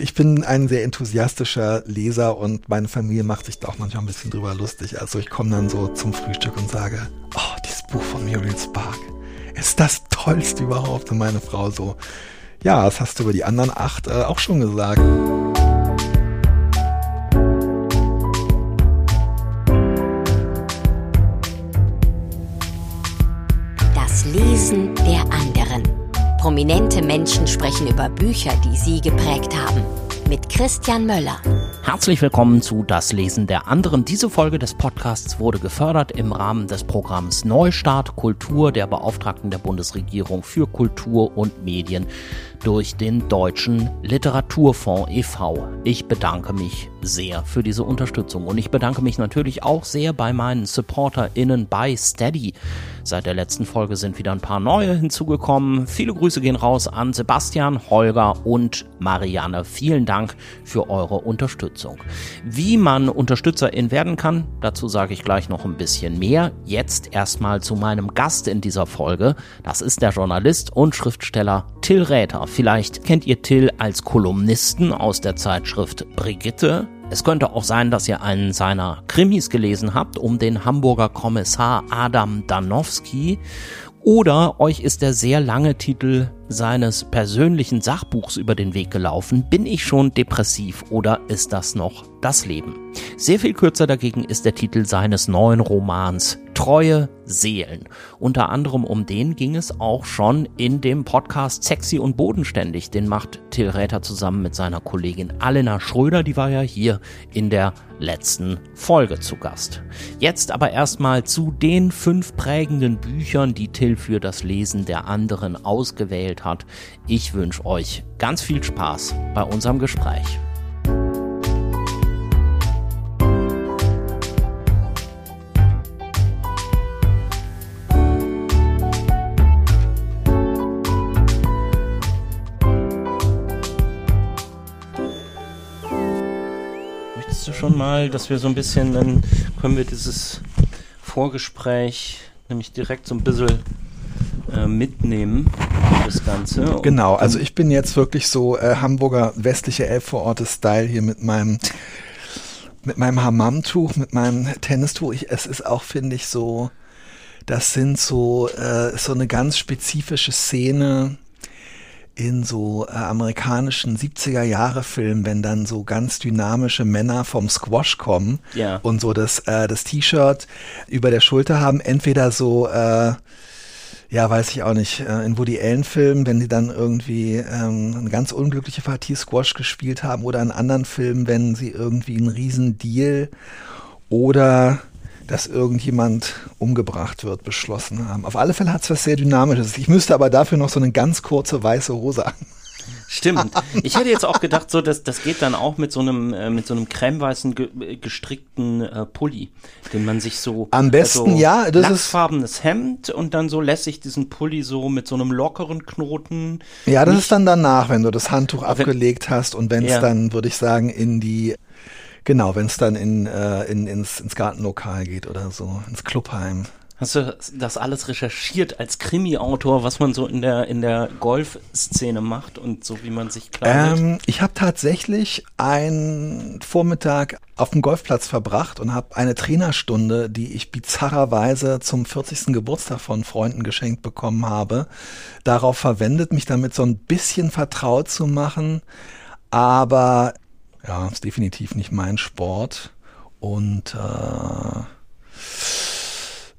Ich bin ein sehr enthusiastischer Leser und meine Familie macht sich da auch manchmal ein bisschen drüber lustig. Also ich komme dann so zum Frühstück und sage, oh, dieses Buch von Muriel Spark ist das tollste überhaupt. Und meine Frau so, ja, das hast du über die anderen acht äh, auch schon gesagt. Prominente Menschen sprechen über Bücher, die sie geprägt haben. Mit Christian Möller. Herzlich willkommen zu Das Lesen der anderen. Diese Folge des Podcasts wurde gefördert im Rahmen des Programms Neustart Kultur der Beauftragten der Bundesregierung für Kultur und Medien durch den Deutschen Literaturfonds e.V. Ich bedanke mich sehr für diese Unterstützung und ich bedanke mich natürlich auch sehr bei meinen SupporterInnen bei Steady. Seit der letzten Folge sind wieder ein paar neue hinzugekommen. Viele Grüße gehen raus an Sebastian, Holger und Marianne. Vielen Dank für eure Unterstützung. Wie man Unterstützerin werden kann, dazu sage ich gleich noch ein bisschen mehr. Jetzt erstmal zu meinem Gast in dieser Folge. Das ist der Journalist und Schriftsteller Till Räther. Vielleicht kennt ihr Till als Kolumnisten aus der Zeitschrift Brigitte. Es könnte auch sein, dass ihr einen seiner Krimis gelesen habt um den Hamburger Kommissar Adam Danowski. Oder euch ist der sehr lange Titel seines persönlichen Sachbuchs über den Weg gelaufen. Bin ich schon depressiv oder ist das noch das Leben? Sehr viel kürzer dagegen ist der Titel seines neuen Romans Treue Seelen. Unter anderem um den ging es auch schon in dem Podcast Sexy und Bodenständig. Den macht Till Räther zusammen mit seiner Kollegin Alena Schröder. Die war ja hier in der letzten Folge zu Gast. Jetzt aber erstmal zu den fünf prägenden Büchern, die Till für das Lesen der anderen ausgewählt hat. Ich wünsche euch ganz viel Spaß bei unserem Gespräch. Möchtest du schon mal, dass wir so ein bisschen, dann können wir dieses Vorgespräch nämlich direkt so ein bisschen äh, mitnehmen, das Ganze. Genau, also ich bin jetzt wirklich so äh, Hamburger westliche Elbvororte-Style hier mit meinem mit meinem Hammamtuch, mit meinem Tennistuch. Ich, es ist auch, finde ich, so, das sind so, äh, so eine ganz spezifische Szene in so äh, amerikanischen 70er Jahre Filmen, wenn dann so ganz dynamische Männer vom Squash kommen Ja. und so das, äh, das T-Shirt über der Schulter haben, entweder so, äh, ja, weiß ich auch nicht, äh, in Woody Allen Filmen, wenn die dann irgendwie ähm, eine ganz unglückliche Partie Squash gespielt haben oder in anderen Filmen, wenn sie irgendwie einen riesen Deal oder dass irgendjemand umgebracht wird, beschlossen haben. Auf alle Fälle hat es was sehr Dynamisches. Ich müsste aber dafür noch so eine ganz kurze weiße Hose an. Stimmt. Ich hätte jetzt auch gedacht, so dass das geht dann auch mit so einem äh, mit so einem cremeweißen ge äh, gestrickten äh, Pulli, den man sich so Am besten, also ja, das ist- lachsfarbenes Hemd und dann so lässig diesen Pulli so mit so einem lockeren Knoten. Ja, das Nicht- ist dann danach, wenn du das Handtuch abgelegt hast und wenn es Ja. dann, würde ich sagen, in die, genau, wenn es dann in, äh, in, ins, ins Gartenlokal geht oder so, ins Clubheim. Hast du das alles recherchiert als Krimi-Autor, was man so in der in der Golfszene macht und so wie man sich kleidet? Ähm, ich habe tatsächlich einen Vormittag auf dem Golfplatz verbracht und habe eine Trainerstunde, die ich bizarrerweise zum 40. Geburtstag von Freunden geschenkt bekommen habe, darauf verwendet, mich damit so ein bisschen vertraut zu machen. Aber ja, ist definitiv nicht mein Sport. Und äh,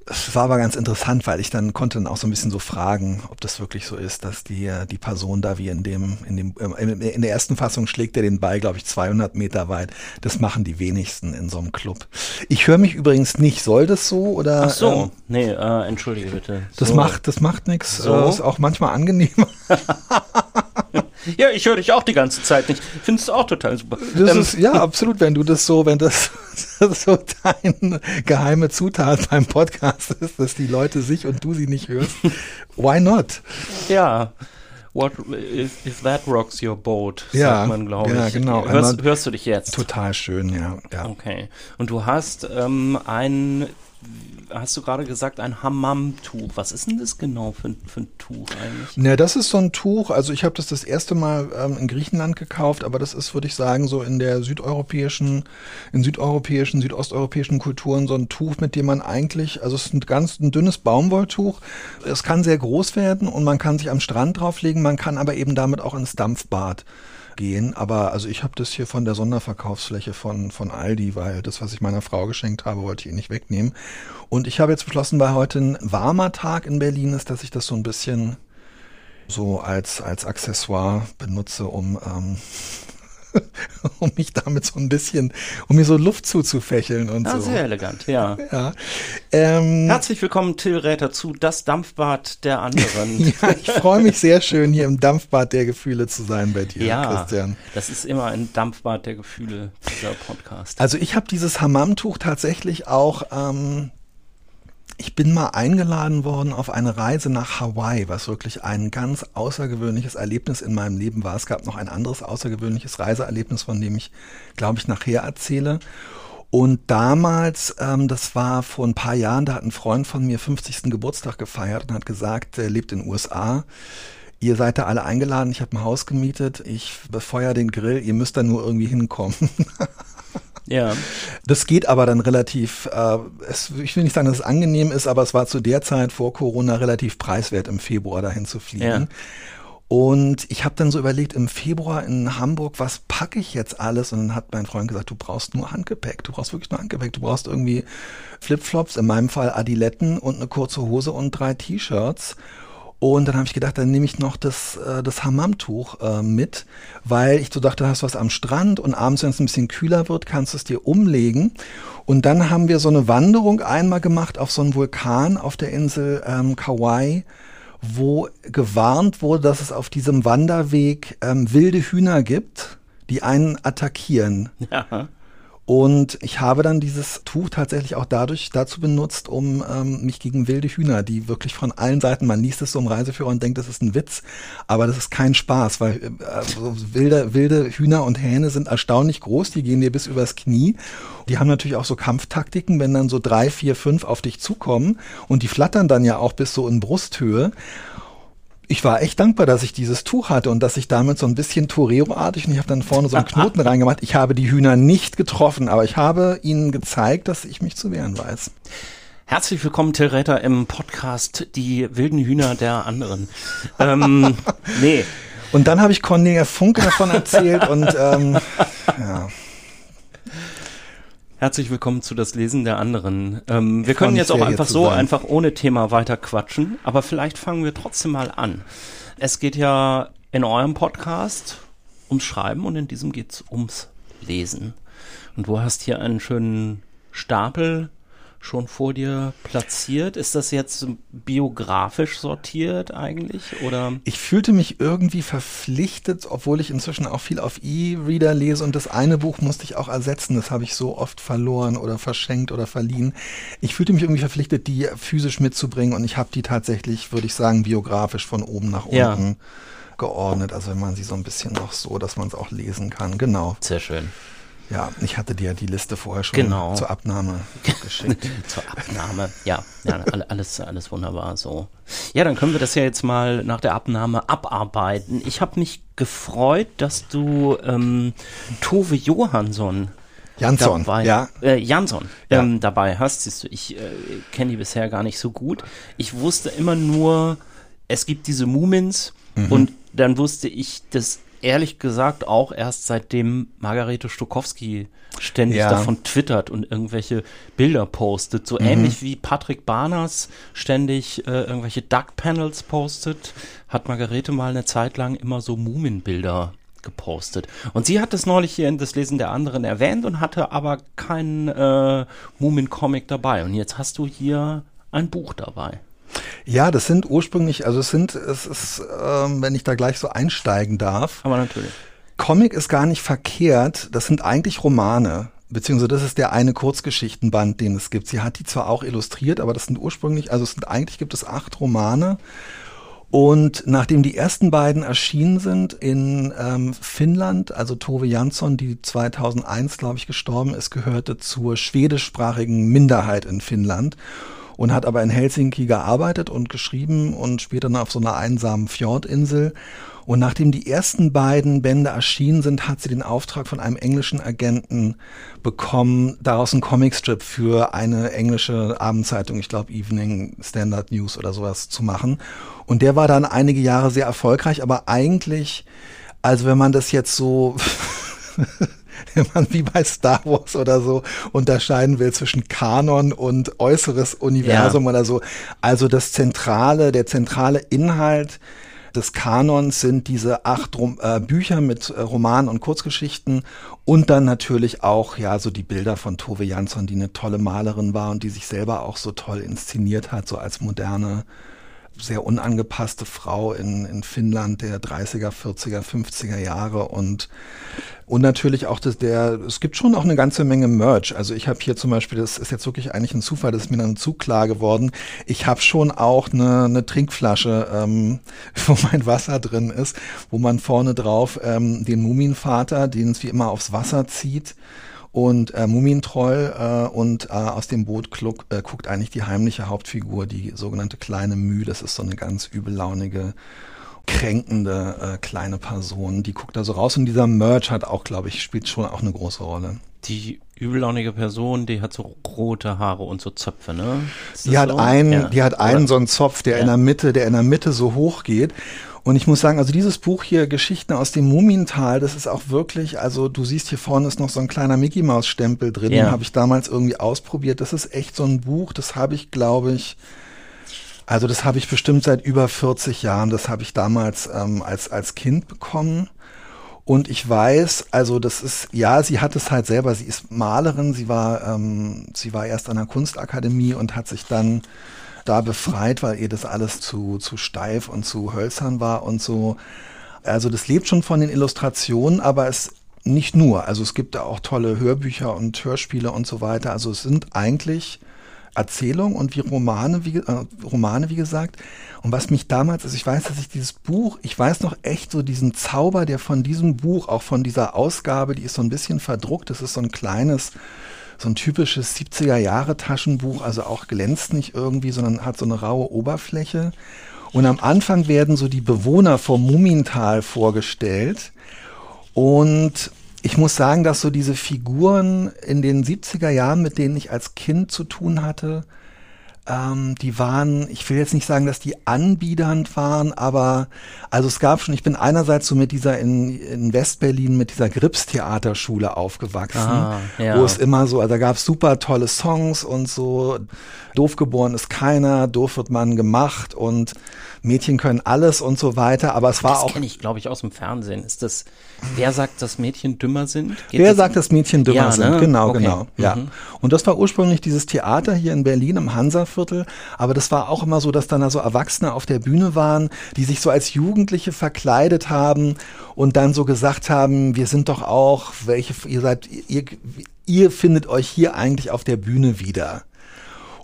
es war aber ganz interessant, weil ich dann konnte dann auch so ein bisschen so fragen, ob das wirklich so ist, dass die äh, die Person da wie in dem in dem ähm, in der ersten Fassung schlägt er den Ball, glaube ich, 200 Meter weit. Das machen die wenigsten in so einem Club. Ich höre mich übrigens nicht. Soll das so oder? Ach so, ähm, nee, äh, entschuldige bitte. das so. macht das macht nichts. So. Äh, ist auch manchmal angenehmer. Ja, ich höre dich auch die ganze Zeit nicht. Findest du auch total super. Das Ähm, ist ja absolut, wenn du das so, wenn das so deine geheime Zutat beim Podcast ist, dass die Leute sich und du sie nicht hörst. Why not? Ja. What if, if that rocks your boat, Ja, sagt man, glaube ja, ich. genau. Hörst, hörst du dich jetzt? Total schön, ja. ja. Okay. Und du hast ähm, ein hast du gerade gesagt, ein Hammam-Tuch. Was ist denn das genau für, für ein Tuch eigentlich? Na, das ist so ein Tuch, also ich habe das das erste Mal ähm, in Griechenland gekauft, aber das ist, würde ich sagen, so in der südeuropäischen, in südeuropäischen, südosteuropäischen Kulturen so ein Tuch, mit dem man eigentlich, also es ist ein ganz ein dünnes Baumwolltuch. Es kann sehr groß werden und man kann sich am Strand drauflegen, man kann aber eben damit auch ins Dampfbad gehen. Aber also ich habe das hier von der Sonderverkaufsfläche von, von Aldi, weil das, was ich meiner Frau geschenkt habe, wollte ich ihr nicht wegnehmen. Und ich habe jetzt beschlossen, weil heute ein warmer Tag in Berlin ist, dass ich das so ein bisschen so als, als Accessoire benutze, um ähm, um mich damit so ein bisschen, um mir so Luft zuzufächeln und ah, so. Sehr elegant, ja. ja. Ähm, Herzlich willkommen, Till Räther, zu Das Dampfbad der anderen. ja, ich freue mich sehr schön, hier im Dampfbad der Gefühle zu sein bei dir, ja, Christian. Das ist immer ein Dampfbad der Gefühle, dieser Podcast. Also ich habe dieses Hammamtuch tatsächlich auch ähm, ich bin mal eingeladen worden auf eine Reise nach Hawaii, was wirklich ein ganz außergewöhnliches Erlebnis in meinem Leben war. Es gab noch ein anderes außergewöhnliches Reiseerlebnis, von dem ich, glaube ich, nachher erzähle. Und damals, ähm, das war vor ein paar Jahren, da hat ein Freund von mir 50. Geburtstag gefeiert und hat gesagt, er lebt in den USA. Ihr seid da alle eingeladen, ich habe ein Haus gemietet, ich befeuere den Grill, ihr müsst da nur irgendwie hinkommen. Ja. Das geht aber dann relativ, äh, es, ich will nicht sagen, dass es angenehm ist, aber es war zu der Zeit vor Corona relativ preiswert, im Februar dahin zu fliegen. Ja. Und ich habe dann so überlegt, im Februar in Hamburg, was packe ich jetzt alles? Und dann hat mein Freund gesagt, du brauchst nur Handgepäck. Du brauchst wirklich nur Handgepäck. Du brauchst irgendwie Flipflops, in meinem Fall Adiletten und eine kurze Hose und drei T-Shirts. Und dann habe ich gedacht, dann nehme ich noch das, äh, das Hammamtuch äh, mit, weil ich so dachte, du hast was am Strand und abends, wenn es ein bisschen kühler wird, kannst du es dir umlegen. Und dann haben wir so eine Wanderung einmal gemacht auf so einen Vulkan auf der Insel ähm, Kauai, wo gewarnt wurde, dass es auf diesem Wanderweg ähm, wilde Hühner gibt, die einen attackieren. Ja. Und ich habe dann dieses Tuch tatsächlich auch dadurch dazu benutzt, um ähm, mich gegen wilde Hühner, die wirklich von allen Seiten, man liest es so im Reiseführer und denkt, das ist ein Witz, aber das ist kein Spaß, weil äh, also wilde, wilde Hühner und Hähne sind erstaunlich groß, die gehen dir bis übers Knie. Die haben natürlich auch so Kampftaktiken, wenn dann so drei, vier, fünf auf dich zukommen und die flattern dann ja auch bis so in Brusthöhe ich war echt dankbar, dass ich dieses Tuch hatte und dass ich damit so ein bisschen Torero-artig und ich habe dann vorne so einen Knoten reingemacht. Ich habe die Hühner nicht getroffen, aber ich habe ihnen gezeigt, dass ich mich zu wehren weiß. Herzlich willkommen, Till Räther, im Podcast Die wilden Hühner der anderen. ähm, nee. Und dann habe ich Cornelia Funke davon erzählt und ähm, ja. Herzlich willkommen zu das Lesen der anderen. Ähm, wir können jetzt auch einfach so, sein. einfach ohne Thema weiter quatschen, aber vielleicht fangen wir trotzdem mal an. Es geht ja in eurem Podcast ums Schreiben und in diesem geht's ums Lesen. Und du hast hier einen schönen Stapel schon vor dir platziert? Ist das jetzt biografisch sortiert eigentlich oder? Ich fühlte mich irgendwie verpflichtet, obwohl ich inzwischen auch viel auf E-Reader lese und das eine Buch musste ich auch ersetzen. Das habe ich so oft verloren oder verschenkt oder verliehen. Ich fühlte mich irgendwie verpflichtet, die physisch mitzubringen und ich habe die tatsächlich, würde ich sagen, biografisch von oben nach unten. Ja geordnet, also wenn man sie so ein bisschen noch so, dass man es auch lesen kann. Genau. Sehr schön. Ja, ich hatte dir die Liste vorher schon genau. zur Abnahme geschickt. zur Abnahme, ja. ja. Alles, alles wunderbar so. Ja, dann können wir das ja jetzt mal nach der Abnahme abarbeiten. Ich habe mich gefreut, dass du ähm, Tove Johansson Jansson, dabei, ja. Äh, Jansson ja. Ähm, dabei hast. Siehst du, ich äh, kenne die bisher gar nicht so gut. Ich wusste immer nur, es gibt diese Mumins mhm. und dann wusste ich, dass ehrlich gesagt auch erst seitdem Margarete Stokowski ständig ja. davon twittert und irgendwelche Bilder postet. So mhm. ähnlich wie Patrick Barners ständig äh, irgendwelche Duck-Panels postet, hat Margarete mal eine Zeit lang immer so Muminbilder gepostet. Und sie hat das neulich hier in das Lesen der anderen erwähnt und hatte aber keinen äh, Mumin-Comic dabei. Und jetzt hast du hier ein Buch dabei. Ja, das sind ursprünglich, also es sind, es ist, ähm, wenn ich da gleich so einsteigen darf. Aber natürlich. Comic ist gar nicht verkehrt, das sind eigentlich Romane. Beziehungsweise das ist der eine Kurzgeschichtenband, den es gibt. Sie hat die zwar auch illustriert, aber das sind ursprünglich, also es sind eigentlich gibt es acht Romane. Und nachdem die ersten beiden erschienen sind in ähm, Finnland, also Tove Jansson, die 2001, glaube ich, gestorben ist, gehörte zur schwedischsprachigen Minderheit in Finnland und hat aber in Helsinki gearbeitet und geschrieben und später dann auf so einer einsamen Fjordinsel. Und nachdem die ersten beiden Bände erschienen sind, hat sie den Auftrag von einem englischen Agenten bekommen, daraus einen Comicstrip für eine englische Abendzeitung, ich glaube Evening Standard News oder sowas zu machen. Und der war dann einige Jahre sehr erfolgreich, aber eigentlich, also wenn man das jetzt so wenn man wie bei Star Wars oder so unterscheiden will zwischen Kanon und äußeres Universum ja. oder so. Also das zentrale, der zentrale Inhalt des Kanons sind diese acht Rom äh, Bücher mit äh, Romanen und Kurzgeschichten und dann natürlich auch ja so die Bilder von Tove Jansson, die eine tolle Malerin war und die sich selber auch so toll inszeniert hat, so als moderne sehr unangepasste Frau in, in Finnland der 30er, 40er, 50er Jahre und und natürlich auch das, der, es gibt schon auch eine ganze Menge Merch. Also ich habe hier zum Beispiel, das ist jetzt wirklich eigentlich ein Zufall, das ist mir dann zu klar geworden. Ich habe schon auch eine, eine Trinkflasche, ähm, wo mein Wasser drin ist, wo man vorne drauf ähm, den Muminvater, den es wie immer aufs Wasser zieht, und äh, Mumintroll äh, und äh, aus dem Boot kluck, äh, guckt eigentlich die heimliche Hauptfigur, die sogenannte kleine Mühe. Das ist so eine ganz übellaunige, kränkende äh, kleine Person. Die guckt da so raus und dieser Merch hat auch, glaube ich, spielt schon auch eine große Rolle. Die übellaunige Person, die hat so rote Haare und so Zöpfe, ne? Die hat, so? einen, ja. die hat einen so einen Zopf, der ja. in der Mitte, der in der Mitte so hoch geht. Und ich muss sagen, also dieses Buch hier, Geschichten aus dem Mumiental, das ist auch wirklich, also du siehst hier vorne ist noch so ein kleiner Mickey Maus Stempel drin, ja. den habe ich damals irgendwie ausprobiert. Das ist echt so ein Buch, das habe ich, glaube ich, also das habe ich bestimmt seit über 40 Jahren, das habe ich damals ähm, als, als Kind bekommen. Und ich weiß, also das ist, ja, sie hat es halt selber, sie ist Malerin, sie war, ähm, sie war erst an der Kunstakademie und hat sich dann da befreit, weil ihr das alles zu, zu steif und zu hölzern war und so. Also das lebt schon von den Illustrationen, aber es nicht nur. Also es gibt da auch tolle Hörbücher und Hörspiele und so weiter. Also es sind eigentlich Erzählungen und wie Romane, wie, äh, Romane, wie gesagt. Und was mich damals, also ich weiß, dass ich dieses Buch, ich weiß noch echt so diesen Zauber, der von diesem Buch, auch von dieser Ausgabe, die ist so ein bisschen verdruckt, das ist so ein kleines so ein typisches 70er Jahre Taschenbuch, also auch glänzt nicht irgendwie, sondern hat so eine raue Oberfläche. Und am Anfang werden so die Bewohner vom Mumintal vorgestellt. Und ich muss sagen, dass so diese Figuren in den 70er Jahren, mit denen ich als Kind zu tun hatte, ähm, die waren, ich will jetzt nicht sagen, dass die anbiedernd waren, aber also es gab schon, ich bin einerseits so mit dieser in, in Westberlin mit dieser Grips Theaterschule aufgewachsen, ah, ja. wo es immer so, also da gab es super tolle Songs und so, doof geboren ist keiner, doof wird man gemacht und Mädchen können alles und so weiter, aber es war das auch. Das kenne ich, glaube ich, aus dem Fernsehen. Ist das, wer sagt, dass Mädchen dümmer sind? Geht wer das sagt, dass Mädchen dümmer ja, sind? Ne? Genau, okay. genau. Ja. Mhm. Und das war ursprünglich dieses Theater hier in Berlin im Hansaviertel, aber das war auch immer so, dass dann da so Erwachsene auf der Bühne waren, die sich so als Jugendliche verkleidet haben und dann so gesagt haben, wir sind doch auch, welche, ihr seid, ihr, ihr findet euch hier eigentlich auf der Bühne wieder.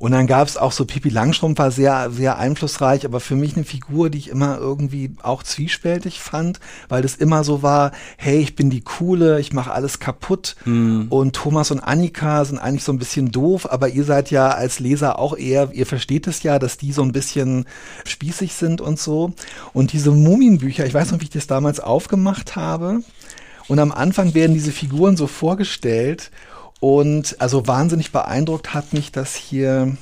Und dann gab es auch so Pipi Langstrumpf war sehr, sehr einflussreich, aber für mich eine Figur, die ich immer irgendwie auch zwiespältig fand, weil das immer so war, hey, ich bin die Coole, ich mache alles kaputt. Mhm. Und Thomas und Annika sind eigentlich so ein bisschen doof, aber ihr seid ja als Leser auch eher, ihr versteht es ja, dass die so ein bisschen spießig sind und so. Und diese Mumienbücher, ich weiß noch, wie ich das damals aufgemacht habe. Und am Anfang werden diese Figuren so vorgestellt und also wahnsinnig beeindruckt hat mich das hier.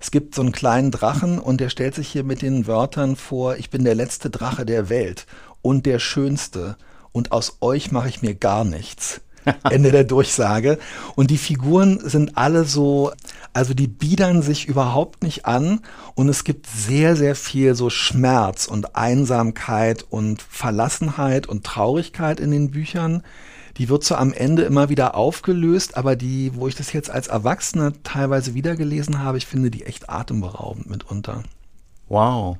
Es gibt so einen kleinen Drachen und der stellt sich hier mit den Wörtern vor, ich bin der letzte Drache der Welt und der schönste und aus euch mache ich mir gar nichts. Ende der Durchsage. Und die Figuren sind alle so, also die biedern sich überhaupt nicht an und es gibt sehr, sehr viel so Schmerz und Einsamkeit und Verlassenheit und Traurigkeit in den Büchern die wird so am Ende immer wieder aufgelöst, aber die, wo ich das jetzt als Erwachsener teilweise wiedergelesen habe, ich finde die echt atemberaubend mitunter. Wow.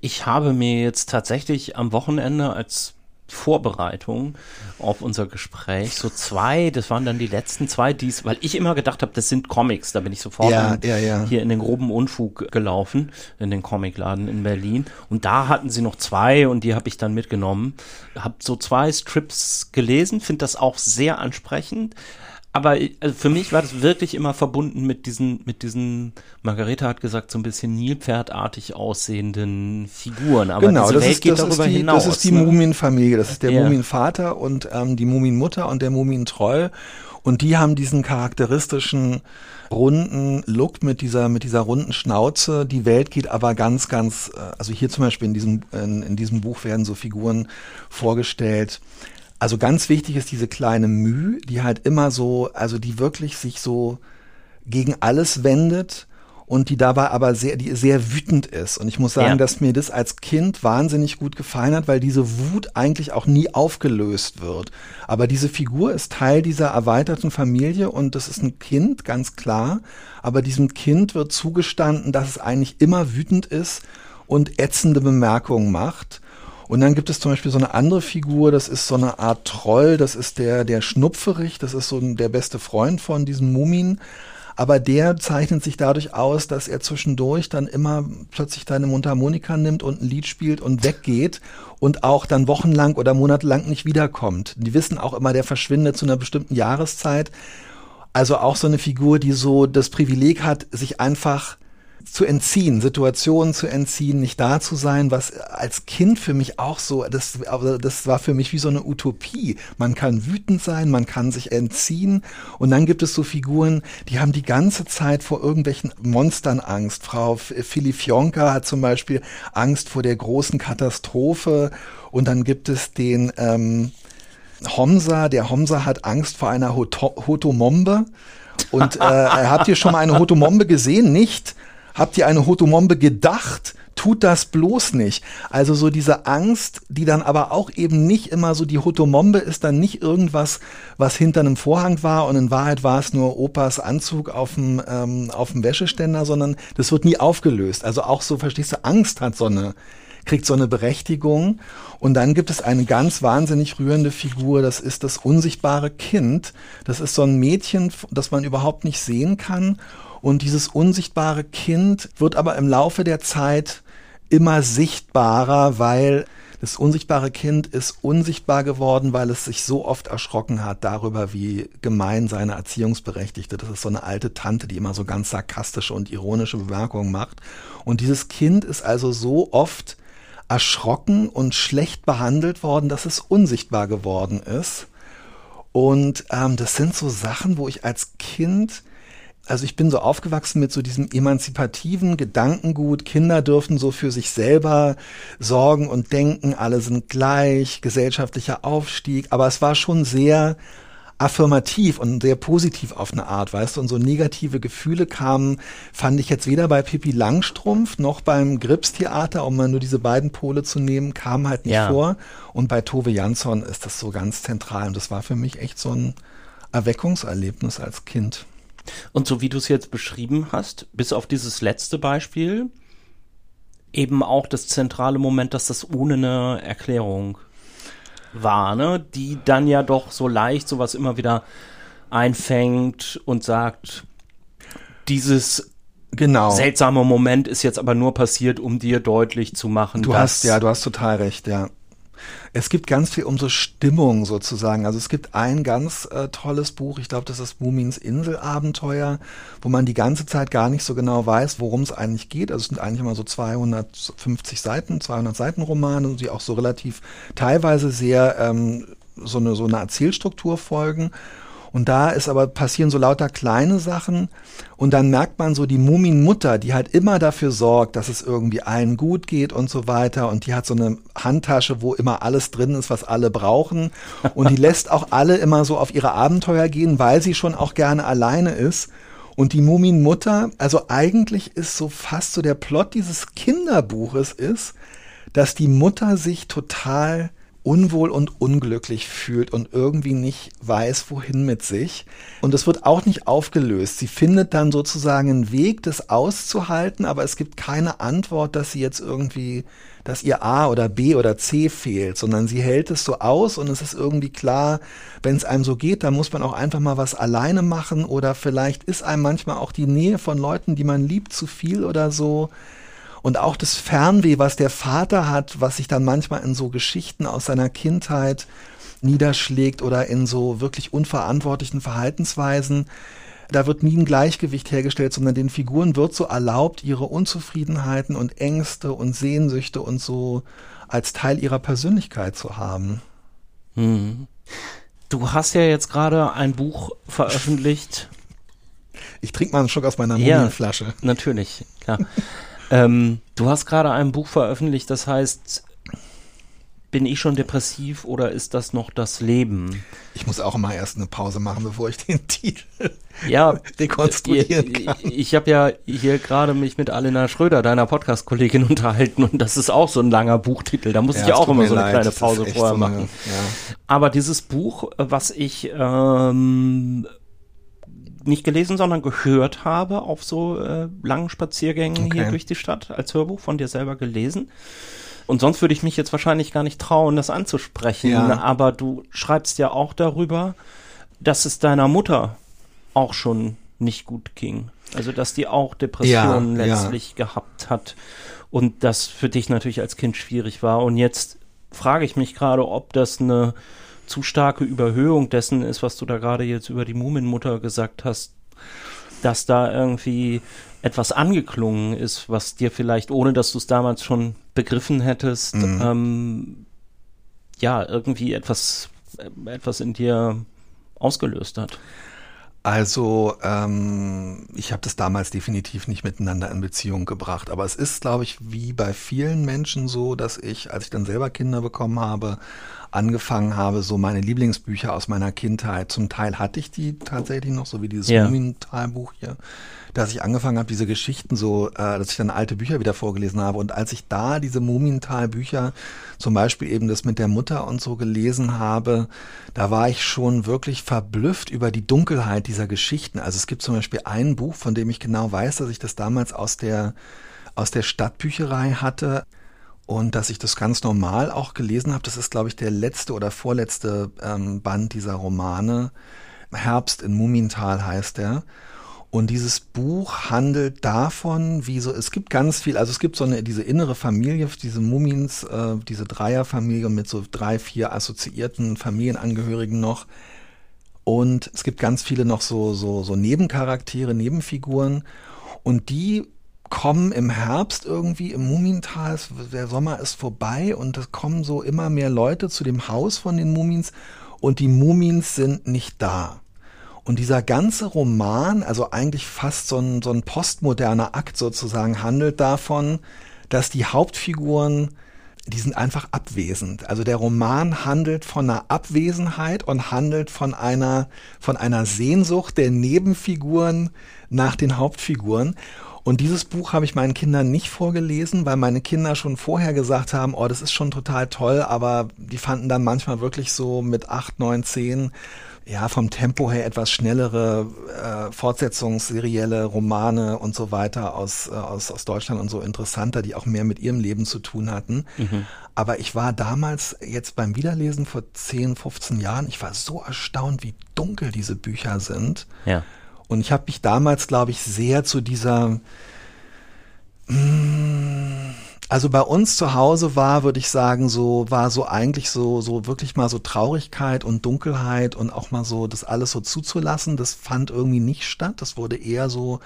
Ich habe mir jetzt tatsächlich am Wochenende, als Vorbereitung auf unser Gespräch so zwei, das waren dann die letzten zwei, dies, weil ich immer gedacht habe, das sind Comics, da bin ich sofort Ja, in, ja, ja. hier in den groben Unfug gelaufen, in den Comicladen in Berlin und da hatten sie noch zwei und die habe ich dann mitgenommen. Hab so zwei Strips gelesen, finde das auch sehr ansprechend. Aber also für mich war das wirklich immer verbunden mit diesen, mit diesen, Margareta hat gesagt, so ein bisschen Nilpferdartig aussehenden Figuren. Aber genau, diese das Welt ist, geht das, darüber die, hinaus. das ist die ne? Mumienfamilie, das ist der Ja. Mumienvater und ähm, die Mumienmutter und der Mumientroll. Und die haben diesen charakteristischen runden Look mit dieser, mit dieser runden Schnauze. Die Welt geht aber ganz, ganz, äh, also hier zum Beispiel in diesem, in, in diesem Buch werden so Figuren vorgestellt. Also ganz wichtig ist diese kleine Müh, die halt immer so, also die wirklich sich so gegen alles wendet und die dabei aber sehr, die sehr wütend ist. Und ich muss sagen, Ja. dass mir das als Kind wahnsinnig gut gefallen hat, weil diese Wut eigentlich auch nie aufgelöst wird. Aber diese Figur ist Teil dieser erweiterten Familie und das ist ein Kind, ganz klar. Aber diesem Kind wird zugestanden, dass es eigentlich immer wütend ist und ätzende Bemerkungen macht. Und dann gibt es zum Beispiel so eine andere Figur, das ist so eine Art Troll, das ist der, der Schnupferich, das ist so der beste Freund von diesem Mumien. Aber der zeichnet sich dadurch aus, dass er zwischendurch dann immer plötzlich seine Mundharmonika nimmt und ein Lied spielt und weggeht und auch dann wochenlang oder monatelang nicht wiederkommt. Die wissen auch immer, der verschwindet zu einer bestimmten Jahreszeit. Also auch so eine Figur, die so das Privileg hat, sich einfach zu entziehen, Situationen zu entziehen, nicht da zu sein, was als Kind für mich auch so, das, das war für mich wie so eine Utopie. Man kann wütend sein, man kann sich entziehen und dann gibt es so Figuren, die haben die ganze Zeit vor irgendwelchen Monstern Angst. Frau Filifionka hat zum Beispiel Angst vor der großen Katastrophe und dann gibt es den ähm, Homsa, der Homsa hat Angst vor einer Hoto Hotomombe. Und äh, habt ihr schon mal eine Hotomombe gesehen? Nicht? Habt ihr eine Hotomombe gedacht? Tut das bloß nicht. Also so diese Angst, die dann aber auch eben nicht immer so, die Hotomombe ist dann nicht irgendwas, was hinter einem Vorhang war und in Wahrheit war es nur Opas Anzug auf dem, ähm, auf dem Wäscheständer, sondern das wird nie aufgelöst. Also auch so, verstehst du, Angst hat so eine, kriegt so eine Berechtigung. Und dann gibt es eine ganz wahnsinnig rührende Figur, das ist das unsichtbare Kind. Das ist so ein Mädchen, das man überhaupt nicht sehen kann. Und dieses unsichtbare Kind wird aber im Laufe der Zeit immer sichtbarer, weil das unsichtbare Kind ist unsichtbar geworden, weil es sich so oft erschrocken hat darüber, wie gemein seine Erziehungsberechtigte, das ist so eine alte Tante, die immer so ganz sarkastische und ironische Bemerkungen macht. Und dieses Kind ist also so oft erschrocken und schlecht behandelt worden, dass es unsichtbar geworden ist. Und ähm, das sind so Sachen, wo ich als Kind also ich bin so aufgewachsen mit so diesem emanzipativen Gedankengut, Kinder dürfen so für sich selber sorgen und denken, alle sind gleich, gesellschaftlicher Aufstieg, aber es war schon sehr affirmativ und sehr positiv auf eine Art, weißt du, und so negative Gefühle kamen, fand ich jetzt weder bei Pippi Langstrumpf noch beim Gripstheater, um mal nur diese beiden Pole zu nehmen, kam halt nicht Ja. vor. Und bei Tove Jansson ist das so ganz zentral und das war für mich echt so ein Erweckungserlebnis als Kind. Und so wie du es jetzt beschrieben hast, bis auf dieses letzte Beispiel, eben auch das zentrale Moment, dass das ohne eine Erklärung war, ne? die dann ja doch so leicht sowas immer wieder einfängt und sagt, dieses Genau. seltsame Moment ist jetzt aber nur passiert, um dir deutlich zu machen, Du hast, ja, du hast total recht, ja. Es gibt ganz viel um so Stimmung sozusagen. Also es gibt ein ganz äh, tolles Buch, ich glaube, das ist Mumins Inselabenteuer, wo man die ganze Zeit gar nicht so genau weiß, worum es eigentlich geht. Also es sind eigentlich immer so 250 Seiten, 200 Seiten Romane, die auch so relativ teilweise sehr ähm, so eine so eine Erzählstruktur folgen. Und da ist aber passieren so lauter kleine Sachen. Und dann merkt man so die Muminmutter, die halt immer dafür sorgt, dass es irgendwie allen gut geht und so weiter. Und die hat so eine Handtasche, wo immer alles drin ist, was alle brauchen. Und die lässt auch alle immer so auf ihre Abenteuer gehen, weil sie schon auch gerne alleine ist. Und die Muminmutter, also eigentlich ist so fast so der Plot dieses Kinderbuches ist, dass die Mutter sich total unwohl und unglücklich fühlt und irgendwie nicht weiß, wohin mit sich. Und es wird auch nicht aufgelöst. Sie findet dann sozusagen einen Weg, das auszuhalten, aber es gibt keine Antwort, dass sie jetzt irgendwie dass ihr A oder B oder C fehlt, sondern sie hält es so aus und es ist irgendwie klar, wenn es einem so geht, dann muss man auch einfach mal was alleine machen oder vielleicht ist einem manchmal auch die Nähe von Leuten, die man liebt, zu viel oder so. Und auch das Fernweh, was der Vater hat, was sich dann manchmal in so Geschichten aus seiner Kindheit niederschlägt oder in so wirklich unverantwortlichen Verhaltensweisen, da wird nie ein Gleichgewicht hergestellt, sondern den Figuren wird so erlaubt, ihre Unzufriedenheiten und Ängste und Sehnsüchte und so als Teil ihrer Persönlichkeit zu haben. Hm. Du hast ja jetzt gerade ein Buch veröffentlicht. Ich trinke mal einen Schluck aus meiner Mumienflasche. Ja, natürlich, klar. Ähm, du hast gerade ein Buch veröffentlicht, das heißt bin ich schon depressiv oder ist das noch das Leben? Ich muss auch mal erst eine Pause machen, bevor ich den Titel ja, rekonstruieren kann. Ich, ich habe ja hier gerade mich mit Alena Schröder, deiner Podcast-Kollegin, unterhalten und das ist auch so ein langer Buchtitel. Da muss ja, ich ja auch immer so eine leid. kleine Pause vorher so machen. ja. Aber dieses Buch, was ich ähm, nicht gelesen, sondern gehört habe auf so äh, langen Spaziergängen okay. hier durch die Stadt als Hörbuch von dir selber gelesen. Und sonst würde ich mich jetzt wahrscheinlich gar nicht trauen, das anzusprechen. Ja. Aber du schreibst ja auch darüber, dass es deiner Mutter auch schon nicht gut ging. Also dass die auch Depressionen ja, letztlich ja. gehabt hat und das für dich natürlich als Kind schwierig war. Und jetzt frage ich mich gerade, ob das eine zu starke Überhöhung dessen ist, was du da gerade jetzt über die Muminmutter gesagt hast, dass da irgendwie etwas angeklungen ist, was dir vielleicht, ohne dass du es damals schon begriffen hättest, mhm. ähm, ja, irgendwie etwas, äh, etwas in dir ausgelöst hat. Also ähm, ich habe das damals definitiv nicht miteinander in Beziehung gebracht, aber es ist, glaube ich, wie bei vielen Menschen so, dass ich, als ich dann selber Kinder bekommen habe, angefangen habe, so meine Lieblingsbücher aus meiner Kindheit. Zum Teil hatte ich die tatsächlich noch, so wie dieses ja. Mumintalbuch hier, dass ich angefangen habe, diese Geschichten so, äh, dass ich dann alte Bücher wieder vorgelesen habe. Und als ich da diese Mumintal-Bücher, zum Beispiel eben das mit der Mutter und so gelesen habe, da war ich schon wirklich verblüfft über die Dunkelheit dieser Geschichten. Also es gibt zum Beispiel ein Buch, von dem ich genau weiß, dass ich das damals aus der aus der Stadtbücherei hatte und dass ich das ganz normal auch gelesen habe. Das ist, glaube ich, der letzte oder vorletzte ähm, Band dieser Romane. Herbst in Mumintal heißt er. Und dieses Buch handelt davon, wie so, es gibt ganz viel, also es gibt so eine, diese innere Familie, diese Mumins, äh, diese Dreierfamilie mit so drei, vier assoziierten Familienangehörigen noch. Und es gibt ganz viele noch so, so, so Nebencharaktere, Nebenfiguren. Und die kommen im Herbst irgendwie im Mumintal, der Sommer ist vorbei und es kommen so immer mehr Leute zu dem Haus von den Mumins und die Mumins sind nicht da. Und dieser ganze Roman, also eigentlich fast so ein, so ein postmoderner Akt sozusagen, handelt davon, dass die Hauptfiguren, die sind einfach abwesend. Also der Roman handelt von einer Abwesenheit und handelt von einer, von einer Sehnsucht der Nebenfiguren nach den Hauptfiguren. Und dieses Buch habe ich meinen Kindern nicht vorgelesen, weil meine Kinder schon vorher gesagt haben, oh, das ist schon total toll, aber die fanden dann manchmal wirklich so mit acht, neun, zehn ja, vom Tempo her etwas schnellere äh, Fortsetzungsserielle Romane und so weiter aus, äh, aus, aus Deutschland und so interessanter, die auch mehr mit ihrem Leben zu tun hatten. Mhm. Aber ich war damals jetzt beim Wiederlesen vor 10, 15 Jahren, ich war so erstaunt, wie dunkel diese Bücher sind. Ja. Und ich habe mich damals, glaube ich, sehr zu dieser... Mm, also bei uns zu Hause war, würde ich sagen, so war so eigentlich so so wirklich mal so Traurigkeit und Dunkelheit und auch mal so das alles so zuzulassen, das fand irgendwie nicht statt. Das wurde eher so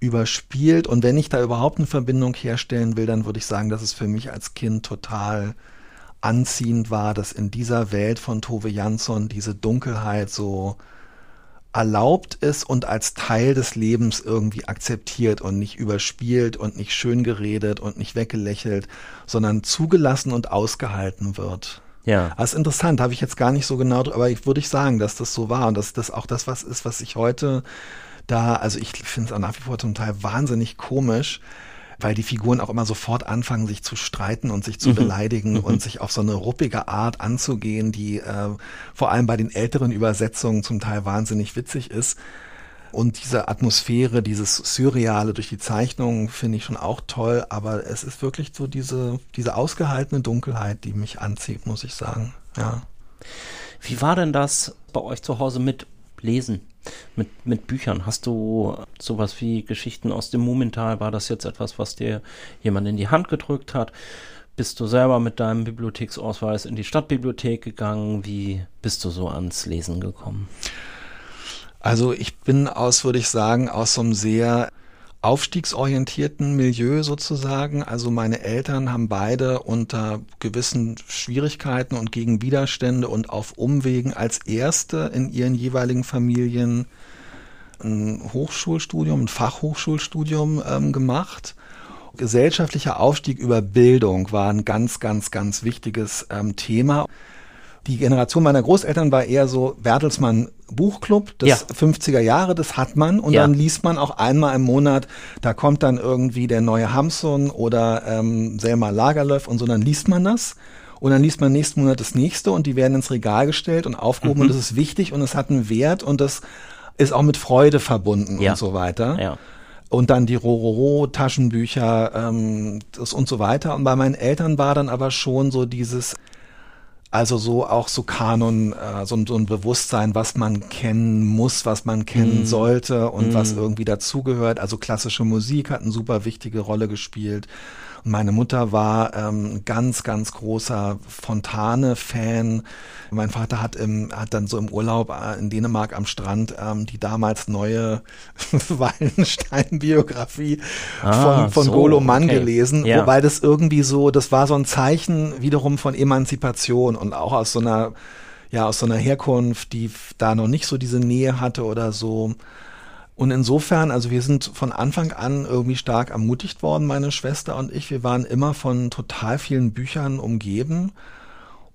überspielt und wenn ich da überhaupt eine Verbindung herstellen will, dann würde ich sagen, dass es für mich als Kind total anziehend war, dass in dieser Welt von Tove Jansson diese Dunkelheit so erlaubt ist und als Teil des Lebens irgendwie akzeptiert und nicht überspielt und nicht schön geredet und nicht weggelächelt, sondern zugelassen und ausgehalten wird. Ja. Das ist interessant, habe ich jetzt gar nicht so genau, aber ich würde ich sagen, dass das so war und dass das auch das was ist, was ich heute da, also ich finde es auch nach wie vor zum Teil wahnsinnig komisch, weil die Figuren auch immer sofort anfangen, sich zu streiten und sich zu mhm. beleidigen mhm. und sich auf so eine ruppige Art anzugehen, die äh, vor allem bei den älteren Übersetzungen zum Teil wahnsinnig witzig ist. Und diese Atmosphäre, dieses Surreale durch die Zeichnungen finde ich schon auch toll, aber es ist wirklich so diese, diese ausgehaltene Dunkelheit, die mich anzieht, muss ich sagen. Ja. Wie war denn das bei euch zu Hause mit Lesen? Mit, mit Büchern? Hast du sowas wie Geschichten aus dem Mumental? War das jetzt etwas, was dir jemand in die Hand gedrückt hat? Bist du selber mit deinem Bibliotheksausweis in die Stadtbibliothek gegangen? Wie bist du so ans Lesen gekommen? Also ich bin aus, würde ich sagen, aus so einem sehr aufstiegsorientierten Milieu sozusagen. Also meine Eltern haben beide unter gewissen Schwierigkeiten und gegen Widerstände und auf Umwegen als erste in ihren jeweiligen Familien ein Hochschulstudium, ein Fachhochschulstudium ähm, gemacht. Gesellschaftlicher Aufstieg über Bildung war ein ganz, ganz, ganz wichtiges ähm, Thema. Die Generation meiner Großeltern war eher so Bertelsmann Buchclub des ja. 50er Jahre, das hat man und ja. dann liest man auch einmal im Monat, da kommt dann irgendwie der neue Hamsun oder ähm, Selma Lagerlöf und so, dann liest man das und dann liest man nächsten Monat das nächste und die werden ins Regal gestellt und aufgehoben mhm. und das ist wichtig und es hat einen Wert und das ist auch mit Freude verbunden ja. und so weiter. Ja. Und dann die Rororo Taschenbücher ähm, das und so weiter. Und bei meinen Eltern war dann aber schon so dieses also so auch so Kanon, äh, so, so ein Bewusstsein, was man kennen muss, was man kennen mm. sollte und mm. was irgendwie dazugehört. Also klassische Musik hat eine super wichtige Rolle gespielt. Meine Mutter war ähm, ganz, ganz großer Fontane-Fan. Mein Vater hat, im, hat dann so im Urlaub äh, in Dänemark am Strand ähm, die damals neue Wallenstein-Biografie ah, von, von so, Golo Mann okay. gelesen, ja. wobei das irgendwie so, das war so ein Zeichen wiederum von Emanzipation und auch aus so einer ja, aus so einer Herkunft, die da noch nicht so diese Nähe hatte oder so. Und insofern, also wir sind von Anfang an irgendwie stark ermutigt worden, meine Schwester und ich. Wir waren immer von total vielen Büchern umgeben.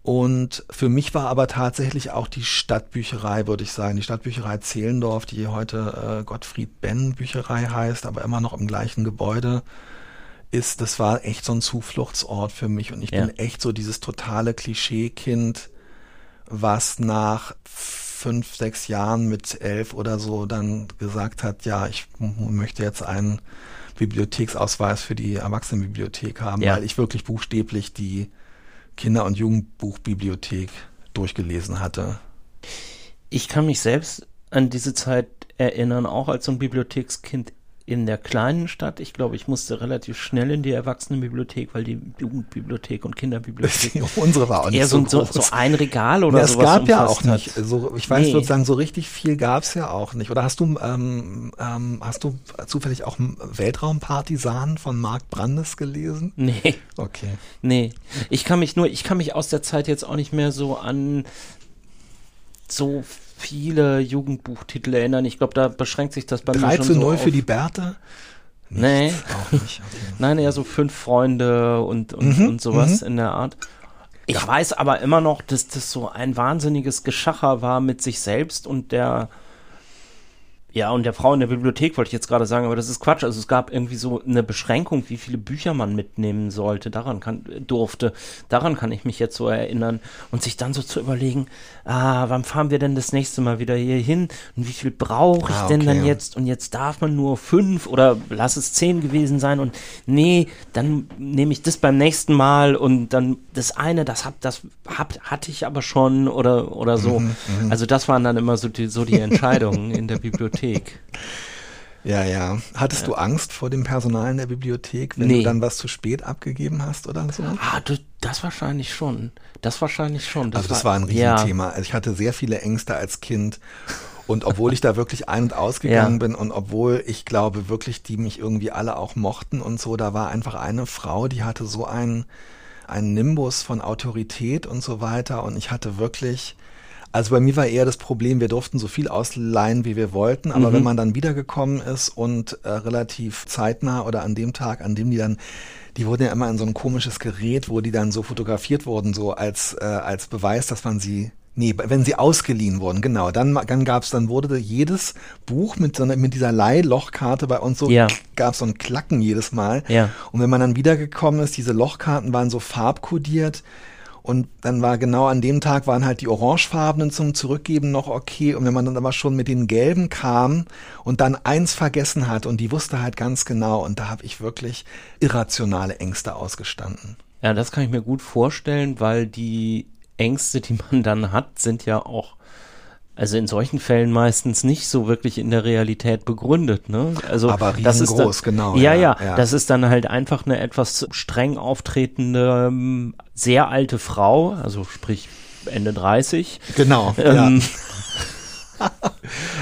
Und für mich war aber tatsächlich auch die Stadtbücherei, würde ich sagen, die Stadtbücherei Zehlendorf, die heute äh, Gottfried Benn Bücherei heißt, aber immer noch im gleichen Gebäude ist, das war echt so ein Zufluchtsort für mich. Und ich ja. bin echt so dieses totale Klischeekind, was nach fünf, sechs Jahren mit elf oder so dann gesagt hat, ja, ich möchte jetzt einen Bibliotheksausweis für die Erwachsenenbibliothek haben, ja. weil ich wirklich buchstäblich die Kinder- und Jugendbuchbibliothek durchgelesen hatte. Ich kann mich selbst an diese Zeit erinnern, auch als so ein Bibliothekskind in der kleinen Stadt. Ich glaube, ich musste relativ schnell in die Erwachsenenbibliothek, weil die Jugendbibliothek und Kinderbibliothek. Unsere war auch nicht eher so, so, so, ein Regal oder ja, sowas. Es gab ja auch nicht. So, ich weiß nee. sozusagen, so richtig viel gab es ja auch nicht. Oder hast du, ähm, ähm, hast du zufällig auch Weltraumpartisan von Mark Brandes gelesen? Nee. Okay. Nee. Ich kann mich nur, ich kann mich aus der Zeit jetzt auch nicht mehr so an so viele Jugendbuchtitel erinnern. Ich glaube, da beschränkt sich das bei 3 mir schon zu 0 so für die Bärte? Nee. Auch nicht. Okay. Nein, eher so fünf Freunde und, und, mhm, und sowas mhm. in der Art. Ich ja. weiß aber immer noch, dass das so ein wahnsinniges Geschacher war mit sich selbst und der ja, und der Frau in der Bibliothek wollte ich jetzt gerade sagen, aber das ist Quatsch. Also es gab irgendwie so eine Beschränkung, wie viele Bücher man mitnehmen sollte, daran kann, durfte. Daran kann ich mich jetzt so erinnern. Und sich dann so zu überlegen, ah, wann fahren wir denn das nächste Mal wieder hier hin? Und wie viel brauche ich ah, okay. denn dann jetzt? Und jetzt darf man nur fünf oder lass es zehn gewesen sein. Und nee, dann nehme ich das beim nächsten Mal und dann das eine, das hab, das hab, hatte ich aber schon oder, oder so. Mhm, mhm. also das waren dann immer so die, so die Entscheidungen in der Bibliothek. Bibliothek. Ja, ja. Hattest ja. du Angst vor dem Personal in der Bibliothek, wenn nee. du dann was zu spät abgegeben hast oder so? Ah, du, das wahrscheinlich schon. Das wahrscheinlich schon. Das also das war, war ein Riesenthema. Ja. Also ich hatte sehr viele Ängste als Kind. Und obwohl ich da wirklich ein- und ausgegangen ja. bin und obwohl ich glaube wirklich, die mich irgendwie alle auch mochten und so, da war einfach eine Frau, die hatte so einen, einen Nimbus von Autorität und so weiter. Und ich hatte wirklich, also bei mir war eher das Problem, wir durften so viel ausleihen, wie wir wollten, aber mhm. wenn man dann wiedergekommen ist und äh, relativ zeitnah oder an dem Tag, an dem die dann die wurden ja immer in so ein komisches Gerät, wo die dann so fotografiert wurden, so als, äh, als Beweis, dass man sie Nee, wenn sie ausgeliehen wurden, genau. Dann, dann gab's, dann wurde jedes Buch mit so einer, mit dieser Leihlochkarte bei uns so, ja. gab's so ein Klacken jedes Mal. Ja. Und wenn man dann wiedergekommen ist, diese Lochkarten waren so farbkodiert Und dann war genau an dem Tag waren halt die orangefarbenen zum Zurückgeben noch okay. Und wenn man dann aber schon mit den gelben kam und dann eins vergessen hat und die wusste halt ganz genau und da habe ich wirklich irrationale Ängste ausgestanden. Ja, das kann ich mir gut vorstellen, weil die Ängste, die man dann hat, sind ja auch also in solchen Fällen meistens nicht so wirklich in der Realität begründet. Ne? Also Aber das ist dann, genau. Ja, ja, ja, das ist dann halt einfach eine etwas streng auftretende, ähm, sehr alte Frau, also sprich Ende 30. Genau. Ähm,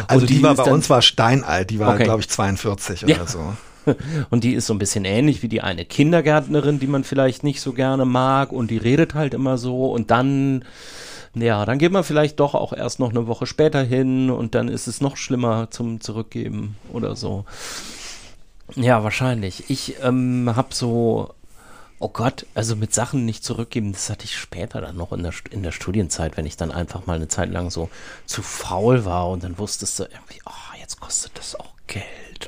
Also und die, die war bei uns war steinalt, die war Okay. glaube ich 42 Ja. oder so. Und die ist so ein bisschen ähnlich wie die eine Kindergärtnerin, die man vielleicht nicht so gerne mag und die redet halt immer so und dann, ja, dann geht man vielleicht doch auch erst noch eine Woche später hin und dann ist es noch schlimmer zum Zurückgeben oder so. Ja, wahrscheinlich. Ich ähm, habe so, oh Gott, also mit Sachen nicht zurückgeben, das hatte ich später dann noch in der, in der Studienzeit, wenn ich dann einfach mal eine Zeit lang so zu faul war und dann wusstest du irgendwie, oh, jetzt kostet das auch Geld.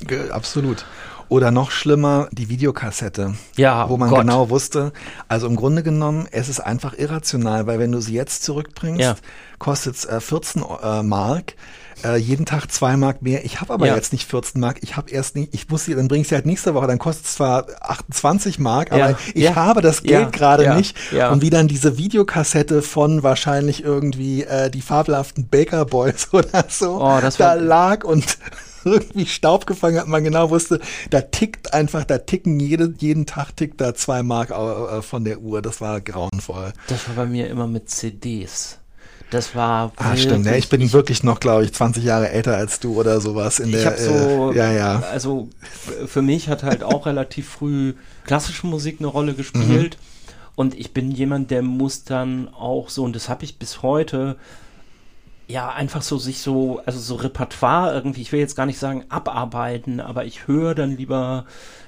Ge- Absolut. Oder noch schlimmer, die Videokassette. Ja, Wo man Gott. genau wusste, also im Grunde genommen, es ist einfach irrational, weil wenn du sie jetzt zurückbringst, Ja. kostet es äh, 14 äh, Mark. Äh, jeden Tag zwei Mark mehr. Ich habe aber Ja. jetzt nicht 14 Mark. Ich habe erst nicht, ich muss sie, dann bringe ich sie halt nächste Woche. Dann kostet es zwar 28 Mark, aber Ja. ich Ja. habe das. Geld gerade nicht. Und wie dann diese Videokassette von wahrscheinlich irgendwie äh, die fabelhaften Baker Boys oder so Oh, da lag und irgendwie Staub gefangen hat, man genau wusste, da tickt einfach, da ticken jede, jeden Tag tickt da zwei Mark äh, von der Uhr. Das war grauenvoll. Das war bei mir immer mit CDs. Das war Ah, stimmt. Ja, ich bin wirklich noch, glaube ich, 20 Jahre älter als du oder sowas in ich der. habe so, äh, ja, ja. also für mich hat halt auch relativ früh klassische Musik eine Rolle gespielt. Mhm. Und ich bin jemand, der muss dann auch so, und das habe ich bis heute, ja, einfach so sich so, also so Repertoire irgendwie, ich will jetzt gar nicht sagen abarbeiten, aber ich höre dann lieber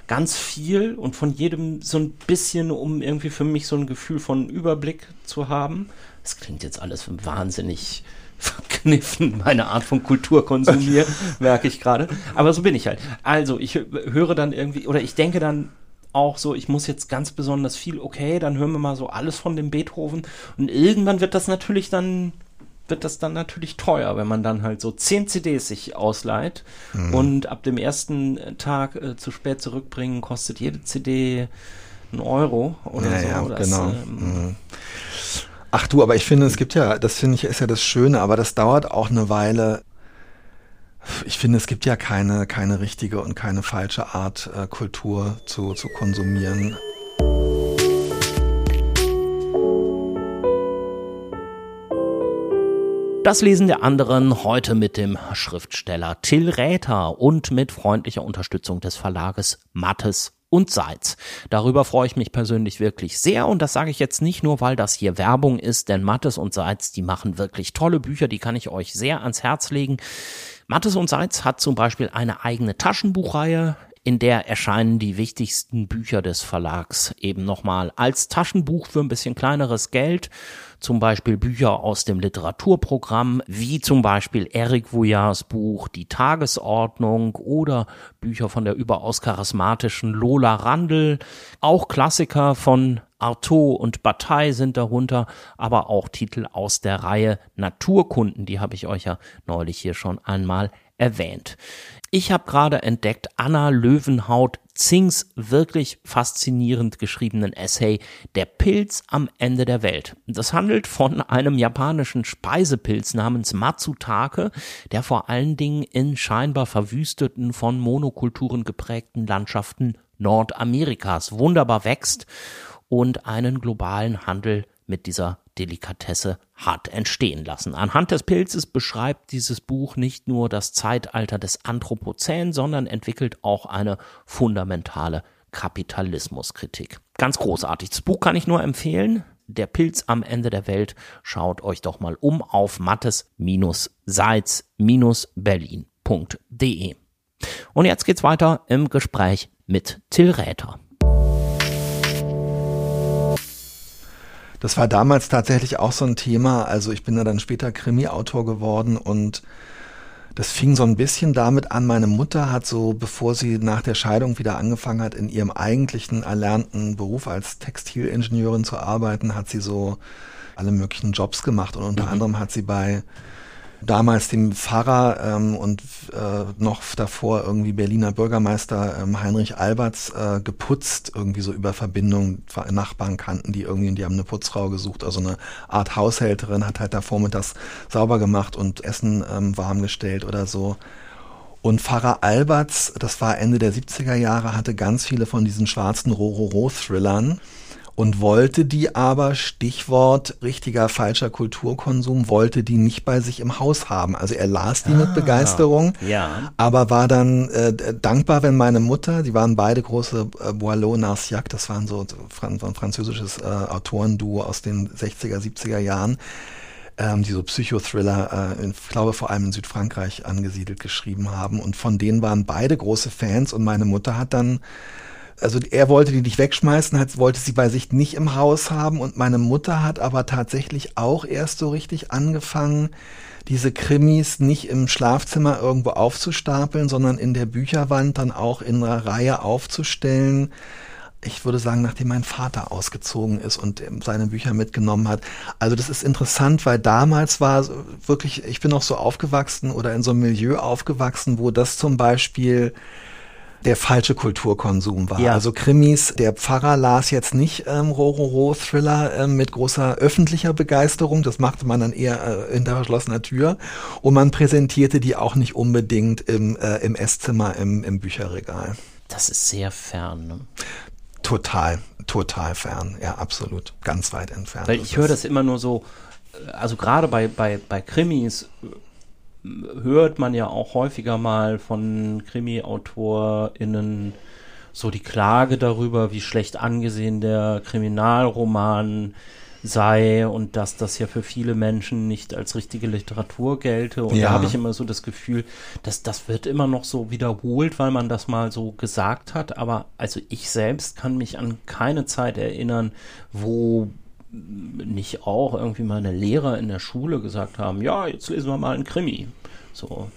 ganz viel und von jedem so ein bisschen, um irgendwie für mich so ein Gefühl von Überblick zu haben. Das klingt jetzt alles wahnsinnig verkniffen, meine Art von Kultur konsumiere, merke ich gerade. Aber so bin ich halt. Also, ich hö- höre dann irgendwie, oder ich denke dann auch so, ich muss jetzt ganz besonders viel, okay, dann hören wir mal so alles von dem Beethoven. Und irgendwann wird das natürlich dann, wird das dann natürlich teuer, wenn man dann halt so 10 CDs sich ausleiht und ab dem ersten Tag äh, zu spät zurückbringen, kostet jede CD einen Euro oder Ja, so. ja, Das, genau. ähm, Mhm. Ach du, aber ich finde, es gibt ja, das finde ich, ist ja das Schöne, aber das dauert auch eine Weile. Ich finde, es gibt ja keine, keine richtige und keine falsche Art, äh, Kultur zu, zu konsumieren. Das Lesen der anderen heute mit dem Schriftsteller Till Räther und mit freundlicher Unterstützung des Verlages Mattes und Seitz. Darüber freue ich mich persönlich wirklich sehr und das sage ich jetzt nicht nur, weil das hier Werbung ist, denn Mattes und Seitz, die machen wirklich tolle Bücher, die kann ich euch sehr ans Herz legen. Mattes und Seitz hat zum Beispiel eine eigene Taschenbuchreihe, in der erscheinen die wichtigsten Bücher des Verlags eben nochmal als Taschenbuch für ein bisschen kleineres Geld. Zum Beispiel Bücher aus dem Literaturprogramm, wie zum Beispiel Eric Vuillards Buch Die Tagesordnung oder Bücher von der überaus charismatischen Lola Randl. Auch Klassiker von Artaud und Bataille sind darunter, aber auch Titel aus der Reihe Naturkunden, die habe ich euch ja neulich hier schon einmal erwähnt. Ich habe gerade entdeckt Anna Löwenhaut Zings wirklich faszinierend geschriebenen Essay Der Pilz am Ende der Welt. Das handelt von einem japanischen Speisepilz namens Matsutake, der vor allen Dingen in scheinbar verwüsteten, von Monokulturen geprägten Landschaften Nordamerikas wunderbar wächst und einen globalen Handel mit dieser Delikatesse hat entstehen lassen. Anhand des Pilzes beschreibt dieses Buch nicht nur das Zeitalter des Anthropozän, sondern entwickelt auch eine fundamentale Kapitalismuskritik. Ganz großartig. Das Buch kann ich nur empfehlen. Der Pilz am Ende der Welt. Schaut euch doch mal um auf mattes-salz-berlin.de. Und jetzt geht's weiter im Gespräch mit Till Räther. Das war damals tatsächlich auch so ein Thema. Also ich bin ja dann später Krimi-Autor geworden und Das fing so ein bisschen damit an, meine Mutter hat so, bevor sie nach der Scheidung wieder angefangen hat, in ihrem eigentlichen erlernten Beruf als Textilingenieurin zu arbeiten, hat sie so alle möglichen Jobs gemacht und unter mhm. anderem hat sie bei damals dem Pfarrer ähm, und äh, noch davor irgendwie Berliner Bürgermeister ähm, Heinrich Alberts äh, geputzt, irgendwie so über Verbindungen, Nachbarn kannten die irgendwie, die haben eine Putzfrau gesucht, also eine Art Haushälterin, hat halt da vormittags sauber gemacht und Essen ähm, warm gestellt oder so. Und Pfarrer Alberts, das war Ende der 70er Jahre, hatte ganz viele von diesen schwarzen Rororo-Thrillern und wollte die aber, Stichwort richtiger falscher Kulturkonsum, wollte die nicht bei sich im Haus haben. Also er las die ah, mit Begeisterung, ja. aber war dann äh, dankbar, wenn meine Mutter, die waren beide große äh, Boileau, Narciac, das waren so fran französisches äh, Autorenduo aus den 60er, 70er Jahren, ähm, die so Psychothriller, äh, ich glaube vor allem in Südfrankreich angesiedelt geschrieben haben. Und von denen waren beide große Fans und meine Mutter hat dann also er wollte die nicht wegschmeißen, hat, wollte sie bei sich nicht im Haus haben und meine Mutter hat aber tatsächlich auch erst so richtig angefangen, diese Krimis nicht im Schlafzimmer irgendwo aufzustapeln, sondern in der Bücherwand dann auch in einer Reihe aufzustellen. Ich würde sagen, nachdem mein Vater ausgezogen ist und seine Bücher mitgenommen hat. Also das ist interessant, weil damals war wirklich, ich bin auch so aufgewachsen oder in so einem Milieu aufgewachsen, wo das zum Beispiel der falsche Kulturkonsum war. Ja. Also Krimis, der Pfarrer las jetzt nicht ähm, Rororo-Thriller ähm, mit großer öffentlicher Begeisterung, das machte man dann eher äh, hinter verschlossener Tür und man präsentierte die auch nicht unbedingt im, äh, im Esszimmer, im, im Bücherregal. Das ist sehr fern. Ne? Total, total fern, ja, absolut, ganz weit entfernt. Weil ich höre das immer nur so, äh, also gerade bei, bei, bei Krimis hört man ja auch häufiger mal von Krimi-AutorInnen so die Klage darüber, wie schlecht angesehen der Kriminalroman sei und dass das ja für viele Menschen nicht als richtige Literatur gelte. Und ja. da habe ich immer so das Gefühl, dass das wird immer noch so wiederholt, weil man das mal so gesagt hat. Aber also ich selbst kann mich an keine Zeit erinnern, wo nicht auch irgendwie meine Lehrer in der Schule gesagt haben, ja, jetzt lesen wir mal einen Krimi. So.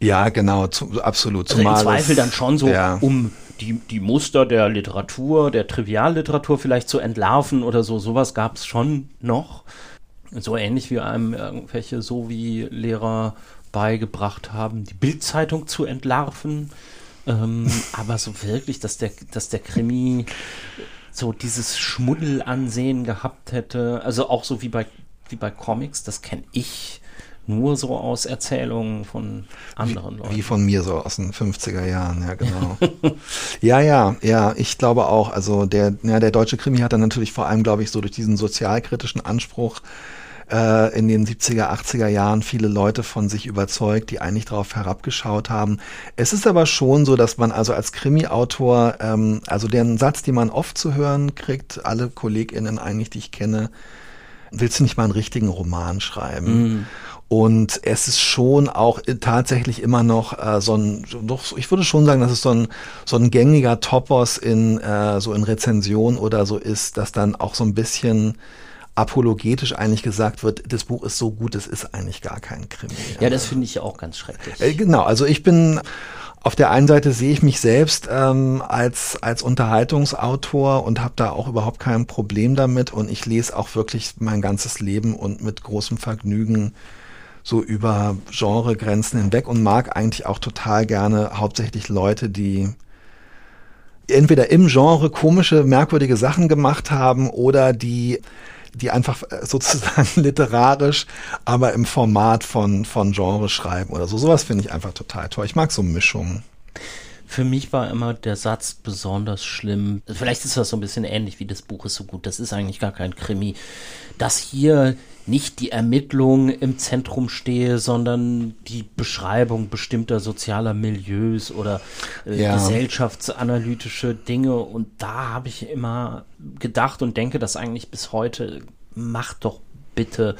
Ja, genau, zu, absolut. Also Zumal im Zweifel dann schon so, ja. um die, die Muster der Literatur, der Trivialliteratur vielleicht zu entlarven oder so. Sowas gab es schon noch. So ähnlich wie einem irgendwelche so wie Lehrer beigebracht haben, die Bildzeitung zu entlarven. Ähm, aber so wirklich, dass der, dass der Krimi so dieses Schmuddelansehen gehabt hätte. Also auch so wie bei, wie bei Comics, das kenne ich nur so aus Erzählungen von anderen wie, Leuten. Wie von mir so aus den 50er Jahren, ja genau. ja, ja, ja, ich glaube auch, also der, ja, der deutsche Krimi hat dann natürlich vor allem, glaube ich, so durch diesen sozialkritischen Anspruch äh, in den 70er, 80er Jahren viele Leute von sich überzeugt, die eigentlich darauf herabgeschaut haben. Es ist aber schon so, dass man also als Krimi-Autor, ähm, also den Satz, den man oft zu hören kriegt, alle KollegInnen eigentlich, die ich kenne, willst du nicht mal einen richtigen Roman schreiben? Mm. Und es ist schon auch tatsächlich immer noch äh, so ein, doch, ich würde schon sagen, dass es so ein, so ein gängiger Topos in äh, so in Rezension oder so ist, dass dann auch so ein bisschen apologetisch eigentlich gesagt wird, das Buch ist so gut, es ist eigentlich gar kein Krimi. Ja, das finde ich auch ganz schrecklich. Äh, genau, also ich bin auf der einen Seite sehe ich mich selbst ähm, als, als Unterhaltungsautor und habe da auch überhaupt kein Problem damit und ich lese auch wirklich mein ganzes Leben und mit großem Vergnügen so über Genregrenzen hinweg und mag eigentlich auch total gerne hauptsächlich Leute, die entweder im Genre komische, merkwürdige Sachen gemacht haben oder die die einfach äh, sozusagen literarisch, aber im Format von, von Genre schreiben oder so. Sowas finde ich einfach total toll. Ich mag so Mischungen. Für mich war immer der Satz besonders schlimm. Vielleicht ist das so ein bisschen ähnlich wie das Buch ist so gut. Das ist eigentlich gar kein Krimi. Dass hier nicht die Ermittlung im Zentrum stehe, sondern die Beschreibung bestimmter sozialer Milieus oder äh, ja. gesellschaftsanalytische Dinge. Und da habe ich immer gedacht und denke das eigentlich bis heute, macht doch bitte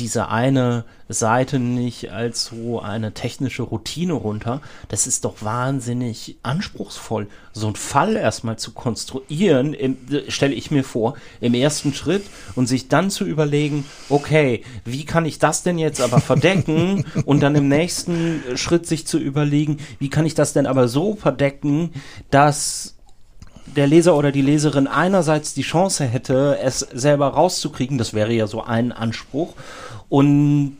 diese eine Seite nicht als so eine technische Routine runter. Das ist doch wahnsinnig anspruchsvoll, so einen Fall erstmal zu konstruieren, stelle ich mir vor, im ersten Schritt und sich dann zu überlegen, okay, wie kann ich das denn jetzt aber verdecken und dann im nächsten Schritt sich zu überlegen, wie kann ich das denn aber so verdecken, dass der Leser oder die Leserin einerseits die Chance hätte, es selber rauszukriegen, das wäre ja so ein Anspruch, und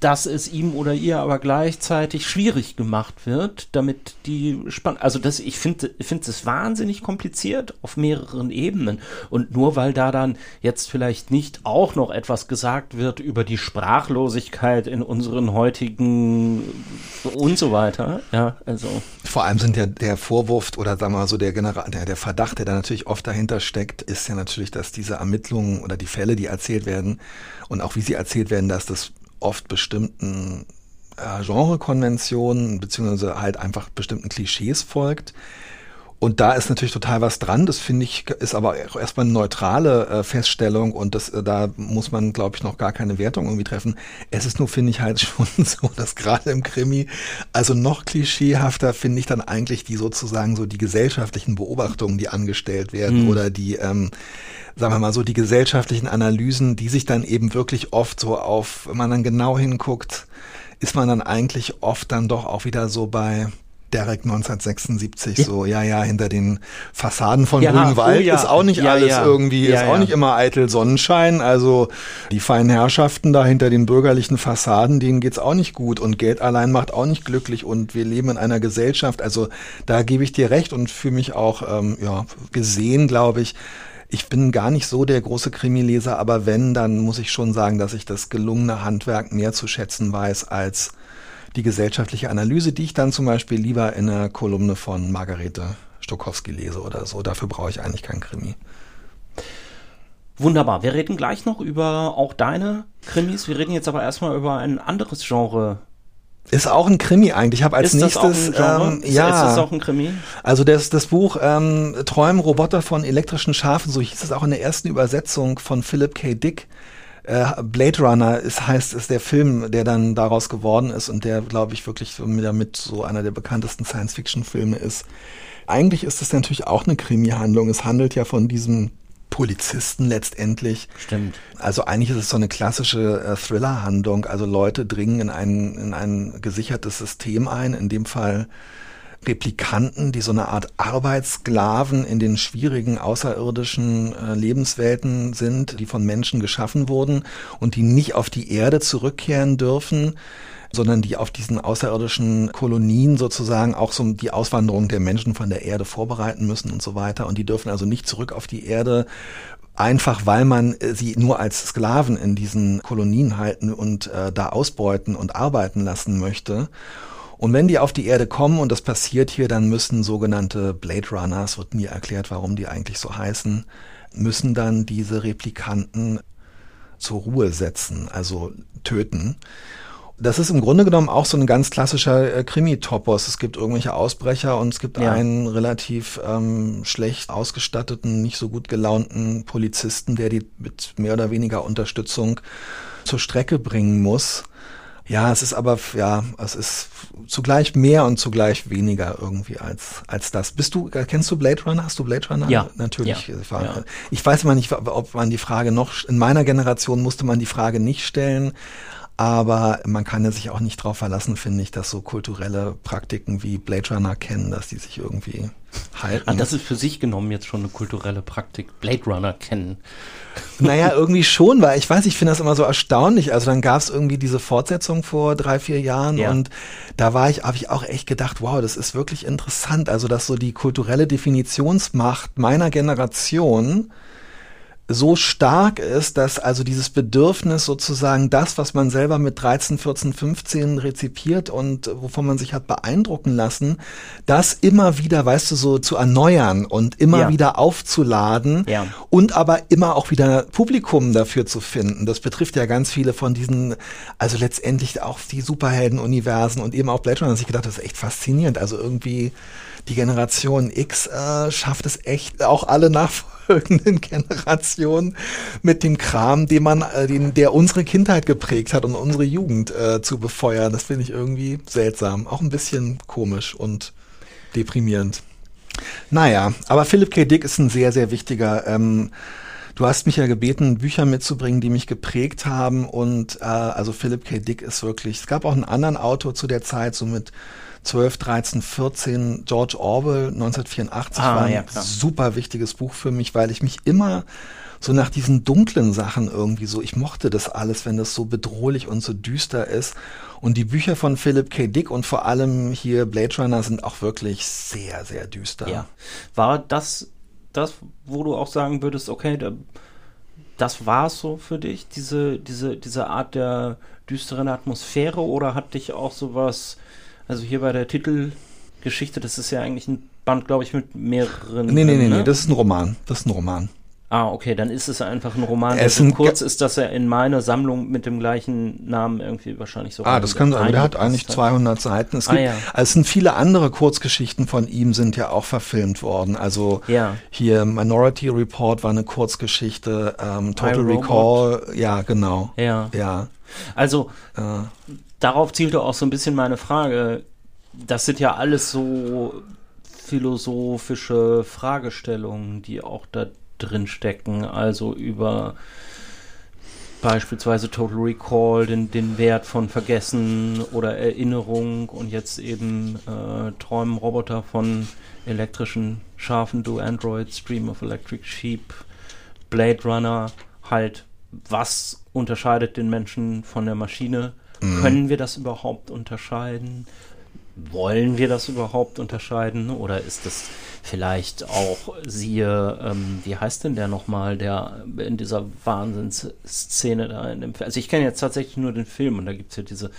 dass es ihm oder ihr aber gleichzeitig schwierig gemacht wird, damit die Spannung, also das, ich finde, finde es wahnsinnig kompliziert auf mehreren Ebenen. Und nur weil da dann jetzt vielleicht nicht auch noch etwas gesagt wird über die Sprachlosigkeit in unseren heutigen und so weiter, ja, also. Vor allem sind ja der Vorwurf oder sagen wir mal so der General, der, der Verdacht, der da natürlich oft dahinter steckt, ist ja natürlich, dass diese Ermittlungen oder die Fälle, die erzählt werden und auch wie sie erzählt werden, dass das oft bestimmten äh, Genrekonventionen beziehungsweise halt einfach bestimmten Klischees folgt. Und da ist natürlich total was dran. Das finde ich, ist aber auch erstmal eine neutrale äh, Feststellung und das, äh, da muss man, glaube ich, noch gar keine Wertung irgendwie treffen. Es ist nur, finde ich, halt schon so, dass gerade im Krimi, also noch klischeehafter finde ich dann eigentlich die sozusagen so die gesellschaftlichen Beobachtungen, die angestellt werden mhm. oder die, ähm, sagen wir mal so, die gesellschaftlichen Analysen, die sich dann eben wirklich oft so auf, wenn man dann genau hinguckt, ist man dann eigentlich oft dann doch auch wieder so bei Derek 1976 ja. so, ja, ja, hinter den Fassaden von ja, Grünwald oh, ja. ist auch nicht ja, alles irgendwie, ist auch nicht immer eitel Sonnenschein. Also die feinen Herrschaften da hinter den bürgerlichen Fassaden, denen geht's auch nicht gut und Geld allein macht auch nicht glücklich und wir leben in einer Gesellschaft. Also da gebe ich dir recht und fühle mich auch ähm, ja, gesehen, glaube ich. Ich bin gar nicht so der große Krimileser, aber wenn, dann muss ich schon sagen, dass ich das gelungene Handwerk mehr zu schätzen weiß als die gesellschaftliche Analyse, die ich dann zum Beispiel lieber in einer Kolumne von Margarete Stokowski lese oder so. Dafür brauche ich eigentlich keinen Krimi. Wunderbar. Wir reden gleich noch über auch deine Krimis. Wir reden jetzt aber erstmal über ein anderes Genre. Ist auch ein Krimi eigentlich. Ich habe als ist nächstes das ähm, ja, ist das auch ein Krimi? Also das, das Buch ähm, Träumen Roboter von elektrischen Schafen, so hieß es auch in der ersten Übersetzung von Philip K. Dick. Äh, Blade Runner ist, heißt, ist der Film, der dann daraus geworden ist und der, glaube ich, wirklich damit so einer der bekanntesten Science-Fiction-Filme ist. Eigentlich ist es natürlich auch eine Krimi-Handlung. Es handelt ja von diesem Polizisten letztendlich. Stimmt. Also eigentlich ist es so eine klassische äh, Thriller-Handlung. Also Leute dringen in ein, in ein gesichertes System ein, in dem Fall Replikanten, die so eine Art Arbeitssklaven in den schwierigen außerirdischen äh, Lebenswelten sind, die von Menschen geschaffen wurden und die nicht auf die Erde zurückkehren dürfen, sondern die auf diesen außerirdischen Kolonien sozusagen auch so die Auswanderung der Menschen von der Erde vorbereiten müssen und so weiter. Und die dürfen also nicht zurück auf die Erde, einfach weil man äh, sie nur als Sklaven in diesen Kolonien halten und äh, da ausbeuten und arbeiten lassen möchte. Und wenn die auf die Erde kommen und das passiert hier, dann müssen sogenannte Blade Runners, wird nie erklärt, warum die eigentlich so heißen, müssen dann diese Replikanten zur Ruhe setzen, also töten. Das ist im Grunde genommen auch so ein ganz klassischer äh, Krimi-Topos. Es gibt irgendwelche Ausbrecher und es gibt ja. einen relativ ähm, schlecht ausgestatteten, nicht so gut gelaunten Polizisten, der die mit mehr oder weniger Unterstützung zur Strecke bringen muss. Ja, es ist aber, ja, es ist zugleich mehr und zugleich weniger irgendwie als, als das. Bist du, kennst du Blade Runner? Hast du Blade Runner? Ja. Natürlich. Ja. Ich, war, ja. ich weiß mal nicht, ob man die Frage noch, in meiner Generation musste man die Frage nicht stellen, aber man kann ja sich auch nicht darauf verlassen, finde ich, dass so kulturelle Praktiken wie Blade Runner kennen, dass die sich irgendwie halten. Ah, das ist für sich genommen jetzt schon eine kulturelle Praktik, Blade Runner kennen. Naja, irgendwie schon, weil ich weiß, ich finde das immer so erstaunlich. Also dann gab es irgendwie diese Fortsetzung vor drei, vier Jahren ja. und da war ich, habe ich auch echt gedacht, wow, das ist wirklich interessant. Also dass so die kulturelle Definitionsmacht meiner Generation so stark ist, dass also dieses Bedürfnis sozusagen das, was man selber mit 13, 14, 15 rezipiert und wovon man sich hat beeindrucken lassen, das immer wieder, weißt du, so zu erneuern und immer ja. wieder aufzuladen ja. und aber immer auch wieder Publikum dafür zu finden. Das betrifft ja ganz viele von diesen, also letztendlich auch die Superhelden-Universen und eben auch Blade Runner. Ich gedacht, das ist echt faszinierend. Also irgendwie die Generation X äh, schafft es echt, auch alle nachfolgenden Generationen mit dem Kram, den man, äh, den, der unsere Kindheit geprägt hat und unsere Jugend äh, zu befeuern. Das finde ich irgendwie seltsam, auch ein bisschen komisch und deprimierend. Naja, aber Philip K. Dick ist ein sehr, sehr wichtiger. Ähm, du hast mich ja gebeten, Bücher mitzubringen, die mich geprägt haben. Und äh, also Philip K. Dick ist wirklich. Es gab auch einen anderen Autor zu der Zeit, so mit 12, 13, 14, George Orwell 1984 ah, war ein ja, super wichtiges Buch für mich, weil ich mich immer so nach diesen dunklen Sachen irgendwie so, ich mochte das alles, wenn das so bedrohlich und so düster ist. Und die Bücher von Philip K. Dick und vor allem hier Blade Runner sind auch wirklich sehr, sehr düster. Ja. War das das, wo du auch sagen würdest, okay, da, das war es so für dich, diese, diese, diese Art der düsteren Atmosphäre oder hat dich auch sowas, also hier bei der Titelgeschichte, das ist ja eigentlich ein Band, glaube ich, mit mehreren. Nee, nee, nee, ne? nee, das ist ein Roman. Das ist ein Roman. Ah, okay, dann ist es einfach ein Roman, der so kurz ist, dass er in meiner Sammlung mit dem gleichen Namen irgendwie wahrscheinlich so. Ah, das kann sein. Der hat eigentlich 200 Seiten. Es, ah, gibt, ja. also es sind viele andere Kurzgeschichten von ihm sind ja auch verfilmt worden. Also ja. hier Minority Report war eine Kurzgeschichte, ähm, Total Recall, ja genau. Ja. Ja. Also äh. Darauf zielte auch so ein bisschen meine Frage. Das sind ja alles so philosophische Fragestellungen, die auch da drin stecken, also über beispielsweise Total Recall, den, den Wert von Vergessen oder Erinnerung und jetzt eben äh, Träumen Roboter von elektrischen Schafen, Do Android, Stream of Electric Sheep, Blade Runner, halt, was unterscheidet den Menschen von der Maschine? Mhm. Können wir das überhaupt unterscheiden? Wollen wir das überhaupt unterscheiden? Oder ist das vielleicht auch siehe, ähm, wie heißt denn der nochmal, der in dieser Wahnsinnsszene da in dem Film. Also ich kenne jetzt tatsächlich nur den Film und da gibt es ja diese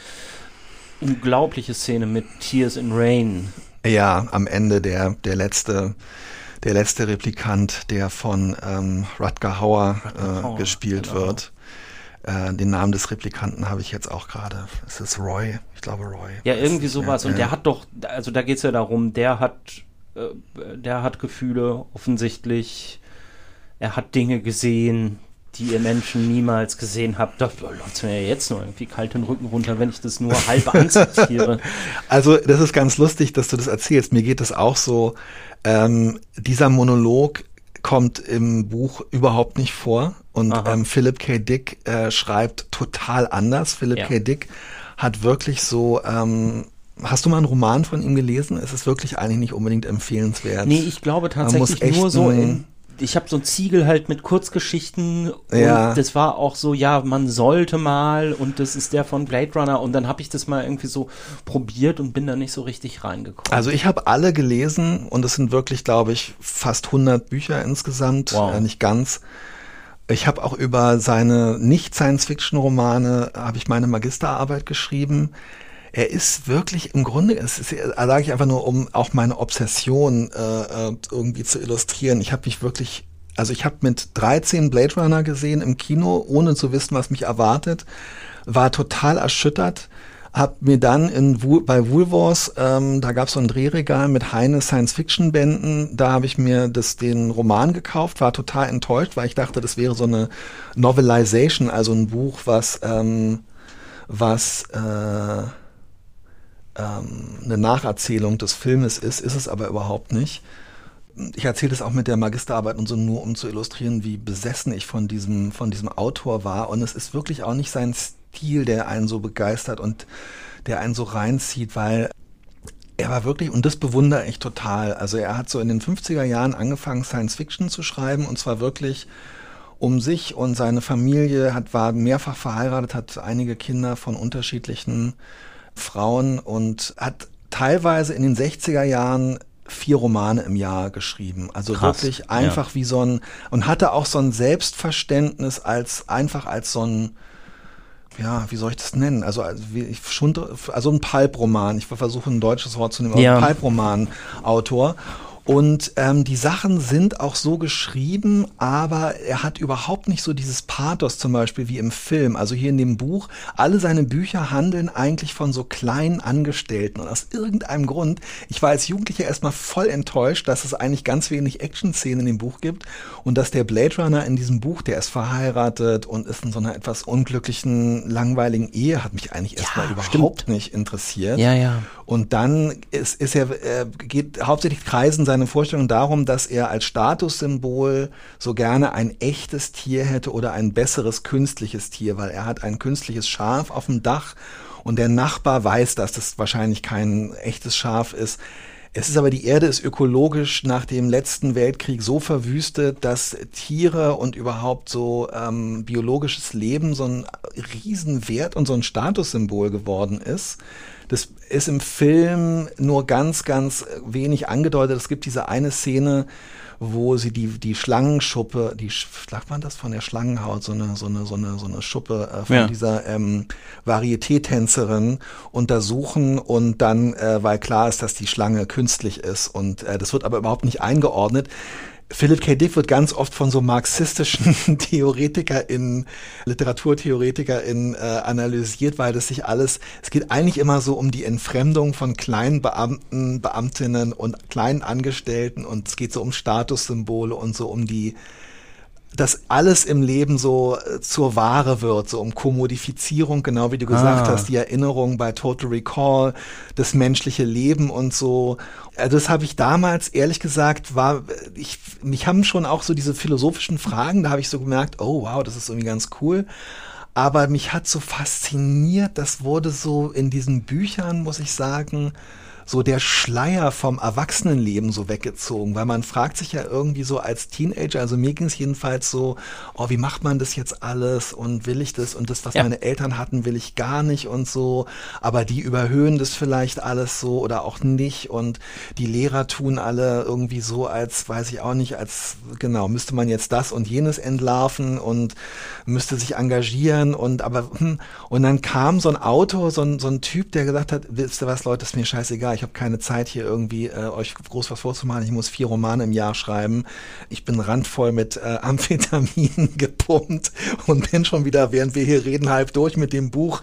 unglaubliche Szene mit Tears in Rain. Ja, am Ende der, der letzte der letzte Replikant, der von ähm, Rutger Hauer, Rutger äh, Hauer gespielt genau. wird. Äh, den Namen des Replikanten habe ich jetzt auch gerade. Es ist Roy, ich glaube Roy. Ja, irgendwie sowas. Ja, und der hat doch, also da geht es ja darum, der hat äh, der hat Gefühle offensichtlich. Er hat Dinge gesehen, die ihr Menschen niemals gesehen habt. Da läuft mir ja jetzt nur irgendwie kalt den Rücken runter, wenn ich das nur halb anzitiere. Also, das ist ganz lustig, dass du das erzählst. Mir geht das auch so. Ähm, dieser Monolog kommt im Buch überhaupt nicht vor. Und ähm, Philip K. Dick äh, schreibt total anders. Philip ja. K. Dick hat wirklich so ähm, Hast du mal einen Roman von ihm gelesen? Es ist wirklich eigentlich nicht unbedingt empfehlenswert. Nee, ich glaube tatsächlich nur so in. Ich habe so ein Ziegel halt mit Kurzgeschichten und ja. das war auch so, ja, man sollte mal und das ist der von Blade Runner und dann habe ich das mal irgendwie so probiert und bin da nicht so richtig reingekommen. Also ich habe alle gelesen und es sind wirklich, glaube ich, fast 100 Bücher insgesamt, wow. äh, nicht ganz. Ich habe auch über seine Nicht-Science-Fiction-Romane habe ich meine Magisterarbeit geschrieben er ist wirklich im Grunde, es ist, sage ich einfach nur, um auch meine Obsession äh, äh irgendwie zu illustrieren. Ich habe mich wirklich, also ich habe mit 13 Blade Runner gesehen im Kino, ohne zu wissen, was mich erwartet, war total erschüttert. Hab mir dann in, bei Woolworths, ähm, da gab es so ein Drehregal mit Heine Science-Fiction-Bänden, da habe ich mir das, den Roman gekauft, war total enttäuscht, weil ich dachte, das wäre so eine Novelization, also ein Buch, was, ähm, was äh, ähm, eine Nacherzählung des Filmes ist, ist es aber überhaupt nicht. Ich erzähle es auch mit der Magisterarbeit und so nur, um zu illustrieren, wie besessen ich von diesem, von diesem Autor war. Und es ist wirklich auch nicht sein Stil, der einen so begeistert und der einen so reinzieht, weil er war wirklich, und das bewundere ich total. Also er hat so in den 50er Jahren angefangen, Science Fiction zu schreiben und zwar wirklich um sich und seine Familie, hat, war mehrfach verheiratet, hat einige Kinder von unterschiedlichen Frauen und hat teilweise in den 60er Jahren vier Romane im Jahr geschrieben. Also Krass, wirklich einfach ja. wie so ein, und hatte auch so ein Selbstverständnis als, einfach als so ein, ja, wie soll ich das nennen? Also, also, wie, schon, also ein Pulp-Roman. Ich versuche ein deutsches Wort zu nehmen, aber ja. ein Pulp-Roman-Autor. Und ähm, die Sachen sind auch so geschrieben, aber er hat überhaupt nicht so dieses Pathos zum Beispiel wie im Film. Also hier in dem Buch, alle seine Bücher handeln eigentlich von so kleinen Angestellten. Und aus irgendeinem Grund, ich war als Jugendlicher erstmal voll enttäuscht, dass es eigentlich ganz wenig Action-Szenen in dem Buch gibt und dass der Blade Runner in diesem Buch, der ist verheiratet und ist in so einer etwas unglücklichen, langweiligen Ehe, hat mich eigentlich erstmal ja, überhaupt stimmt. nicht interessiert. Ja, ja. Und dann ist, ist er, er geht hauptsächlich kreisen seine Vorstellung darum, dass er als Statussymbol so gerne ein echtes Tier hätte oder ein besseres künstliches Tier, weil er hat ein künstliches Schaf auf dem Dach und der Nachbar weiß, dass das wahrscheinlich kein echtes Schaf ist. Es ist aber, die Erde ist ökologisch nach dem letzten Weltkrieg so verwüstet, dass Tiere und überhaupt so ähm, biologisches Leben so ein Riesenwert und so ein Statussymbol geworden ist. Das ist im Film nur ganz, ganz wenig angedeutet. Es gibt diese eine Szene, wo sie die, die Schlangenschuppe, die, sagt man das von der Schlangenhaut, so eine, so eine, so eine, so eine Schuppe äh, von ja. dieser ähm, Varieté-Tänzerin untersuchen und dann, äh, weil klar ist, dass die Schlange künstlich ist und äh, das wird aber überhaupt nicht eingeordnet. Philip K. Dick wird ganz oft von so marxistischen TheoretikerInnen, LiteraturtheoretikerInnen äh, analysiert, weil das sich alles, es geht eigentlich immer so um die Entfremdung von kleinen Beamten, Beamtinnen und kleinen Angestellten und es geht so um Statussymbole und so um die dass alles im Leben so äh, zur Ware wird, so um Kommodifizierung, genau wie du gesagt ah. hast, die Erinnerung bei Total Recall, das menschliche Leben und so. Also das habe ich damals, ehrlich gesagt, war, ich, mich haben schon auch so diese philosophischen Fragen, da habe ich so gemerkt, oh wow, das ist irgendwie ganz cool. Aber mich hat so fasziniert, das wurde so in diesen Büchern, muss ich sagen, so der Schleier vom Erwachsenenleben so weggezogen, weil man fragt sich ja irgendwie so als Teenager, also mir ging es jedenfalls so, oh, wie macht man das jetzt alles und will ich das und das, was ja. meine Eltern hatten, will ich gar nicht und so, aber die überhöhen das vielleicht alles so oder auch nicht und die Lehrer tun alle irgendwie so, als weiß ich auch nicht, als genau, müsste man jetzt das und jenes entlarven und müsste sich engagieren und aber hm, und dann kam so ein Autor, so ein, so ein Typ, der gesagt hat, wisst ihr was, Leute, ist mir scheißegal, ich habe keine Zeit hier irgendwie äh, euch groß was vorzumachen. Ich muss vier Romane im Jahr schreiben. Ich bin randvoll mit äh, Amphetaminen gepumpt und bin schon wieder, während wir hier reden, halb durch mit dem Buch.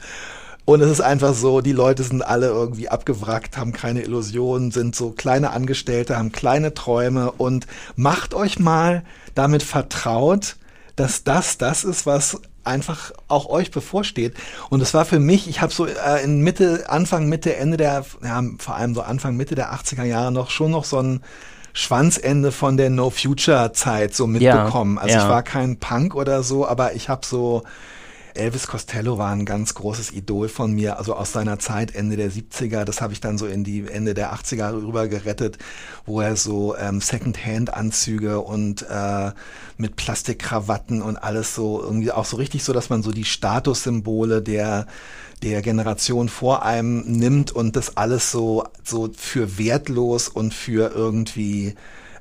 Und es ist einfach so, die Leute sind alle irgendwie abgewrackt, haben keine Illusionen, sind so kleine Angestellte, haben kleine Träume und macht euch mal damit vertraut, dass das das ist, was einfach auch euch bevorsteht. Und es war für mich, ich habe so äh, in Mitte, Anfang, Mitte, Ende der, ja, vor allem so Anfang, Mitte der 80er Jahre noch schon noch so ein Schwanzende von der No Future Zeit so mitbekommen. Ja, also ja. ich war kein Punk oder so, aber ich habe so Elvis Costello war ein ganz großes Idol von mir, also aus seiner Zeit Ende der 70er. Das habe ich dann so in die Ende der 80er rüber gerettet, wo er so ähm, Second-Hand-Anzüge und äh, mit Plastikkrawatten und alles so irgendwie auch so richtig so, dass man so die Statussymbole der der Generation vor einem nimmt und das alles so so für wertlos und für irgendwie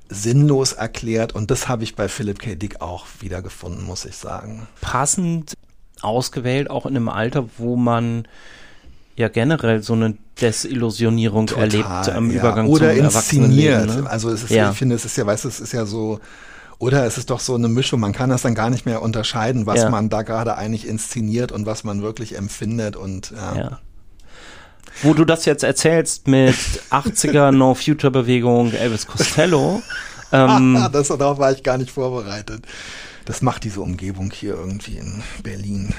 sinnlos erklärt und das habe ich bei Philip K. Dick auch wiedergefunden, muss ich sagen. Passend ausgewählt, auch in einem Alter, wo man ja generell so eine Desillusionierung Total, erlebt am ja. Übergang oder zum inszeniert. Ne? Also es ist, ja. ich finde, es ist ja, weißt du, es ist ja so, oder es ist doch so eine Mischung, man kann das dann gar nicht mehr unterscheiden, was ja. man da gerade eigentlich inszeniert und was man wirklich empfindet und ja. Wo du das jetzt erzählst mit 80er No Future Bewegung Elvis Costello. ähm, das, darauf war ich gar nicht vorbereitet das macht diese Umgebung hier irgendwie in Berlin.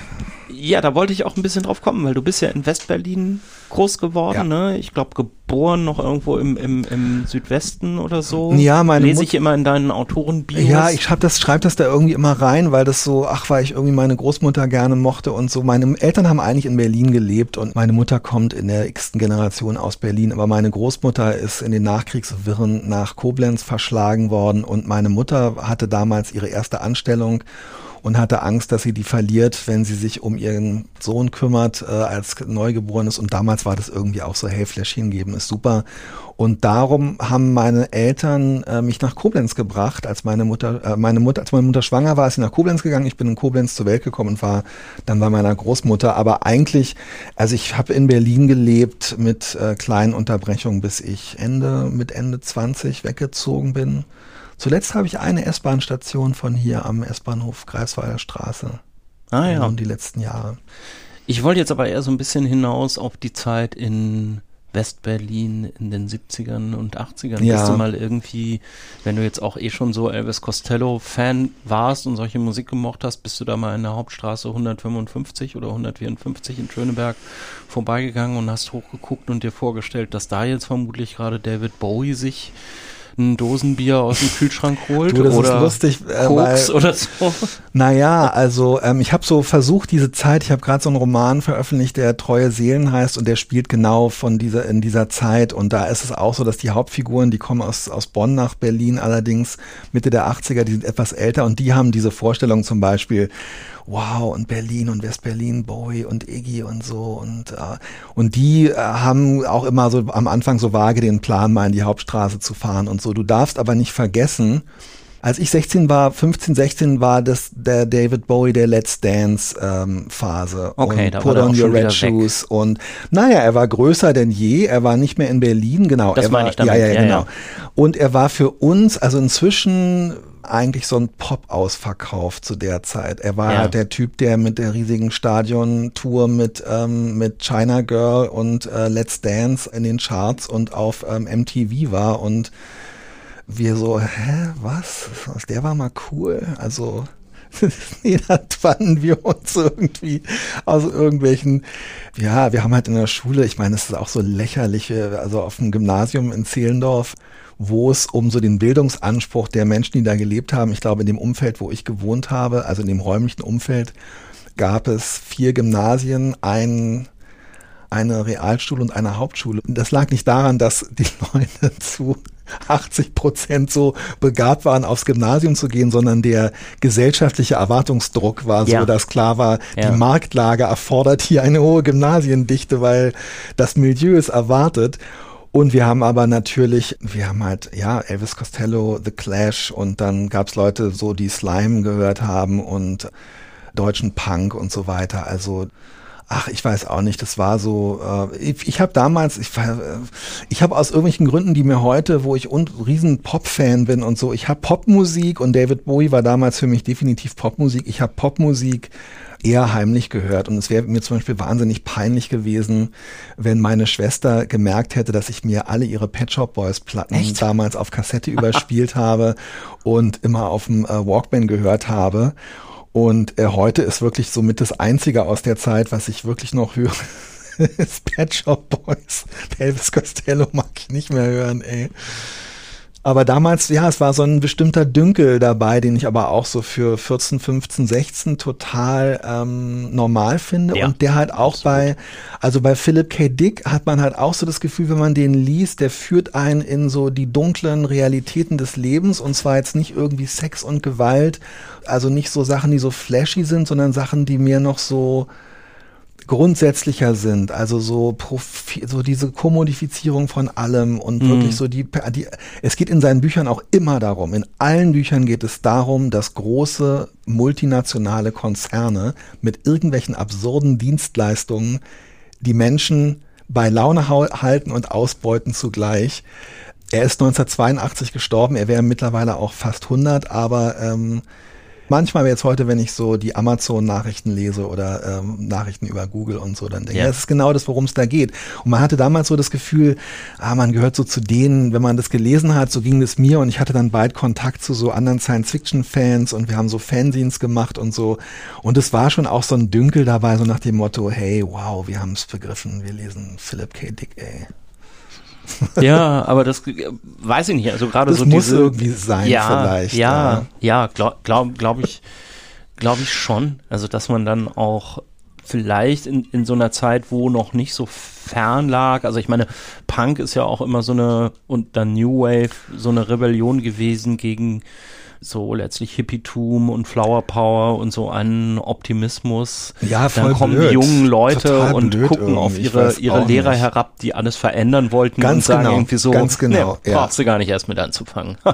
Ja, da wollte ich auch ein bisschen drauf kommen, weil du bist ja in Westberlin groß geworden, ja. ne? Ich glaube, geboren noch irgendwo im, im, im Südwesten oder so. Ja, meine Lese ich immer in deinen Autorenbios. Ja, ich hab das, schreib das da irgendwie immer rein, weil das so, ach, weil ich irgendwie meine Großmutter gerne mochte und so. Meine Eltern haben eigentlich in Berlin gelebt und meine Mutter kommt in der x-ten Generation aus Berlin, aber meine Großmutter ist in den Nachkriegswirren nach Koblenz verschlagen worden und meine Mutter hatte damals ihre erste Anstellung und hatte Angst, dass sie die verliert, wenn sie sich um ihren Sohn kümmert äh, als Neugeborenes. Und damals war das irgendwie auch so, hey, Fläschchen geben ist super. Und darum haben meine Eltern äh, mich nach Koblenz gebracht, als meine Mutter, äh, meine Mutter, als meine Mutter schwanger war, ist sie nach Koblenz gegangen. Ich bin in Koblenz zur Welt gekommen und war dann bei meiner Großmutter. Aber eigentlich, also ich habe in Berlin gelebt mit äh, kleinen Unterbrechungen, bis ich Ende mit Ende 20 weggezogen bin. Zuletzt habe ich eine S-Bahn-Station von hier am S-Bahnhof Greifswalder Straße. Ah ja. Und die letzten Jahre. Ich wollte jetzt aber eher so ein bisschen hinaus auf die Zeit in Westberlin in den 70ern und 80ern. Ja. Bist du mal irgendwie, wenn du jetzt auch eh schon so Elvis Costello-Fan warst und solche Musik gemocht hast, bist du da mal in der Hauptstraße 155 oder 154 in Schöneberg vorbeigegangen und hast hochgeguckt und dir vorgestellt, dass da jetzt vermutlich gerade David Bowie sich ein Dosenbier aus dem Kühlschrank holt Du, oder lustig, äh, Koks weil, oder so. Naja, also ähm, ich habe so versucht, diese Zeit, ich habe gerade so einen Roman veröffentlicht, der Treue Seelen heißt und der spielt genau von dieser in dieser Zeit und da ist es auch so, dass die Hauptfiguren, die kommen aus, aus Bonn nach Berlin allerdings Mitte der 80er, die sind etwas älter und die haben diese Vorstellung zum Beispiel, wow, und Berlin und West-Berlin, Bowie und Iggy und so und, äh, und die äh, haben auch immer so am Anfang so vage den Plan, mal in die Hauptstraße zu fahren und so. Du darfst aber nicht vergessen, als ich 16 war, 15, 16 war das der David Bowie der Let's Dance ähm, Phase Okay, und da war Put der on Your Red weg. Shoes und naja, er war größer denn je, er war nicht mehr in Berlin, genau. Das er war, ich damit, ja, ja, ja, genau. ja. Und er war für uns, also inzwischen eigentlich so ein Pop-Ausverkauf zu der Zeit. Er war Ja. der Typ, der mit der riesigen Stadion-Tour mit, ähm, mit China Girl und äh, Let's Dance in den Charts und auf ähm, MTV war und wir so, hä, was? Der war mal cool. Also, nee, da fanden wir uns irgendwie aus irgendwelchen, ja, wir haben halt in der Schule, ich meine, es ist auch so lächerliche, also auf dem Gymnasium in Zehlendorf, wo es um so den Bildungsanspruch der Menschen, die da gelebt haben, ich glaube in dem Umfeld, wo ich gewohnt habe, also in dem räumlichen Umfeld, gab es vier Gymnasien, ein eine Realschule und eine Hauptschule. Das lag nicht daran, dass die Leute zu 80 Prozent so begabt waren, aufs Gymnasium zu gehen, sondern der gesellschaftliche Erwartungsdruck war so, Ja. dass klar war, Ja. die Marktlage erfordert hier eine hohe Gymnasiendichte, weil das Milieu es erwartet. Und wir haben aber natürlich, wir haben halt, ja, Elvis Costello, The Clash und dann gab's Leute so, die Slime gehört haben und deutschen Punk und so weiter. Also Ach, ich weiß auch nicht. Das war so. Äh, ich ich habe damals, ich, ich habe aus irgendwelchen Gründen, die mir heute, wo ich un, riesen Pop-Fan bin und so, ich habe Popmusik und David Bowie war damals für mich definitiv Popmusik. Ich habe Popmusik eher heimlich gehört und es wäre mir zum Beispiel wahnsinnig peinlich gewesen, wenn meine Schwester gemerkt hätte, dass ich mir alle ihre Pet Shop Boys Platten Echt? damals auf Kassette überspielt habe und immer auf dem äh, Walkman gehört habe. Und äh, heute ist wirklich somit das Einzige aus der Zeit, was ich wirklich noch höre, ist Pet Shop Boys. Elvis Costello mag ich nicht mehr hören, ey. Aber damals, ja, es war so ein bestimmter Dünkel dabei, den ich aber auch so für 14, 15, 16 total ähm, normal finde. Ja, und der halt auch bei, also bei Philip K. Dick hat man halt auch so das Gefühl, wenn man den liest, der führt einen in so die dunklen Realitäten des Lebens und zwar jetzt nicht irgendwie Sex und Gewalt, also nicht so Sachen, die so flashy sind, sondern Sachen, die mir noch so grundsätzlicher sind, also so, Profi so diese Kommodifizierung von allem und wirklich so die, die, es geht in seinen Büchern auch immer darum, in allen Büchern geht es darum, dass große multinationale Konzerne mit irgendwelchen absurden Dienstleistungen die Menschen bei Laune halten und ausbeuten zugleich. Er ist 1982 gestorben, er wäre mittlerweile auch fast 100, aber ähm, manchmal jetzt heute, wenn ich so die Amazon-Nachrichten lese oder ähm, Nachrichten über Google und so, dann denke ich, Ja. das ist genau das, worum es da geht. Und man hatte damals so das Gefühl, ah, man gehört so zu denen, wenn man das gelesen hat, so ging es mir und ich hatte dann bald Kontakt zu so anderen Science-Fiction-Fans und wir haben so Fanzines gemacht und so. Und es war schon auch so ein Dünkel dabei, so nach dem Motto, hey, wow, wir haben es begriffen, wir lesen Philip K. Dick, ey. Ja, aber das äh, weiß ich nicht. Also gerade Das so muss diese, irgendwie sein ja, vielleicht, Ja, ja. ja, glaub, glaub, glaub ich, glaube ich schon. Also dass man dann auch vielleicht in, in so einer Zeit, wo noch nicht so fern lag. Also ich meine, Punk ist ja auch immer so eine, und dann New Wave, so eine Rebellion gewesen gegen so letztlich Hippietum und Flower Power und so einen Optimismus. Ja, voll Dann kommen blöd. die jungen Leute Total und gucken auf irgendwie. Ich ihre, ihre Lehrer nicht. herab, die alles verändern wollten Ganz und sagen genau, irgendwie so, ganz genau, nee, ja. brauchst du gar nicht erst mit anzufangen.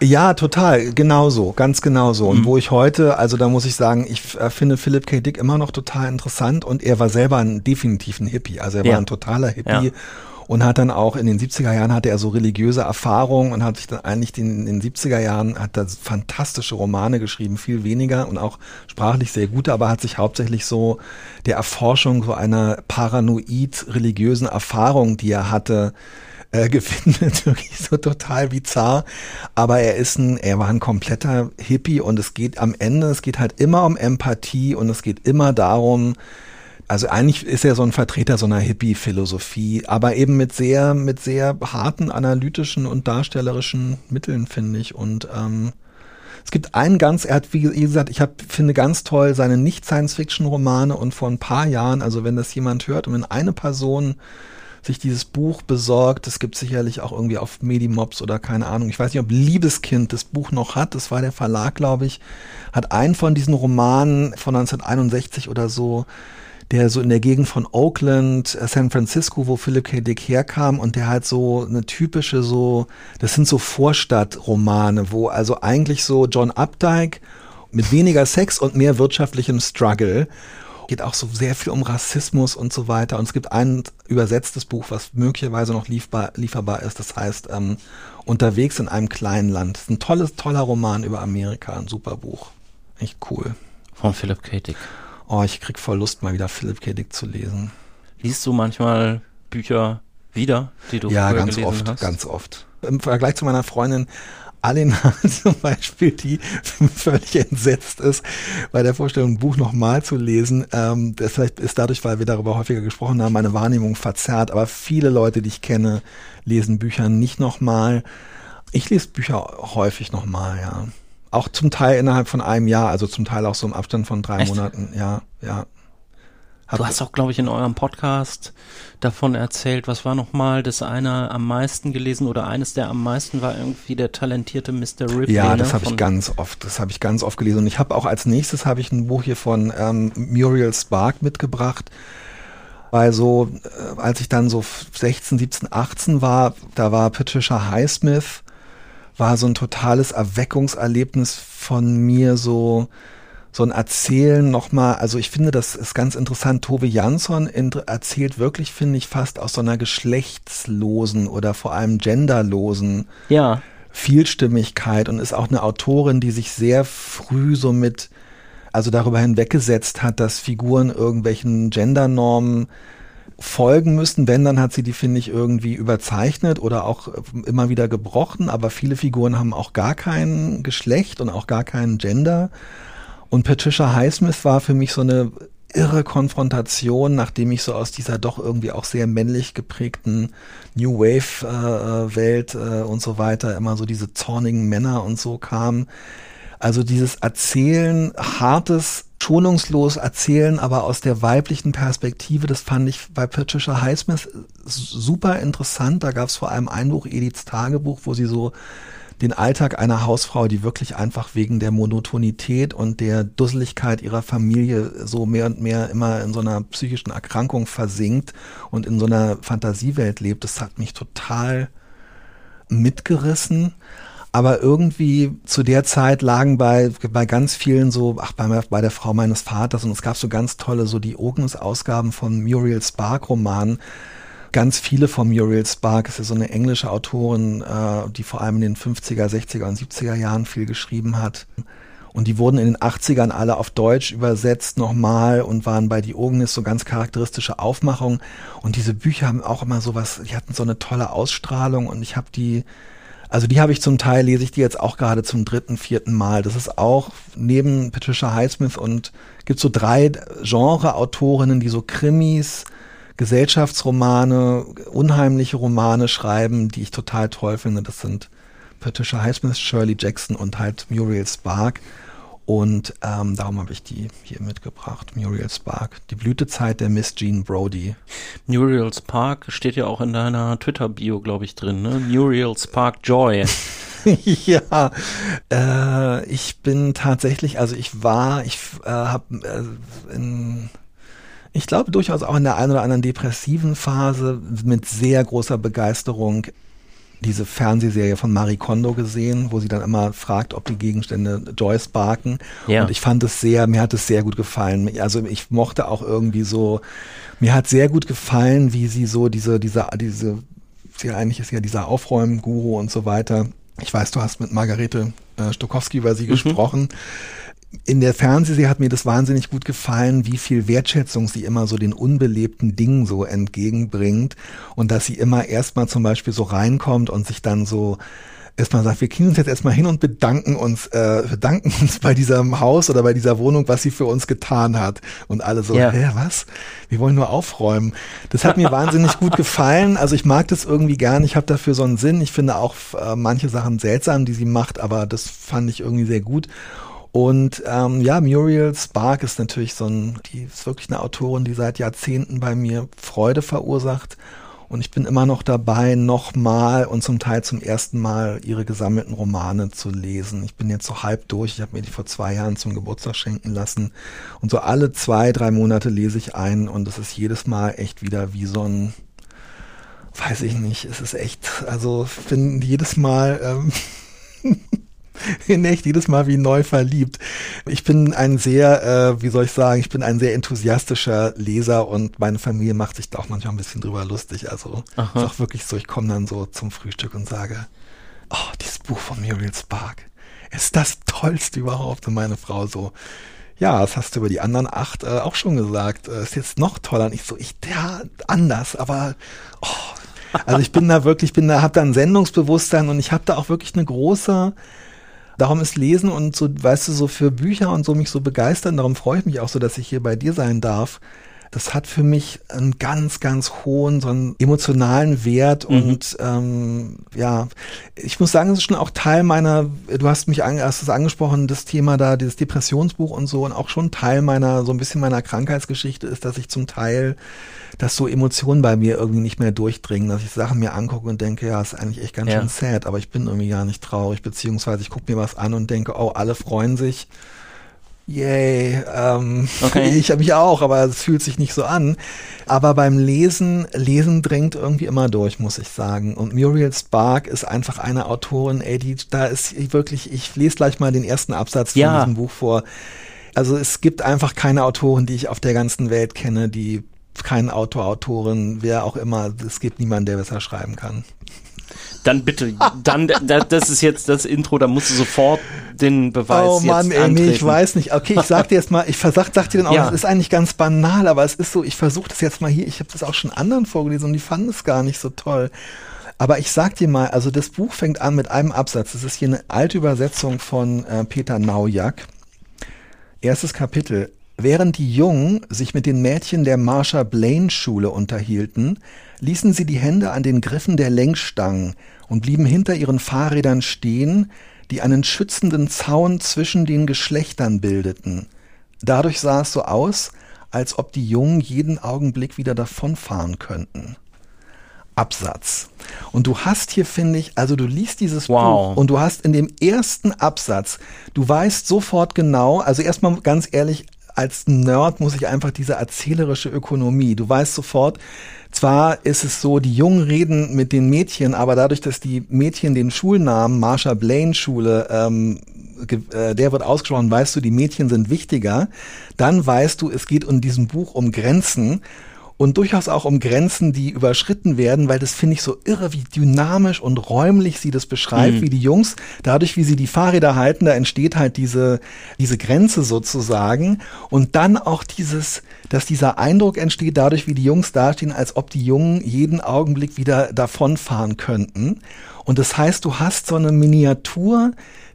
Ja, total, genauso, ganz genauso. Mhm. Und wo ich heute, also da muss ich sagen, ich äh, finde Philip K. Dick immer noch total interessant und er war selber ein definitiv ein Hippie, also er Ja. war ein totaler Hippie. Ja. Und hat dann auch in den 70er Jahren hatte er so religiöse Erfahrungen und hat sich dann eigentlich in den 70er Jahren hat er fantastische Romane geschrieben, viel weniger und auch sprachlich sehr gute, aber hat sich hauptsächlich so der Erforschung so einer paranoid religiösen Erfahrung, die er hatte, äh, gewidmet, wirklich so total bizarr. Aber er ist ein, er war ein kompletter Hippie und es geht am Ende, es geht halt immer um Empathie und es geht immer darum, also eigentlich ist er so ein Vertreter so einer Hippie-Philosophie, aber eben mit sehr, mit sehr harten analytischen und darstellerischen Mitteln, finde ich. Und ähm, es gibt einen ganz, er hat, wie gesagt, ich hab, finde ganz toll seine Nicht-Science-Fiction-Romane und vor ein paar Jahren, also wenn das jemand hört und wenn eine Person sich dieses Buch besorgt, das gibt sicherlich auch irgendwie auf Medimobs oder keine Ahnung. Ich weiß nicht, ob Liebeskind das Buch noch hat. Das war der Verlag, glaube ich, hat einen von diesen Romanen von 1961 oder so, der so in der Gegend von Oakland, äh, San Francisco, wo Philip K. Dick herkam und der halt so eine typische so, das sind so Vorstadtromane, wo also eigentlich so John Updike mit weniger Sex und mehr wirtschaftlichem Struggle geht auch so sehr viel um Rassismus und so weiter. Und es gibt ein übersetztes Buch, was möglicherweise noch lieferbar, lieferbar ist. Das heißt ähm, Unterwegs in einem kleinen Land. Ein tolles, toller Roman über Amerika, ein super Buch. Echt cool. Von Philip K. Dick. Oh, ich krieg voll Lust, mal wieder Philip K. Dick zu lesen. Liest du manchmal Bücher wieder, die du ja, ganz gelesen oft, hast? ganz oft. Im Vergleich zu meiner Freundin Alina zum Beispiel, die völlig entsetzt ist, bei der Vorstellung, ein Buch nochmal zu lesen. Ähm, das vielleicht ist dadurch, weil wir darüber häufiger gesprochen haben, meine Wahrnehmung verzerrt. Aber viele Leute, die ich kenne, lesen Bücher nicht nochmal. Ich lese Bücher häufig nochmal, ja. Auch zum Teil innerhalb von einem Jahr, also zum Teil auch so im Abstand von drei Echt? Monaten, ja, ja. Hab- Du hast auch, glaube ich, in eurem Podcast davon erzählt, was war nochmal das eine am meisten gelesen oder eines der am meisten war irgendwie der talentierte Mr. Ripley. Ja, ne, das habe ich ganz oft. Das habe ich ganz oft gelesen. Und ich habe auch als nächstes habe ich ein Buch hier von ähm, Muriel Spark mitgebracht. Weil so, äh, als ich dann so 16, 17, 18 war, da war Patricia Highsmith, war so ein totales Erweckungserlebnis von mir, so, so ein Erzählen nochmal, also ich finde, das ist ganz interessant. Tove Jansson erzählt wirklich, finde ich, fast aus so einer geschlechtslosen oder vor allem genderlosen Ja, Vielstimmigkeit und ist auch eine Autorin, die sich sehr früh so mit, also darüber hinweggesetzt hat, dass Figuren irgendwelchen Gendernormen folgen müssen. Wenn, dann hat sie die, finde ich, irgendwie überzeichnet oder auch immer wieder gebrochen. Aber viele Figuren haben auch gar kein Geschlecht und auch gar keinen Gender. Und Patricia Highsmith war für mich so eine irre Konfrontation, nachdem ich so aus dieser doch irgendwie auch sehr männlich geprägten New Wave äh, Welt äh, und so weiter immer so diese zornigen Männer und so kam. Also dieses Erzählen, hartes, schonungslos erzählen, aber aus der weiblichen Perspektive, das fand ich bei Patricia Highsmith super interessant. Da gab es vor allem ein Buch, Ediths Tagebuch, wo sie so den Alltag einer Hausfrau, die wirklich einfach wegen der Monotonität und der Dusseligkeit ihrer Familie so mehr und mehr immer in so einer psychischen Erkrankung versinkt und in so einer Fantasiewelt lebt. Das hat mich total mitgerissen. Aber irgendwie zu der Zeit lagen bei, bei ganz vielen so, ach, bei, bei der Frau meines Vaters und es gab so ganz tolle, so die Ognes-Ausgaben von Muriel Spark-Romanen, ganz viele von Muriel Spark, ist ja so eine englische Autorin, äh, die vor allem in den 50er, 60er und 70er Jahren viel geschrieben hat. Und die wurden in den 80ern alle auf Deutsch übersetzt nochmal und waren bei Diogenes so ganz charakteristische Aufmachungen. Und diese Bücher haben auch immer so was, die hatten so eine tolle Ausstrahlung und ich habe die, also die habe ich zum Teil, lese ich die jetzt auch gerade zum dritten, vierten Mal. Das ist auch neben Patricia Highsmith und gibt so drei Genre-Autorinnen, die so Krimis, Gesellschaftsromane, unheimliche Romane schreiben, die ich total toll finde. Das sind Patricia Highsmith, Shirley Jackson und halt Muriel Spark. Und ähm, darum habe ich die hier mitgebracht. Muriel Spark. Die Blütezeit der Miss Jean Brody. Muriel Spark steht ja auch in deiner Twitter-Bio, glaube ich, drin, ne? Muriel Spark Joy. ja, äh, ich bin tatsächlich, also ich war, ich äh, habe äh, in ich glaube durchaus auch in der einen oder anderen depressiven Phase mit sehr großer Begeisterung diese Fernsehserie von Marie Kondo gesehen, wo sie dann immer fragt, ob die Gegenstände Joyce barken. Ja. Und ich fand es sehr, mir hat es sehr gut gefallen. Also ich mochte auch irgendwie so, mir hat sehr gut gefallen, wie sie so diese, diese, diese, sie eigentlich ist ja dieser Aufräumen-Guru und so weiter. Ich weiß, du hast mit Margarete äh, Stokowski über sie mhm. gesprochen in der Fernsehserie hat mir das wahnsinnig gut gefallen, wie viel Wertschätzung sie immer so den unbelebten Dingen so entgegenbringt und dass sie immer erstmal zum Beispiel so reinkommt und sich dann so erstmal sagt, wir kriegen uns jetzt erstmal hin und bedanken uns, äh, bedanken uns bei diesem Haus oder bei dieser Wohnung, was sie für uns getan hat. Und alle so, ja. hä, was? Wir wollen nur aufräumen. Das hat mir wahnsinnig gut gefallen. Also ich mag das irgendwie gern. Ich habe dafür so einen Sinn. Ich finde auch äh, manche Sachen seltsam, die sie macht, aber das fand ich irgendwie sehr gut. Und ähm, ja, Muriel Spark ist natürlich so ein, die ist wirklich eine Autorin, die seit Jahrzehnten bei mir Freude verursacht. Und ich bin immer noch dabei, nochmal und zum Teil zum ersten Mal ihre gesammelten Romane zu lesen. Ich bin jetzt so halb durch. Ich habe mir die vor zwei Jahren zum Geburtstag schenken lassen. Und so alle zwei, drei Monate lese ich einen und es ist jedes Mal echt wieder wie so ein, weiß ich nicht, es ist echt, also ich bin jedes Mal ähm, in echt jedes Mal wie neu verliebt. Ich bin ein sehr, äh, wie soll ich sagen, ich bin ein sehr enthusiastischer Leser und meine Familie macht sich da auch manchmal ein bisschen drüber lustig. Also Aha. ist auch wirklich so, ich komme dann so zum Frühstück und sage, oh, dieses Buch von Muriel Spark ist das Tollste überhaupt. Und meine Frau so, ja, das hast du über die anderen acht äh, auch schon gesagt. Äh, ist jetzt noch toller. Und ich so, ich, ja, anders, aber oh. Also ich bin da wirklich, bin da, hab da ein Sendungsbewusstsein und ich habe da auch wirklich eine große darum ist Lesen und so, weißt du, so für Bücher und so mich so begeistern, darum freue ich mich auch so, dass ich hier bei dir sein darf. Das hat für mich einen ganz, ganz hohen, so einen emotionalen Wert mhm. und ähm, ja, ich muss sagen, es ist schon auch Teil meiner, du hast mich an, hast es angesprochen, das Thema da, dieses Depressionsbuch und so und auch schon Teil meiner, so ein bisschen meiner Krankheitsgeschichte ist, dass ich zum Teil dass so Emotionen bei mir irgendwie nicht mehr durchdringen, dass ich Sachen mir angucke und denke, ja, ist eigentlich echt ganz ja. schön sad, aber ich bin irgendwie gar nicht traurig, beziehungsweise ich gucke mir was an und denke, oh, alle freuen sich. Yay, ähm, okay. ich habe mich auch, aber es fühlt sich nicht so an. Aber beim Lesen, Lesen dringt irgendwie immer durch, muss ich sagen. Und Muriel Spark ist einfach eine Autorin, ey, die, da ist wirklich, ich lese gleich mal den ersten Absatz ja. von diesem Buch vor. Also es gibt einfach keine Autoren, die ich auf der ganzen Welt kenne, die kein Autor, Autorin, wer auch immer. Es gibt niemanden, der besser schreiben kann. Dann bitte, dann, das ist jetzt das Intro, da musst du sofort den Beweis Oh Mann, ey, nee, ich weiß nicht. Okay, ich sag dir jetzt mal, ich versag, sag dir dann auch, ja. das ist eigentlich ganz banal, aber es ist so, ich versuche das jetzt mal hier, ich habe das auch schon anderen vorgelesen und die fanden es gar nicht so toll. Aber ich sag dir mal, also das Buch fängt an mit einem Absatz. Das ist hier eine alte Übersetzung von äh, Peter Naujak. Erstes Kapitel. Während die Jungen sich mit den Mädchen der Marsha Blaine Schule unterhielten, ließen sie die Hände an den Griffen der Lenkstangen und blieben hinter ihren Fahrrädern stehen, die einen schützenden Zaun zwischen den Geschlechtern bildeten. Dadurch sah es so aus, als ob die Jungen jeden Augenblick wieder davonfahren könnten. Absatz. Und du hast hier, finde ich, also du liest dieses wow. Buch und du hast in dem ersten Absatz, du weißt sofort genau, also erstmal ganz ehrlich, als Nerd muss ich einfach diese erzählerische Ökonomie. Du weißt sofort, zwar ist es so, die Jungen reden mit den Mädchen, aber dadurch, dass die Mädchen den Schulnamen Marsha Blaine Schule ähm, äh, der wird ausgesprochen, weißt du, die Mädchen sind wichtiger, dann weißt du, es geht in diesem Buch um Grenzen und durchaus auch um Grenzen, die überschritten werden, weil das finde ich so irre, wie dynamisch und räumlich sie das beschreibt, mhm. wie die Jungs, dadurch, wie sie die Fahrräder halten, da entsteht halt diese, diese Grenze sozusagen und dann auch dieses, dass dieser Eindruck entsteht, dadurch, wie die Jungs dastehen, als ob die Jungen jeden Augenblick wieder davonfahren könnten. Und das heißt, du hast so eine Miniatur,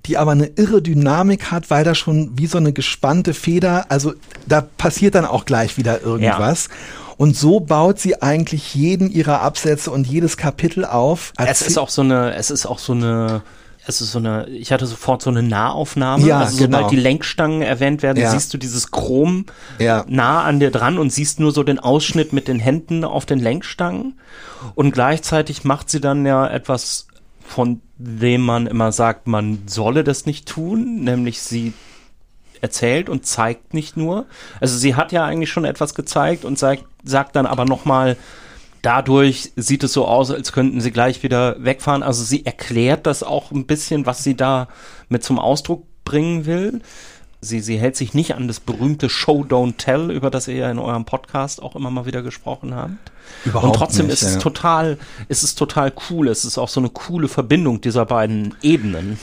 die aber eine irre Dynamik hat, weil da schon wie so eine gespannte Feder, also da passiert dann auch gleich wieder irgendwas. Ja. Und so baut sie eigentlich jeden ihrer Absätze und jedes Kapitel auf. Es ist auch so eine, es ist auch so eine, es ist so eine, ich hatte sofort so eine Nahaufnahme. Ja, also genau. sobald die Lenkstangen erwähnt werden, Ja. siehst du dieses Chrom Ja. nah an dir dran und siehst nur so den Ausschnitt mit den Händen auf den Lenkstangen. Und gleichzeitig macht sie dann ja etwas, von dem man immer sagt, man solle das nicht tun, nämlich sie erzählt und zeigt nicht nur. Also sie hat ja eigentlich schon etwas gezeigt und sagt, sagt dann aber nochmal, dadurch sieht es so aus, als könnten sie gleich wieder wegfahren. Also sie erklärt das auch ein bisschen, was sie da mit zum Ausdruck bringen will. Sie, sie hält sich nicht an das berühmte Show Don't Tell, über das ihr ja in eurem Podcast auch immer mal wieder gesprochen habt. Überhaupt und trotzdem nicht, ist es ja. total, ist es total cool. Es ist auch so eine coole Verbindung dieser beiden Ebenen.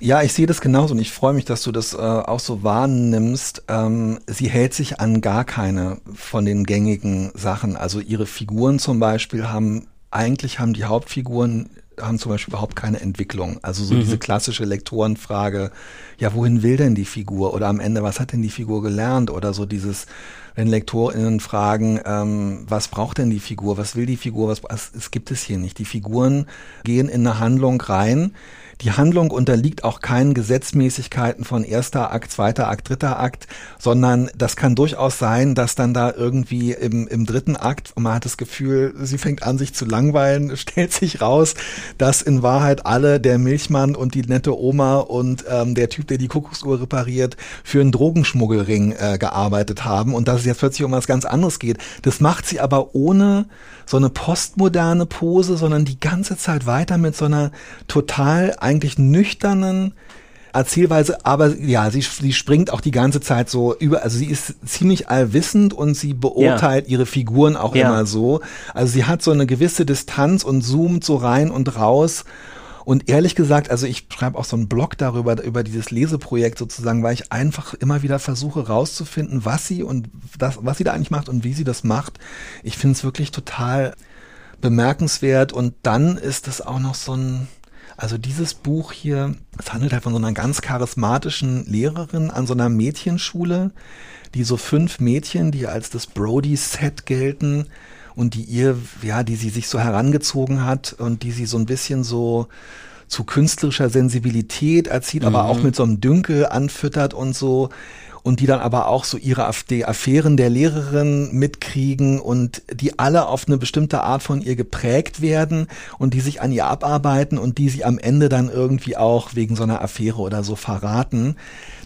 Ja, ich sehe das genauso und ich freue mich, dass du das äh, auch so wahrnimmst. Ähm, sie hält sich an gar keine von den gängigen Sachen. Also ihre Figuren zum Beispiel haben, eigentlich haben die Hauptfiguren haben zum Beispiel überhaupt keine Entwicklung. Also so diese klassische Lektorenfrage, ja, wohin will denn die Figur? Oder am Ende, was hat denn die Figur gelernt? Oder so dieses, wenn LektorInnen fragen, ähm, was braucht denn die Figur? Was will die Figur? Was, es, es gibt es hier nicht. Die Figuren gehen in eine Handlung rein. Die Handlung unterliegt auch keinen Gesetzmäßigkeiten von erster Akt, zweiter Akt, dritter Akt, sondern das kann durchaus sein, dass dann da irgendwie im, im dritten Akt, man hat das Gefühl, sie fängt an, sich zu langweilen, stellt sich raus, dass in Wahrheit alle, der Milchmann und die nette Oma und ähm, der Typ, der die Kuckucksuhr repariert, für einen Drogenschmuggelring äh, gearbeitet haben und dass es jetzt plötzlich um was ganz anderes geht. Das macht sie aber ohne so eine postmoderne Pose, sondern die ganze Zeit weiter mit so einer total eigentlich nüchternen Erzählweise, aber ja, sie, sie springt auch die ganze Zeit so über, also sie ist ziemlich allwissend und sie beurteilt ihre Figuren auch Ja. immer so. Also sie hat so eine gewisse Distanz und zoomt so rein und raus. Und ehrlich gesagt, also ich schreibe auch so einen Blog darüber, über dieses Leseprojekt sozusagen, weil ich einfach immer wieder versuche rauszufinden, was sie und das, was sie da eigentlich macht und wie sie das macht. Ich finde es wirklich total bemerkenswert und dann ist es auch noch so ein, also dieses Buch hier, es handelt halt von so einer ganz charismatischen Lehrerin an so einer Mädchenschule, die so fünf Mädchen, die als das Brody-Set gelten und die ihr, ja, die sie sich so herangezogen hat und die sie so ein bisschen so zu künstlerischer Sensibilität erzieht, aber auch mit so einem Dünkel anfüttert und so und die dann aber auch so ihre die Affären der Lehrerin mitkriegen und die alle auf eine bestimmte Art von ihr geprägt werden und die sich an ihr abarbeiten und die sie am Ende dann irgendwie auch wegen so einer Affäre oder so verraten.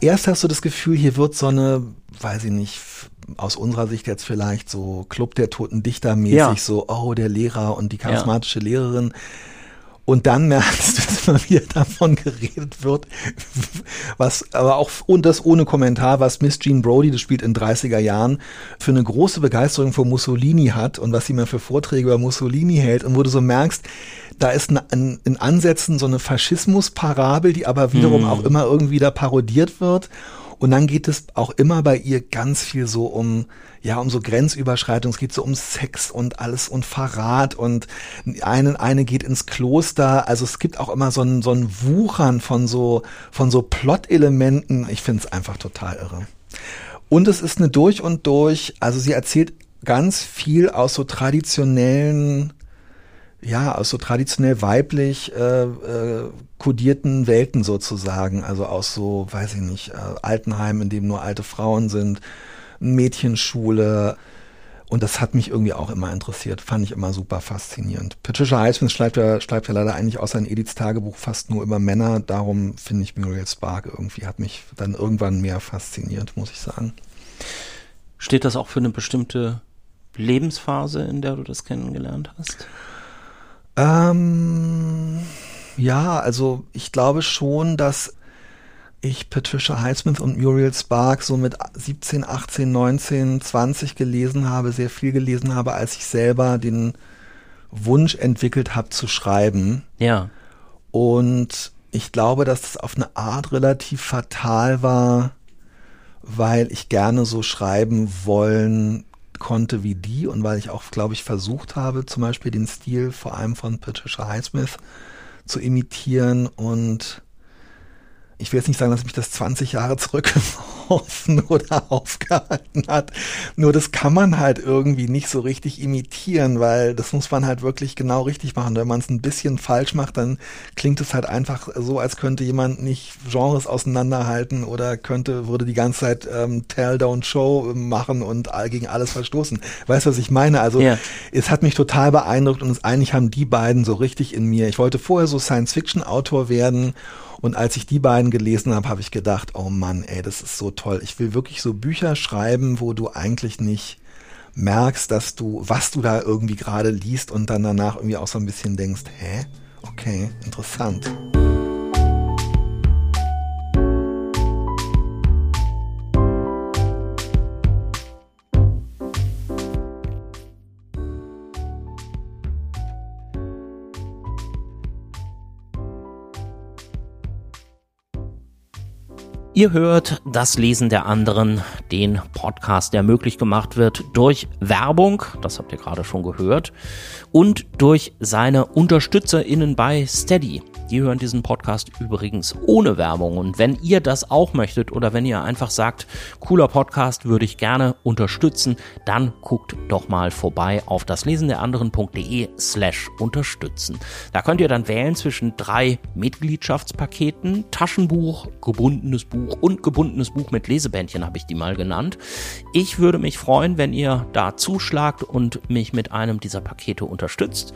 Erst hast du das Gefühl, hier wird so eine, weiß ich nicht, aus unserer Sicht jetzt vielleicht so Club der Toten Dichter mäßig Ja. so, oh, der Lehrer und die charismatische Lehrerin. Und dann merkst du, dass immer wieder davon geredet wird, was aber auch, und das ohne Kommentar, was Miss Jean Brody, das spielt in 30er Jahren, für eine große Begeisterung für Mussolini hat und was sie mir für Vorträge über Mussolini hält und wo du so merkst, da ist ein, in Ansätzen so eine Faschismus-Parabel, die aber wiederum auch immer irgendwie da parodiert wird. Und dann geht es auch immer bei ihr ganz viel so um, ja, um so Grenzüberschreitung. Es geht so um Sex und alles und Verrat und eine, eine geht ins Kloster. Also es gibt auch immer so ein, so ein Wuchern von so, von so Plot-Elementen. Ich finde es einfach total irre. Und es ist eine durch und durch, also sie erzählt ganz viel aus so traditionellen ja, aus so traditionell weiblich äh, äh, kodierten Welten sozusagen, also aus so, weiß ich nicht, äh, Altenheim, in dem nur alte Frauen sind, Mädchenschule. Und das hat mich irgendwie auch immer interessiert, fand ich immer super faszinierend. Patricia Highsmith schreibt ja, schreibt ja leider eigentlich außer in Ediths Tagebuch fast nur über Männer, darum finde ich Muriel Spark irgendwie, hat mich dann irgendwann mehr fasziniert, muss ich sagen. Steht das auch für eine bestimmte Lebensphase, in der du das kennengelernt hast? Ähm, ja, also ich glaube schon, dass ich Patricia Highsmith und Muriel Spark so mit 17, 18, 19, 20 gelesen habe, sehr viel gelesen habe, als ich selber den Wunsch entwickelt habe zu schreiben. Ja. Und ich glaube, dass das auf eine Art relativ fatal war, weil ich gerne so schreiben wollen konnte wie die und weil ich auch, glaube ich, versucht habe, zum Beispiel den Stil vor allem von Patricia Highsmith zu imitieren und ich will jetzt nicht sagen, dass mich das 20 Jahre zurückgeworfen geworfen oder aufgehalten hat. Nur das kann man halt irgendwie nicht so richtig imitieren, weil das muss man halt wirklich genau richtig machen. Wenn man es ein bisschen falsch macht, dann klingt es halt einfach so, als könnte jemand nicht Genres auseinanderhalten oder könnte, würde die ganze Zeit ähm, Tell, Don't Show machen und gegen alles verstoßen. Weißt du, was ich meine? Also ja. es hat mich total beeindruckt und es eigentlich haben die beiden so richtig in mir. Ich wollte vorher so Science-Fiction-Autor werden und als ich die beiden gelesen habe, habe ich gedacht, oh Mann, ey, das ist so toll. Ich will wirklich so Bücher schreiben, wo du eigentlich nicht merkst, dass du, was du da irgendwie gerade liest und dann danach irgendwie auch so ein bisschen denkst, hä? Okay, interessant. Ihr hört das Lesen der anderen, den Podcast, der möglich gemacht wird durch Werbung, das habt ihr gerade schon gehört, und durch seine UnterstützerInnen bei Steady. Die hören diesen Podcast übrigens ohne Werbung. Und wenn ihr das auch möchtet oder wenn ihr einfach sagt, cooler Podcast würde ich gerne unterstützen, dann guckt doch mal vorbei auf das Lesen der anderen.de slash unterstützen. Da könnt ihr dann wählen zwischen drei Mitgliedschaftspaketen, Taschenbuch, gebundenes Buch und gebundenes Buch mit Lesebändchen habe ich die mal genannt. Ich würde mich freuen, wenn ihr da zuschlagt und mich mit einem dieser Pakete unterstützt.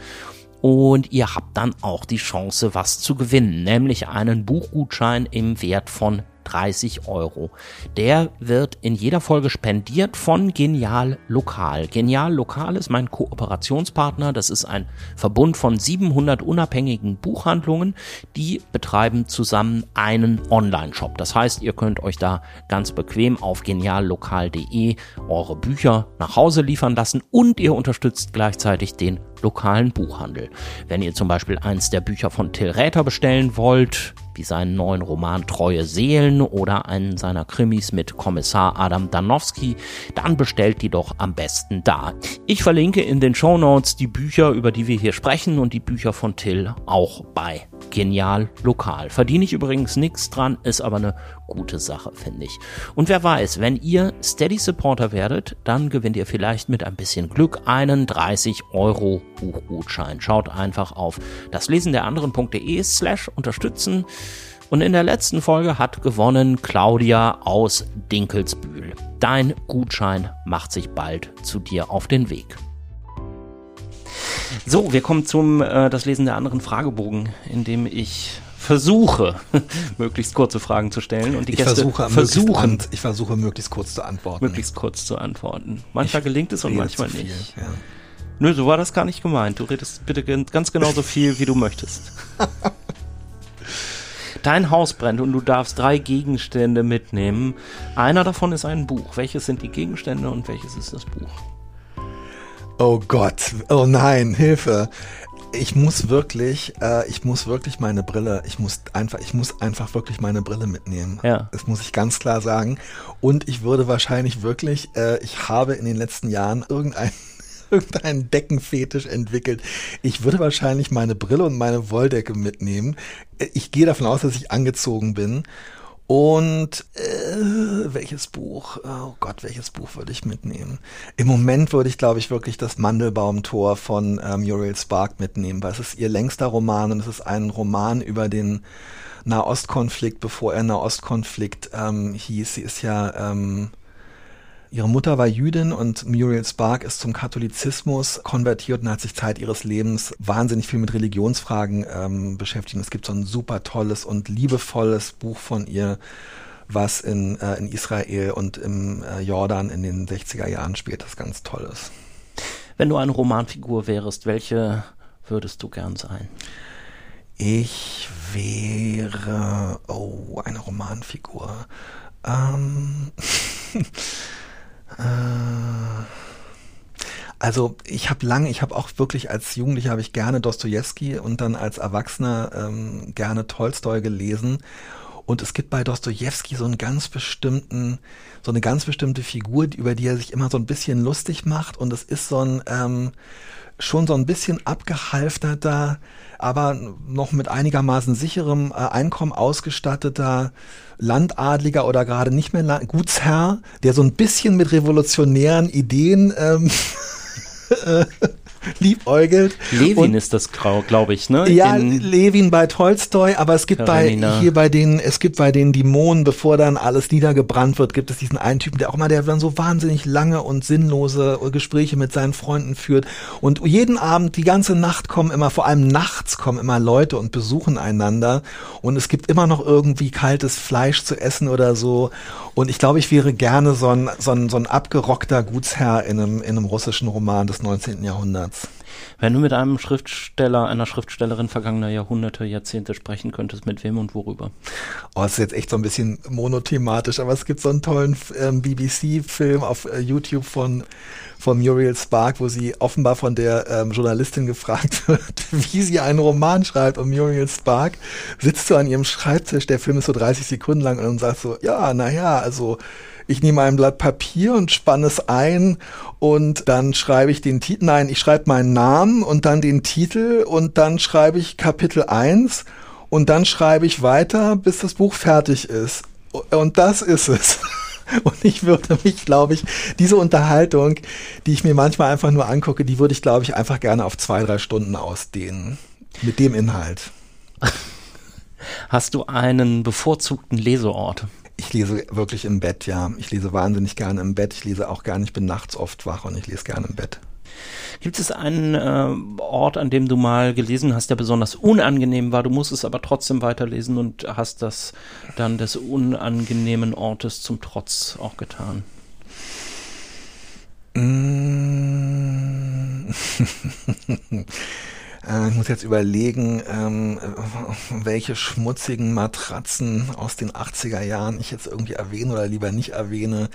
Und ihr habt dann auch die Chance, was zu gewinnen, nämlich einen Buchgutschein im Wert von 30 Euro. Der wird in jeder Folge spendiert von Genial Lokal. Genial Lokal ist mein Kooperationspartner. Das ist ein Verbund von 700 unabhängigen Buchhandlungen. Die betreiben zusammen einen Online-Shop. Das heißt, ihr könnt euch da ganz bequem auf geniallokal.de eure Bücher nach Hause liefern lassen und ihr unterstützt gleichzeitig den lokalen Buchhandel. Wenn ihr zum Beispiel eins der Bücher von Till Räther bestellen wollt, wie seinen neuen Roman Treue Seelen oder einen seiner Krimis mit Kommissar Adam Danowski, dann bestellt die doch am besten da. Ich verlinke in den Show Notes die Bücher, über die wir hier sprechen und die Bücher von Till auch bei Genial Lokal. Verdiene ich übrigens nichts dran, ist aber eine gute Sache, finde ich. Und wer weiß, wenn ihr Steady Supporter werdet, dann gewinnt ihr vielleicht mit ein bisschen Glück einen 30 Euro Buchgutschein. Schaut einfach auf das Lesen der anderen.de slash unterstützen. Und in der letzten Folge hat gewonnen Claudia aus Dinkelsbühl. Dein Gutschein macht sich bald zu dir auf den Weg. So, wir kommen zum äh, das Lesen der anderen Fragebogen, in dem ich versuche, möglichst kurze Fragen zu stellen und die ich Gäste versuche, versuchen. Möglichst, ich versuche möglichst kurz zu antworten. Möglichst kurz zu antworten. Manchmal ich gelingt es und manchmal nicht. Viel, ja. Nö, so war das gar nicht gemeint. Du redest bitte ganz genauso viel, wie du möchtest. Dein Haus brennt und du darfst drei Gegenstände mitnehmen. Einer davon ist ein Buch. Welches sind die Gegenstände und welches ist das Buch? Oh Gott, oh nein, Hilfe. Ich muss wirklich, äh, ich muss wirklich meine Brille, ich muss einfach, ich muss einfach wirklich meine Brille mitnehmen. Ja. Das muss ich ganz klar sagen. Und ich würde wahrscheinlich wirklich, äh, ich habe in den letzten Jahren irgendein irgendeinen Deckenfetisch entwickelt. Ich würde wahrscheinlich meine Brille und meine Wolldecke mitnehmen. Ich gehe davon aus, dass ich angezogen bin. Und äh, welches Buch? Oh Gott, welches Buch würde ich mitnehmen? Im Moment würde ich, glaube ich, wirklich das Mandelbaumtor von ähm, Muriel Spark mitnehmen, weil es ist ihr längster Roman und es ist ein Roman über den Nahostkonflikt, bevor er Nahostkonflikt ähm, hieß. Sie ist ja ähm, Ihre Mutter war Jüdin und Muriel Spark ist zum Katholizismus konvertiert und hat sich Zeit ihres Lebens wahnsinnig viel mit Religionsfragen ähm, beschäftigt. Es gibt so ein super tolles und liebevolles Buch von ihr, was in, äh, in Israel und im äh, Jordan in den 60er Jahren spielt, das ganz toll ist. Wenn du eine Romanfigur wärst, welche würdest du gern sein? Ich wäre, oh, eine Romanfigur. Ähm Äh, also ich habe lange, ich habe auch wirklich als Jugendlicher habe ich gerne Dostoevsky und dann als Erwachsener ähm, gerne Tolstoi gelesen. Und es gibt bei Dostoevsky so einen ganz bestimmten, so eine ganz bestimmte Figur, über die er sich immer so ein bisschen lustig macht. Und es ist so ein ähm, schon so ein bisschen abgehalfterter, aber noch mit einigermaßen sicherem äh, Einkommen ausgestatteter Landadliger oder gerade nicht mehr Land Gutsherr, der so ein bisschen mit revolutionären Ideen ähm, äh, liebäugelt. Levin und, ist das, glaube ich, ne? Ja, In Levin bei Tolstoi, aber es gibt Karenina. bei, hier bei den, es gibt bei den Dämonen, bevor dann alles niedergebrannt wird, gibt es diesen einen Typen, der auch mal, der dann so wahnsinnig lange und sinnlose Gespräche mit seinen Freunden führt. Und jeden Abend, die ganze Nacht kommen immer, vor allem nachts kommen immer Leute und besuchen einander. Und es gibt immer noch irgendwie kaltes Fleisch zu essen oder so. Und ich glaube, ich wäre gerne so ein, so ein, so ein abgerockter Gutsherr in einem, in einem russischen Roman des 19. Jahrhunderts. Wenn du mit einem Schriftsteller, einer Schriftstellerin vergangener Jahrhunderte, Jahrzehnte sprechen könntest, mit wem und worüber? Oh, das ist jetzt echt so ein bisschen monothematisch, aber es gibt so einen tollen ähm, BBC-Film auf äh, YouTube von von Muriel Spark, wo sie offenbar von der ähm, Journalistin gefragt wird, wie sie einen Roman schreibt. Und Muriel Spark sitzt so an ihrem Schreibtisch, der Film ist so 30 Sekunden lang und sagt so, ja, naja, also ich nehme ein Blatt Papier und spanne es ein und dann schreibe ich den Titel, nein, ich schreibe meinen Namen und dann den Titel und dann schreibe ich Kapitel 1 und dann schreibe ich weiter, bis das Buch fertig ist. Und das ist es. Und ich würde mich, glaube ich, diese Unterhaltung, die ich mir manchmal einfach nur angucke, die würde ich, glaube ich, einfach gerne auf zwei, drei Stunden ausdehnen. Mit dem Inhalt. Hast du einen bevorzugten Leseort? Ich lese wirklich im Bett, ja. Ich lese wahnsinnig gerne im Bett. Ich lese auch gerne, ich bin nachts oft wach und ich lese gerne im Bett. Gibt es einen äh, Ort, an dem du mal gelesen hast, der besonders unangenehm war? Du musstest aber trotzdem weiterlesen und hast das dann des unangenehmen Ortes zum Trotz auch getan. Äh, ich muss jetzt überlegen, ähm, welche schmutzigen Matratzen aus den 80er Jahren ich jetzt irgendwie erwähne oder lieber nicht erwähne.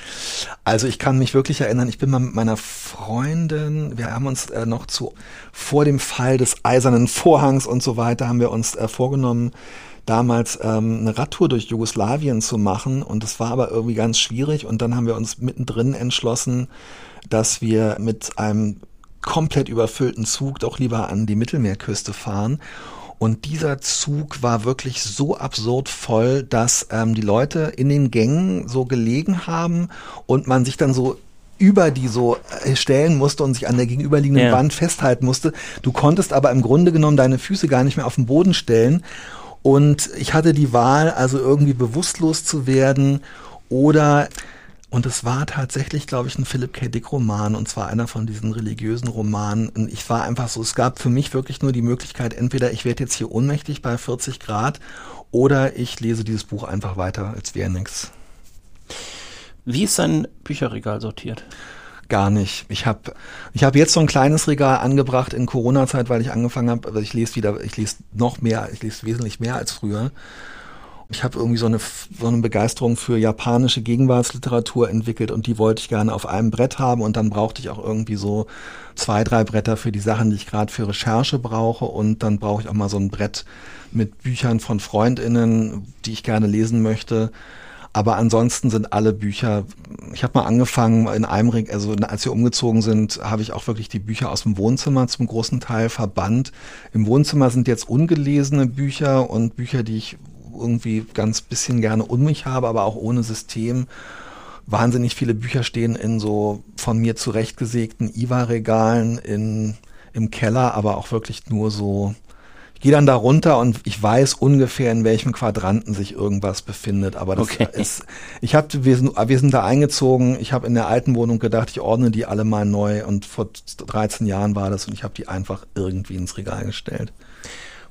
Also ich kann mich wirklich erinnern, ich bin mal mit meiner Freundin, wir haben uns äh, noch zu vor dem Fall des eisernen Vorhangs und so weiter, haben wir uns äh, vorgenommen, damals ähm, eine Radtour durch Jugoslawien zu machen und es war aber irgendwie ganz schwierig und dann haben wir uns mittendrin entschlossen, dass wir mit einem komplett überfüllten Zug doch lieber an die Mittelmeerküste fahren. Und dieser Zug war wirklich so absurd voll, dass ähm, die Leute in den Gängen so gelegen haben und man sich dann so über die so äh, stellen musste und sich an der gegenüberliegenden ja. Wand festhalten musste. Du konntest aber im Grunde genommen deine Füße gar nicht mehr auf den Boden stellen. Und ich hatte die Wahl, also irgendwie bewusstlos zu werden oder und es war tatsächlich, glaube ich, ein Philip K. Dick Roman und zwar einer von diesen religiösen Romanen. Und ich war einfach so, es gab für mich wirklich nur die Möglichkeit, entweder ich werde jetzt hier ohnmächtig bei 40 Grad oder ich lese dieses Buch einfach weiter, als wäre nichts. Wie ist sein Bücherregal sortiert? Gar nicht. Ich habe ich hab jetzt so ein kleines Regal angebracht in Corona-Zeit, weil ich angefangen habe, also ich lese wieder, ich lese noch mehr, ich lese wesentlich mehr als früher ich habe irgendwie so eine, so eine Begeisterung für japanische Gegenwartsliteratur entwickelt und die wollte ich gerne auf einem Brett haben und dann brauchte ich auch irgendwie so zwei, drei Bretter für die Sachen, die ich gerade für Recherche brauche und dann brauche ich auch mal so ein Brett mit Büchern von Freundinnen, die ich gerne lesen möchte. Aber ansonsten sind alle Bücher, ich habe mal angefangen in einem, also als wir umgezogen sind, habe ich auch wirklich die Bücher aus dem Wohnzimmer zum großen Teil verbannt. Im Wohnzimmer sind jetzt ungelesene Bücher und Bücher, die ich irgendwie ganz bisschen gerne um mich habe, aber auch ohne System. Wahnsinnig viele Bücher stehen in so von mir zurechtgesägten IWA-Regalen in, im Keller, aber auch wirklich nur so. Ich gehe dann da runter und ich weiß ungefähr, in welchem Quadranten sich irgendwas befindet. Aber das okay. ist, ich habe, wir sind, wir sind da eingezogen. Ich habe in der alten Wohnung gedacht, ich ordne die alle mal neu. Und vor 13 Jahren war das und ich habe die einfach irgendwie ins Regal gestellt.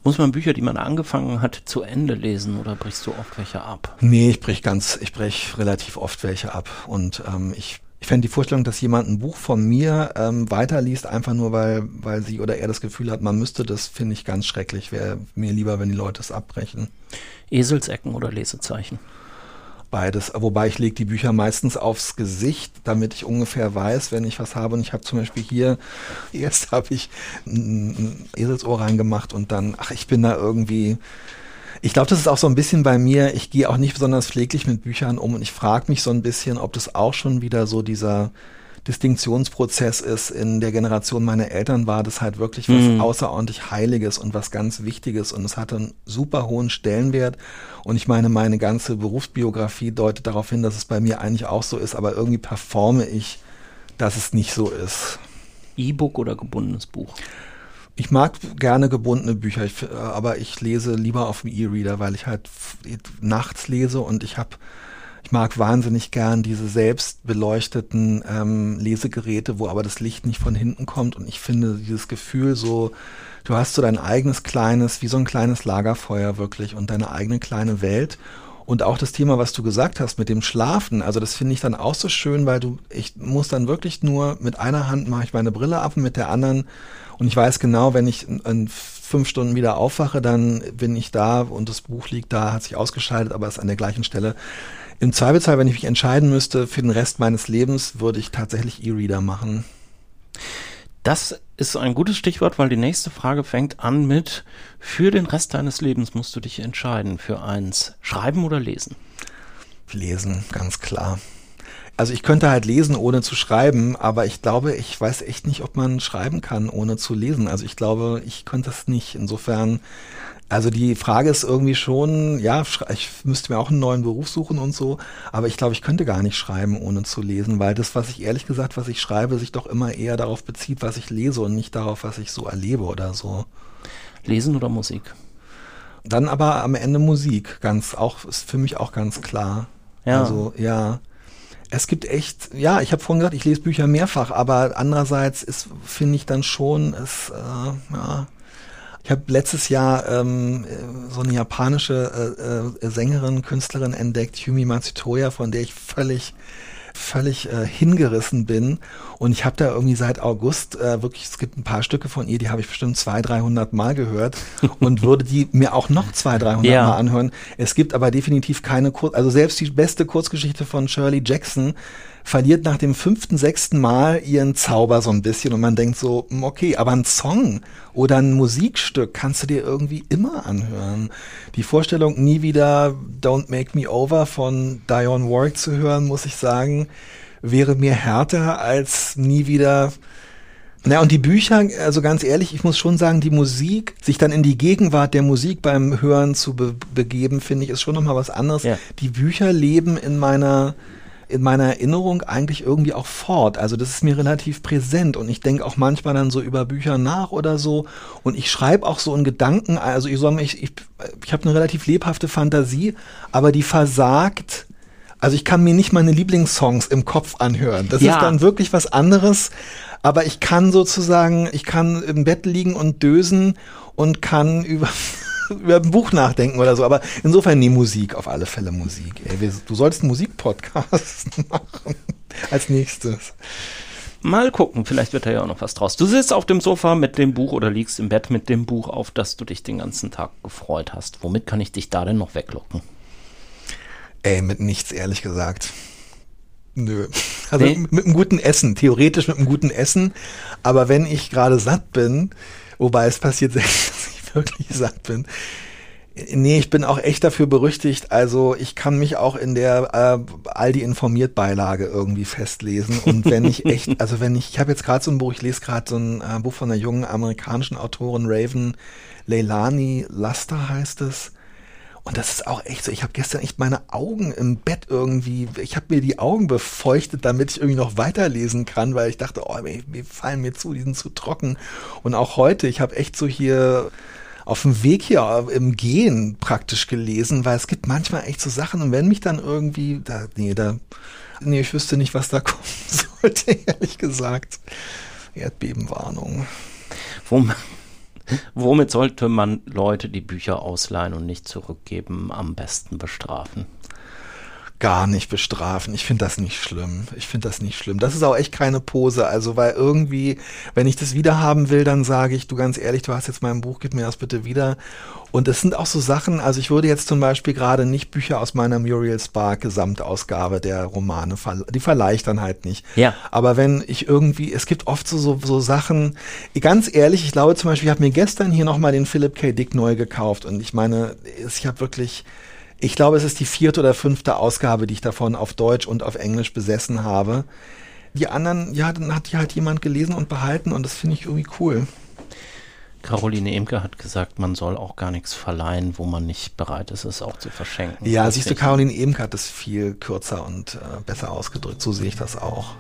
Muss man Bücher, die man angefangen hat, zu Ende lesen oder brichst du oft welche ab? Nee, ich brich ganz, ich brich relativ oft welche ab. Und ähm, ich, ich fände die Vorstellung, dass jemand ein Buch von mir ähm, weiterliest, einfach nur weil, weil sie oder er das Gefühl hat, man müsste das, finde ich ganz schrecklich. Wäre mir lieber, wenn die Leute es abbrechen. Eselsecken oder Lesezeichen? Beides, wobei ich lege die Bücher meistens aufs Gesicht, damit ich ungefähr weiß, wenn ich was habe. Und ich habe zum Beispiel hier, erst habe ich ein Eselsohr reingemacht und dann, ach, ich bin da irgendwie, Ich glaube, das ist auch so ein bisschen bei mir, ich gehe auch nicht besonders pfleglich mit Büchern um und ich frage mich so ein bisschen, ob das auch schon wieder so dieser Distinktionsprozess ist. In der Generation meiner Eltern war das halt wirklich was mhm. außerordentlich Heiliges und was ganz Wichtiges und es hatte einen super hohen Stellenwert. Und ich meine, meine ganze Berufsbiografie deutet darauf hin, dass es bei mir eigentlich auch so ist, aber irgendwie performe ich, dass es nicht so ist. E-Book oder gebundenes Buch? Ich mag gerne gebundene Bücher, ich, aber ich lese lieber auf dem E-Reader, weil ich halt nachts lese und ich habe ich mag wahnsinnig gern diese selbst beleuchteten ähm, Lesegeräte, wo aber das Licht nicht von hinten kommt. Und ich finde dieses Gefühl so, du hast so dein eigenes kleines, wie so ein kleines Lagerfeuer wirklich und deine eigene kleine Welt. Und auch das Thema, was du gesagt hast mit dem Schlafen, also das finde ich dann auch so schön, weil du, ich muss dann wirklich nur mit einer Hand mache ich meine Brille ab und mit der anderen und ich weiß genau, wenn ich in fünf Stunden wieder aufwache, dann bin ich da und das Buch liegt da, hat sich ausgeschaltet, aber ist an der gleichen Stelle. Im Zweifelsfall, wenn ich mich entscheiden müsste für den Rest meines Lebens, würde ich tatsächlich E-Reader machen. Das ist ein gutes Stichwort, weil die nächste Frage fängt an mit, für den Rest deines Lebens musst du dich entscheiden für eins, schreiben oder lesen? Lesen, ganz klar. Also ich könnte halt lesen, ohne zu schreiben, aber ich glaube, ich weiß echt nicht, ob man schreiben kann, ohne zu lesen. Also ich glaube, ich könnte das nicht. Insofern also die Frage ist irgendwie schon, ja, ich müsste mir auch einen neuen Beruf suchen und so, aber ich glaube, ich könnte gar nicht schreiben, ohne zu lesen, weil das, was ich ehrlich gesagt, was ich schreibe, sich doch immer eher darauf bezieht, was ich lese und nicht darauf, was ich so erlebe oder so. Lesen oder Musik? Dann aber am Ende Musik, ganz auch, ist für mich auch ganz klar. Ja. Also, ja. Es gibt echt, ja, ich habe vorhin gesagt, ich lese Bücher mehrfach, aber andererseits ist, finde ich dann schon, es, äh, ja, ich habe letztes Jahr ähm, so eine japanische äh, äh, Sängerin, Künstlerin entdeckt, Yumi Matsutoya, von der ich völlig völlig äh, hingerissen bin und ich habe da irgendwie seit August äh, wirklich, es gibt ein paar Stücke von ihr, die habe ich bestimmt 200, 300 Mal gehört und würde die mir auch noch 200, 300 ja. Mal anhören. Es gibt aber definitiv keine Kur also selbst die beste Kurzgeschichte von Shirley Jackson verliert nach dem fünften, sechsten Mal ihren Zauber so ein bisschen und man denkt so, hm, okay, aber ein Song oder ein Musikstück kannst du dir irgendwie immer anhören. Die Vorstellung, nie wieder Don't Make Me Over von Dionne Warwick zu hören, muss ich sagen, wäre mir härter als nie wieder na, und die Bücher, also ganz ehrlich, ich muss schon sagen, die Musik, sich dann in die Gegenwart der Musik beim Hören zu be begeben, finde ich, ist schon nochmal was anderes. Ja. Die Bücher leben in meiner, in meiner Erinnerung eigentlich irgendwie auch fort. Also das ist mir relativ präsent und ich denke auch manchmal dann so über Bücher nach oder so und ich schreibe auch so in Gedanken, also ich sage ich, ich, ich habe eine relativ lebhafte Fantasie, aber die versagt also ich kann mir nicht meine Lieblingssongs im Kopf anhören. Das ja. ist dann wirklich was anderes. Aber ich kann sozusagen, ich kann im Bett liegen und dösen und kann über über ein Buch nachdenken oder so. Aber insofern nee, Musik, auf alle Fälle Musik. Ey, du solltest einen Musikpodcast machen als nächstes. Mal gucken, vielleicht wird da ja auch noch was draus. Du sitzt auf dem Sofa mit dem Buch oder liegst im Bett mit dem Buch, auf das du dich den ganzen Tag gefreut hast. Womit kann ich dich da denn noch weglocken? Ey, mit nichts, ehrlich gesagt. Nö. Also nee. mit einem guten Essen, theoretisch mit einem guten Essen. Aber wenn ich gerade satt bin, wobei es passiert selten, wirklich satt bin. Nee, ich bin auch echt dafür berüchtigt. Also ich kann mich auch in der äh, Aldi informiert Beilage irgendwie festlesen. Und wenn ich echt, also wenn ich, ich habe jetzt gerade so ein Buch, ich lese gerade so ein äh, Buch von einer jungen amerikanischen Autorin Raven Leilani Laster heißt es. Und das ist auch echt so. Ich habe gestern echt meine Augen im Bett irgendwie, ich habe mir die Augen befeuchtet, damit ich irgendwie noch weiterlesen kann, weil ich dachte, oh, mir, mir fallen mir zu, die sind zu trocken. Und auch heute, ich habe echt so hier auf dem Weg hier im Gehen praktisch gelesen, weil es gibt manchmal echt so Sachen und wenn mich dann irgendwie, da, nee, da, nee, ich wüsste nicht, was da kommen sollte, ehrlich gesagt. Erdbebenwarnung. Womit sollte man Leute, die Bücher ausleihen und nicht zurückgeben, am besten bestrafen? Gar nicht bestrafen. Ich finde das nicht schlimm. Ich finde das nicht schlimm. Das ist auch echt keine Pose. Also, weil irgendwie, wenn ich das wieder haben will, dann sage ich, du ganz ehrlich, du hast jetzt mein Buch, gib mir das bitte wieder. Und es sind auch so Sachen, also ich würde jetzt zum Beispiel gerade nicht Bücher aus meiner Muriel Spark Gesamtausgabe der Romane, die verleihe ich dann halt nicht. Ja. Aber wenn ich irgendwie, es gibt oft so, so, so Sachen, ganz ehrlich, ich glaube zum Beispiel, ich habe mir gestern hier nochmal den Philip K. Dick neu gekauft und ich meine, ich habe wirklich, ich glaube, es ist die vierte oder fünfte Ausgabe, die ich davon auf Deutsch und auf Englisch besessen habe. Die anderen, ja, dann hat die halt jemand gelesen und behalten und das finde ich irgendwie cool. Caroline Emke hat gesagt, man soll auch gar nichts verleihen, wo man nicht bereit ist, es auch zu verschenken. Ja, das siehst du, Caroline Emke hat es viel kürzer und äh, besser ausgedrückt. So sehe ich das auch.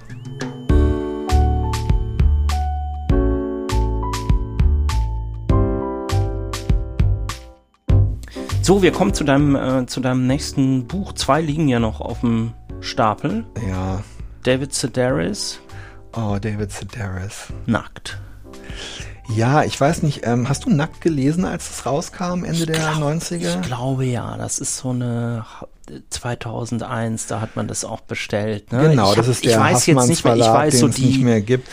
So, wir kommen zu deinem, äh, zu deinem nächsten Buch. Zwei liegen ja noch auf dem Stapel. Ja. David Sedaris. Oh, David Sedaris. Nackt. Ja, ich weiß nicht, ähm, hast du Nackt gelesen, als es rauskam, Ende ich der glaub, 90er? Ich glaube ja, das ist so eine 2001, da hat man das auch bestellt. Ne? Genau, ich das ist der ich weiß jetzt nicht mehr, ich weiß so die, nicht mehr gibt.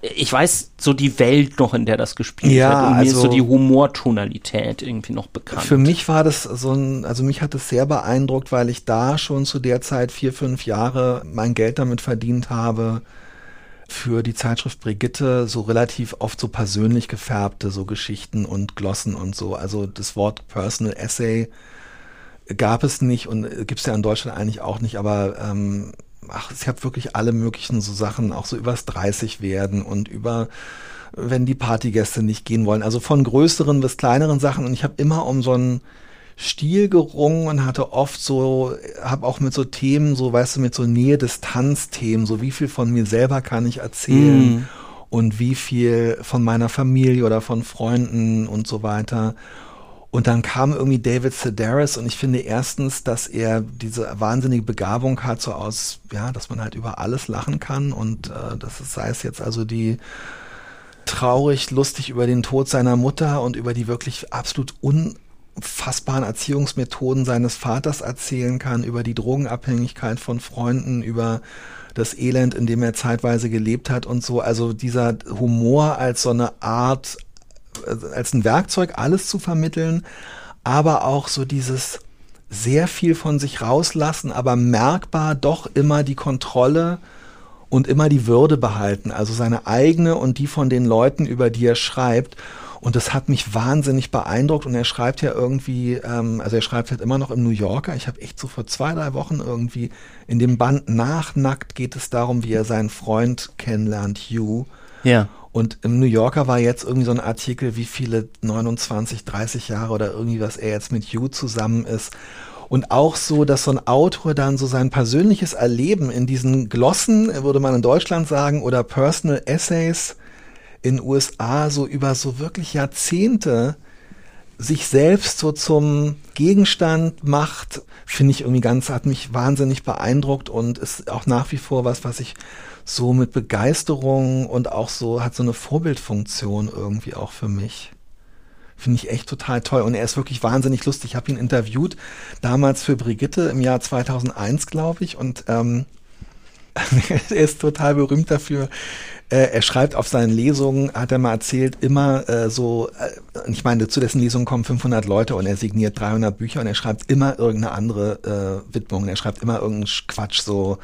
Ich weiß so die Welt noch, in der das gespielt ja, wird und also, mir ist so also die Humortonalität irgendwie noch bekannt. Für mich war das so ein, also mich hat es sehr beeindruckt, weil ich da schon zu der Zeit vier, fünf Jahre mein Geld damit verdient habe, für die Zeitschrift Brigitte so relativ oft so persönlich gefärbte so Geschichten und Glossen und so. Also das Wort Personal Essay gab es nicht und gibt es ja in Deutschland eigentlich auch nicht, aber ähm, ach, ich habe wirklich alle möglichen so Sachen, auch so übers 30 werden und über wenn die Partygäste nicht gehen wollen. Also von größeren bis kleineren Sachen und ich habe immer um so ein Stil gerungen und hatte oft so, habe auch mit so Themen, so weißt du, mit so Nähe-Distanz-Themen, so wie viel von mir selber kann ich erzählen mm. und wie viel von meiner Familie oder von Freunden und so weiter. Und dann kam irgendwie David Sedaris und ich finde erstens, dass er diese wahnsinnige Begabung hat, so aus, ja, dass man halt über alles lachen kann und äh, das ist, sei es jetzt also die traurig, lustig über den Tod seiner Mutter und über die wirklich absolut un unfassbaren Erziehungsmethoden seines Vaters erzählen kann, über die Drogenabhängigkeit von Freunden, über das Elend, in dem er zeitweise gelebt hat und so. Also dieser Humor als so eine Art, als ein Werkzeug, alles zu vermitteln, aber auch so dieses sehr viel von sich rauslassen, aber merkbar doch immer die Kontrolle und immer die Würde behalten, also seine eigene und die von den Leuten, über die er schreibt. Und das hat mich wahnsinnig beeindruckt. Und er schreibt ja irgendwie, ähm, also er schreibt halt immer noch im New Yorker. Ich habe echt so vor zwei, drei Wochen irgendwie in dem Band Nachnackt geht es darum, wie er seinen Freund kennenlernt, Hugh. Ja. Und im New Yorker war jetzt irgendwie so ein Artikel, wie viele 29, 30 Jahre oder irgendwie was er jetzt mit Hugh zusammen ist. Und auch so, dass so ein Autor dann so sein persönliches Erleben in diesen Glossen, würde man in Deutschland sagen, oder Personal Essays in USA so über so wirklich Jahrzehnte sich selbst so zum Gegenstand macht, finde ich irgendwie ganz, hat mich wahnsinnig beeindruckt und ist auch nach wie vor was, was ich so mit Begeisterung und auch so hat so eine Vorbildfunktion irgendwie auch für mich. Finde ich echt total toll. Und er ist wirklich wahnsinnig lustig. Ich habe ihn interviewt, damals für Brigitte im Jahr 2001, glaube ich. Und ähm, er ist total berühmt dafür, äh, er schreibt auf seinen Lesungen, hat er mal erzählt, immer äh, so, äh, ich meine, zu dessen Lesungen kommen 500 Leute und er signiert 300 Bücher und er schreibt immer irgendeine andere äh, Widmung. Er schreibt immer irgendeinen Quatsch, so,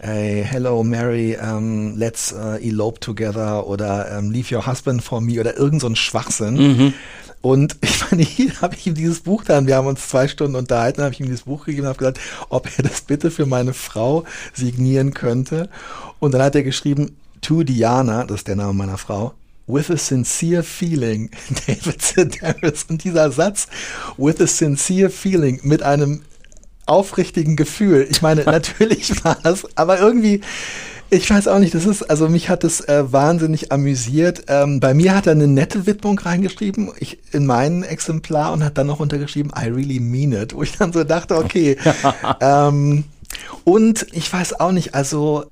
hey, hello Mary, um, let's uh, elope together oder um, leave your husband for me oder irgend so ein Schwachsinn. Mhm. Und ich meine, hier habe ich ihm dieses Buch dann, wir haben uns zwei Stunden unterhalten, habe ich ihm dieses Buch gegeben und habe gesagt, ob er das bitte für meine Frau signieren könnte. Und dann hat er geschrieben, to Diana, das ist der Name meiner Frau, with a sincere feeling, David Sedaris. Und dieser Satz, with a sincere feeling, mit einem aufrichtigen Gefühl. Ich meine, natürlich war das, aber irgendwie, ich weiß auch nicht, das ist, also mich hat das äh, wahnsinnig amüsiert. Ähm, bei mir hat er eine nette Widmung reingeschrieben, ich, in mein Exemplar und hat dann noch untergeschrieben, I really mean it, wo ich dann so dachte, okay. ähm, und ich weiß auch nicht, also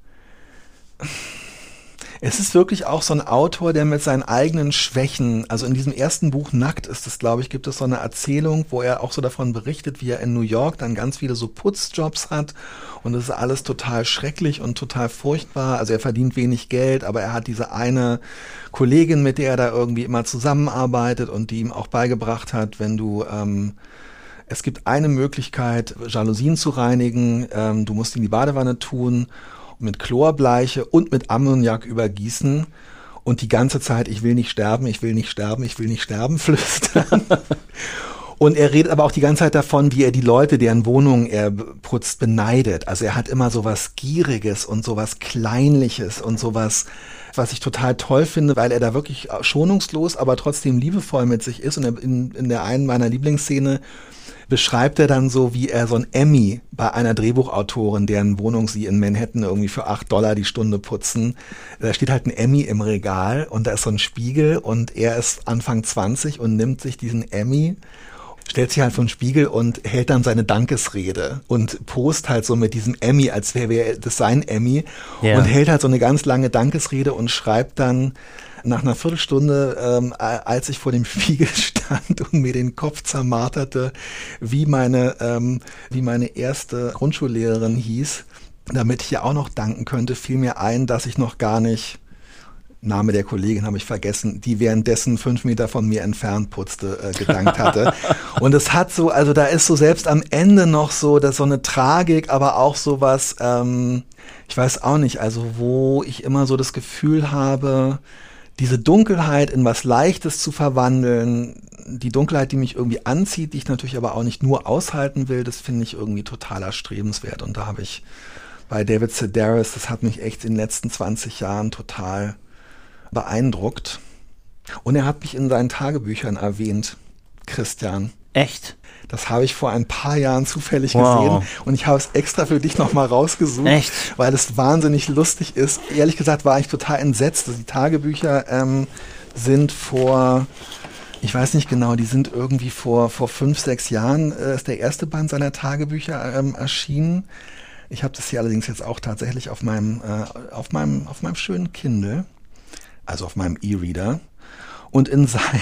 Es ist wirklich auch so ein Autor, der mit seinen eigenen Schwächen, also in diesem ersten Buch Nackt ist es, glaube ich, gibt es so eine Erzählung, wo er auch so davon berichtet, wie er in New York dann ganz viele so Putzjobs hat und es ist alles total schrecklich und total furchtbar. Also er verdient wenig Geld, aber er hat diese eine Kollegin, mit der er da irgendwie immer zusammenarbeitet und die ihm auch beigebracht hat, wenn du ähm, es gibt eine Möglichkeit, Jalousien zu reinigen. Ähm, du musst in die Badewanne tun mit Chlorbleiche und mit Ammoniak übergießen und die ganze Zeit, ich will nicht sterben, ich will nicht sterben, ich will nicht sterben, flüstern. Und er redet aber auch die ganze Zeit davon, wie er die Leute, deren Wohnungen er putzt, beneidet. Also er hat immer so was Gieriges und so was Kleinliches und so was, was ich total toll finde, weil er da wirklich schonungslos, aber trotzdem liebevoll mit sich ist. Und in, in der einen meiner Lieblingsszene beschreibt er dann so, wie er so ein Emmy bei einer Drehbuchautorin, deren Wohnung sie in Manhattan irgendwie für acht Dollar die Stunde putzen. Da steht halt ein Emmy im Regal und da ist so ein Spiegel und er ist Anfang 20 und nimmt sich diesen Emmy stellt sich halt vor den Spiegel und hält dann seine Dankesrede und post halt so mit diesem Emmy, als wäre das sein Emmy ja. und hält halt so eine ganz lange Dankesrede und schreibt dann, nach einer Viertelstunde, ähm, als ich vor dem Spiegel stand und mir den Kopf zermarterte, wie meine, ähm, wie meine erste Grundschullehrerin hieß, damit ich ihr auch noch danken könnte, fiel mir ein, dass ich noch gar nicht Name der Kollegin habe ich vergessen, die währenddessen fünf Meter von mir entfernt putzte, äh, gedankt hatte. und es hat so, also da ist so selbst am Ende noch so, dass so eine Tragik, aber auch so was, ähm, ich weiß auch nicht, also wo ich immer so das Gefühl habe, diese Dunkelheit in was Leichtes zu verwandeln, die Dunkelheit, die mich irgendwie anzieht, die ich natürlich aber auch nicht nur aushalten will, das finde ich irgendwie total erstrebenswert. Und da habe ich bei David Sedaris, das hat mich echt in den letzten 20 Jahren total beeindruckt. Und er hat mich in seinen Tagebüchern erwähnt, Christian. Echt? Das habe ich vor ein paar Jahren zufällig wow. gesehen und ich habe es extra für dich nochmal rausgesucht, Echt? weil es wahnsinnig lustig ist. Ehrlich gesagt war ich total entsetzt. Die Tagebücher ähm, sind vor, ich weiß nicht genau, die sind irgendwie vor, vor fünf, sechs Jahren, äh, ist der erste Band seiner Tagebücher ähm, erschienen. Ich habe das hier allerdings jetzt auch tatsächlich auf meinem, äh, auf meinem, auf meinem schönen Kindle, also auf meinem E-Reader. Und in sein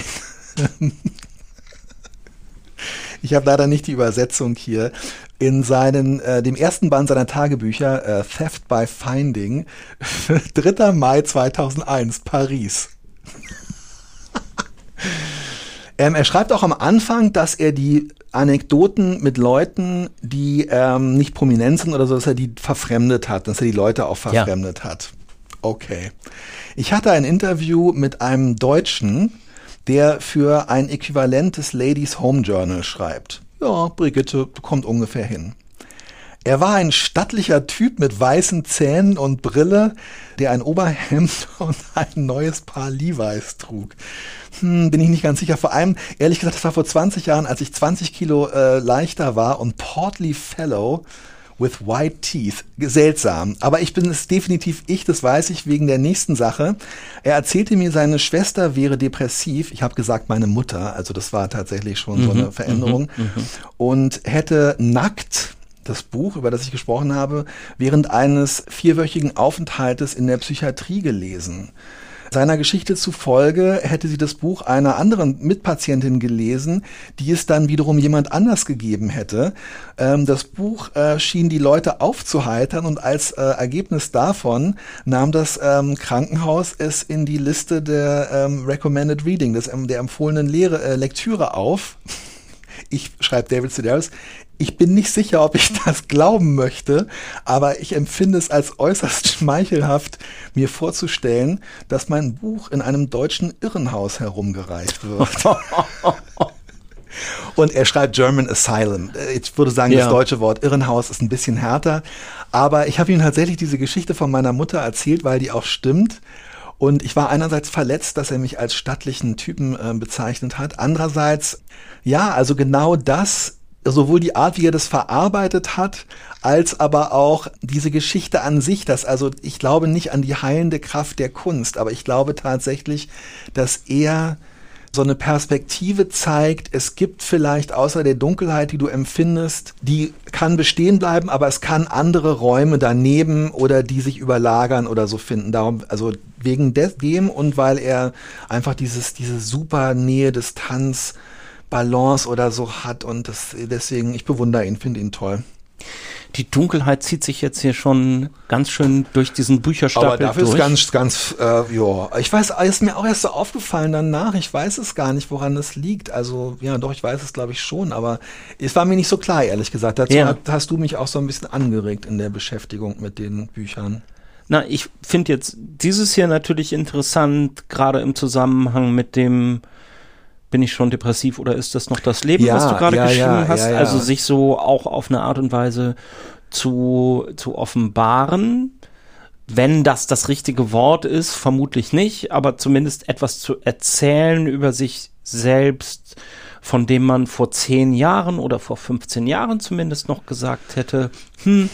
ich habe leider nicht die Übersetzung hier. In seinen, äh, dem ersten Band seiner Tagebücher, äh, Theft by Finding, 3. Mai 2001, Paris. ähm, er schreibt auch am Anfang, dass er die Anekdoten mit Leuten, die ähm, nicht prominent sind oder so, dass er die verfremdet hat, dass er die Leute auch verfremdet ja. hat. Okay. Ich hatte ein Interview mit einem Deutschen, der für ein Äquivalent des Ladies Home Journal schreibt. Ja, Brigitte kommt ungefähr hin. Er war ein stattlicher Typ mit weißen Zähnen und Brille, der ein Oberhemd und ein neues Paar Levi's trug. Hm, bin ich nicht ganz sicher. Vor allem, ehrlich gesagt, das war vor 20 Jahren, als ich 20 Kilo äh, leichter war und Portly Fellow with white teeth. Seltsam. Aber ich bin es definitiv ich, das weiß ich wegen der nächsten Sache. Er erzählte mir, seine Schwester wäre depressiv. Ich habe gesagt, meine Mutter. Also das war tatsächlich schon mhm, so eine Veränderung. Mhm, mhm, und hätte nackt das Buch, über das ich gesprochen habe, während eines vierwöchigen Aufenthaltes in der Psychiatrie gelesen. Seiner Geschichte zufolge hätte sie das Buch einer anderen Mitpatientin gelesen, die es dann wiederum jemand anders gegeben hätte. Ähm, das Buch äh, schien die Leute aufzuheitern und als äh, Ergebnis davon nahm das ähm, Krankenhaus es in die Liste der ähm, Recommended Reading, des, der empfohlenen Lehre, äh, Lektüre auf. Ich, schreibt David Sedaris, ich bin nicht sicher, ob ich das glauben möchte, aber ich empfinde es als äußerst schmeichelhaft, mir vorzustellen, dass mein Buch in einem deutschen Irrenhaus herumgereicht wird. Und er schreibt German Asylum. Ich würde sagen, ja. das deutsche Wort Irrenhaus ist ein bisschen härter. Aber ich habe ihm tatsächlich diese Geschichte von meiner Mutter erzählt, weil die auch stimmt. Und ich war einerseits verletzt, dass er mich als stattlichen Typen äh, bezeichnet hat. Andererseits, ja, also genau das sowohl die Art, wie er das verarbeitet hat, als aber auch diese Geschichte an sich, dass also ich glaube nicht an die heilende Kraft der Kunst, aber ich glaube tatsächlich, dass er so eine Perspektive zeigt, es gibt vielleicht außer der Dunkelheit, die du empfindest, die kann bestehen bleiben, aber es kann andere Räume daneben oder die sich überlagern oder so finden. Darum, also wegen dem und weil er einfach dieses, diese super Nähe, Distanz, Balance oder so hat und das, deswegen, ich bewundere ihn, finde ihn toll. Die Dunkelheit zieht sich jetzt hier schon ganz schön durch diesen Bücherstapel Aber dafür durch. ist ganz, ganz, äh, ja. Ich weiß, ist mir auch erst so aufgefallen danach. Ich weiß es gar nicht, woran es liegt. Also, ja, doch, ich weiß es, glaube ich, schon. Aber es war mir nicht so klar, ehrlich gesagt. Dazu Ja. hast du mich auch so ein bisschen angeregt in der Beschäftigung mit den Büchern. Na, ich finde jetzt dieses hier natürlich interessant, gerade im Zusammenhang mit dem bin ich schon depressiv oder ist das noch das Leben, Ja, was du gerade ja, geschrieben ja, hast? Also sich so auch auf eine Art und Weise zu, zu offenbaren. Wenn das das richtige Wort ist, vermutlich nicht, aber zumindest etwas zu erzählen über sich selbst, von dem man vor zehn Jahren oder vor 15 Jahren zumindest noch gesagt hätte, hm,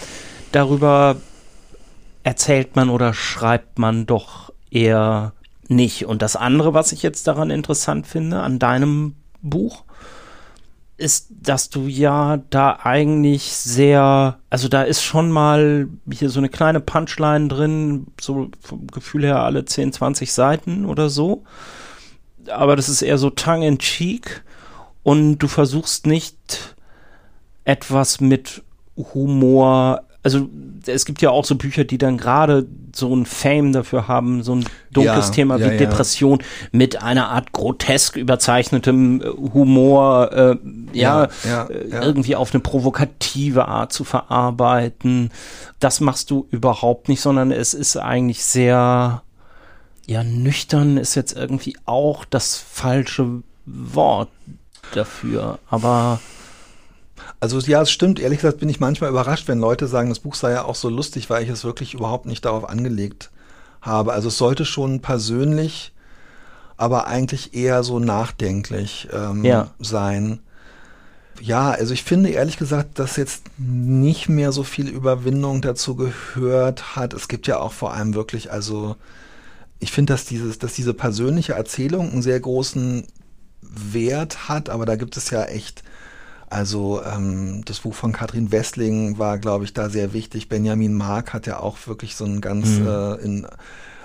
darüber erzählt man oder schreibt man doch eher nicht. Und das andere, was ich jetzt daran interessant finde, an deinem Buch, ist, dass du ja da eigentlich sehr, also da ist schon mal hier so eine kleine Punchline drin, so vom Gefühl her alle 10, 20 Seiten oder so. Aber das ist eher so tongue in cheek und du versuchst nicht etwas mit Humor, also es gibt ja auch so Bücher, die dann gerade so ein Fame dafür haben, so ein dunkles Ja, Thema ja, wie ja. Depression mit einer Art grotesk überzeichnetem äh, Humor, äh, ja, Ja, ja, äh, ja. irgendwie auf eine provokative Art zu verarbeiten. Das machst du überhaupt nicht, sondern es ist eigentlich sehr, ja, nüchtern ist jetzt irgendwie auch das falsche Wort dafür, aber Also ja, es stimmt. Ehrlich gesagt bin ich manchmal überrascht, wenn Leute sagen, das Buch sei ja auch so lustig, weil ich es wirklich überhaupt nicht darauf angelegt habe. Also es sollte schon persönlich, aber eigentlich eher so nachdenklich ähm, Ja. sein. Ja, also ich finde ehrlich gesagt, dass jetzt nicht mehr so viel Überwindung dazu gehört hat. Es gibt ja auch vor allem wirklich, also ich finde, dass dieses, dass diese persönliche Erzählung einen sehr großen Wert hat, aber da gibt es ja echt, also ähm, das Buch von Katrin Wessling war, glaube ich, da sehr wichtig. Benjamin Mark hat ja auch wirklich so ein ganz, äh, in,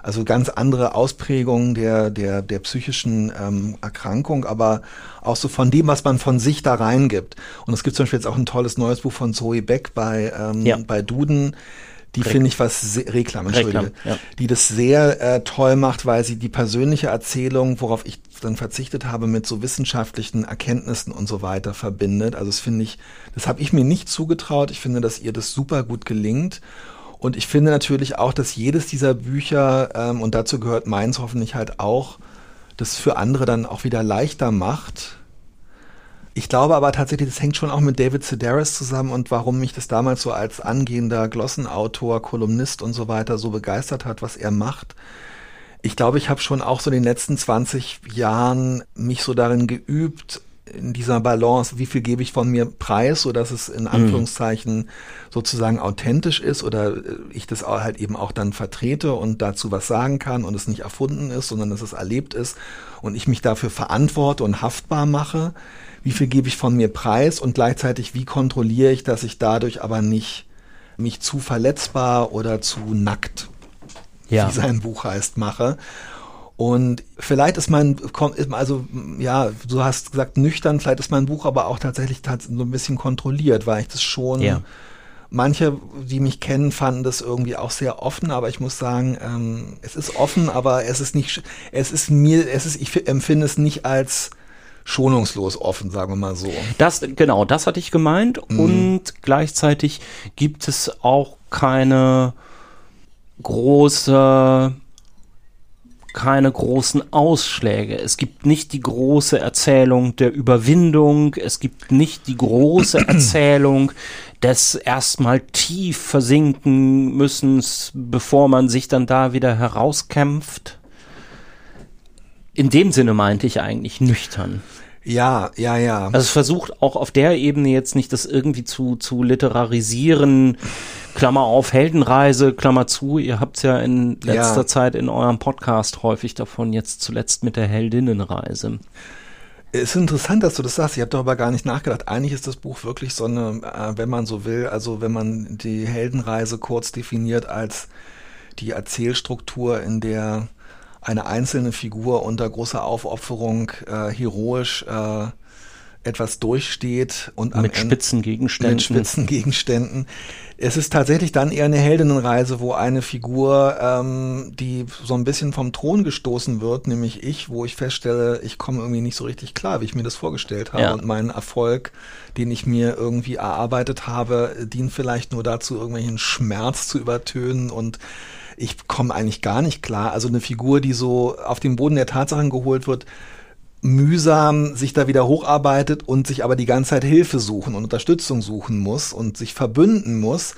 also ganz andere Ausprägungen der, der, der psychischen ähm, Erkrankung, aber auch so von dem, was man von sich da reingibt. Und es gibt zum Beispiel jetzt auch ein tolles neues Buch von Zoe Beck bei, ähm, Ja. bei Duden. Die finde ich was, Reklam, entschuldige, Reklam, ja. die das sehr äh, toll macht, weil sie die persönliche Erzählung, worauf ich dann verzichtet habe, mit so wissenschaftlichen Erkenntnissen und so weiter verbindet. Also das finde ich, das habe ich mir nicht zugetraut. Ich finde, dass ihr das super gut gelingt. Und ich finde natürlich auch, dass jedes dieser Bücher, ähm, und dazu gehört meins hoffentlich halt auch, das für andere dann auch wieder leichter macht. Ich glaube aber tatsächlich, das hängt schon auch mit David Sedaris zusammen und warum mich das damals so als angehender Glossenautor, Kolumnist und so weiter so begeistert hat, was er macht. Ich glaube, ich habe schon auch so in den letzten 20 Jahren mich so darin geübt, in dieser Balance, wie viel gebe ich von mir preis, so dass es in Anführungszeichen sozusagen authentisch ist oder äh, ich das halt eben auch dann vertrete und dazu was sagen kann und es nicht erfunden ist, sondern dass es erlebt ist und ich mich dafür verantworte und haftbar mache. Wie viel gebe ich von mir preis und gleichzeitig wie kontrolliere ich, dass ich dadurch aber nicht mich zu verletzbar oder zu nackt ja. wie sein Buch heißt, mache. Und vielleicht ist mein, also ja, du hast gesagt nüchtern, vielleicht ist mein Buch aber auch tatsächlich tats- so ein bisschen kontrolliert, weil ich das schon, Ja. manche, die mich kennen, fanden das irgendwie auch sehr offen, aber ich muss sagen, ähm, es ist offen, aber es ist nicht, es ist mir, es ist, ich empfinde es nicht als schonungslos offen, sagen wir mal so. Das, genau, das hatte ich gemeint. Mhm. Und gleichzeitig gibt es auch keine große, keine großen Ausschläge. Es gibt nicht die große Erzählung der Überwindung. Es gibt nicht die große Erzählung des erstmal tief versinken müssens, bevor man sich dann da wieder herauskämpft. In dem Sinne meinte ich eigentlich nüchtern. Ja, ja, ja. Also es versucht auch auf der Ebene jetzt nicht das irgendwie zu, zu literarisieren, Klammer auf Heldenreise, Klammer zu, ihr habt ja in letzter Ja. Zeit in eurem Podcast häufig davon, jetzt zuletzt mit der Heldinnenreise. Es ist interessant, dass du das sagst. Ich habe darüber gar nicht nachgedacht. Eigentlich ist das Buch wirklich so eine, äh, wenn man so will, also wenn man die Heldenreise kurz definiert als die Erzählstruktur, in der eine einzelne Figur unter großer Aufopferung äh, heroisch äh, etwas durchsteht und mit spitzen Gegenständen. Mit spitzen Gegenständen. Es ist tatsächlich dann eher eine Heldinnenreise, wo eine Figur, ähm, die so ein bisschen vom Thron gestoßen wird, nämlich ich, wo ich feststelle, ich komme irgendwie nicht so richtig klar, wie ich mir das vorgestellt habe. Ja. Und mein Erfolg, den ich mir irgendwie erarbeitet habe, dient vielleicht nur dazu, irgendwelchen Schmerz zu übertönen und ich komme eigentlich gar nicht klar. Also eine Figur, die so auf den Boden der Tatsachen geholt wird, mühsam sich da wieder hocharbeitet und sich aber die ganze Zeit Hilfe suchen und Unterstützung suchen muss und sich verbünden muss.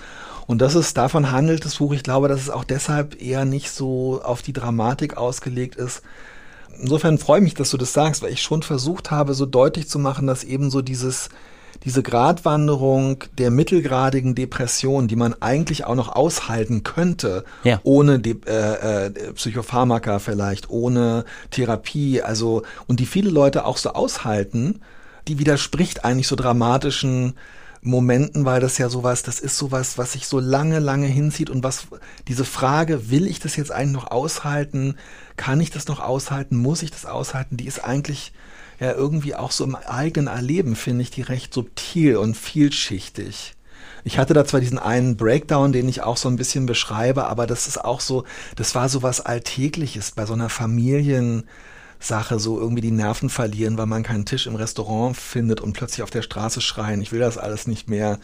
Und das ist, davon handelt das Buch. Ich glaube, dass es auch deshalb eher nicht so auf die Dramatik ausgelegt ist. Insofern freue ich mich, dass du das sagst, weil ich schon versucht habe, so deutlich zu machen, dass eben so dieses, diese Gratwanderung der mittelgradigen Depression, die man eigentlich auch noch aushalten könnte, ja. ohne die, äh, äh, Psychopharmaka vielleicht, ohne Therapie, also und die viele Leute auch so aushalten, die widerspricht eigentlich so dramatischen Momenten, weil das ja sowas, das ist sowas, was sich so lange, lange hinzieht und was diese Frage, will ich das jetzt eigentlich noch aushalten? Kann ich das noch aushalten? Muss ich das aushalten? Die ist eigentlich ja irgendwie auch so im eigenen Erleben, finde ich die recht subtil und vielschichtig. Ich hatte da zwar diesen einen Breakdown, den ich auch so ein bisschen beschreibe, aber das ist auch so, das war so was Alltägliches bei so einer Familiensache, so irgendwie die Nerven verlieren, weil man keinen Tisch im Restaurant findet und plötzlich auf der Straße schreien, ich will das alles nicht mehr.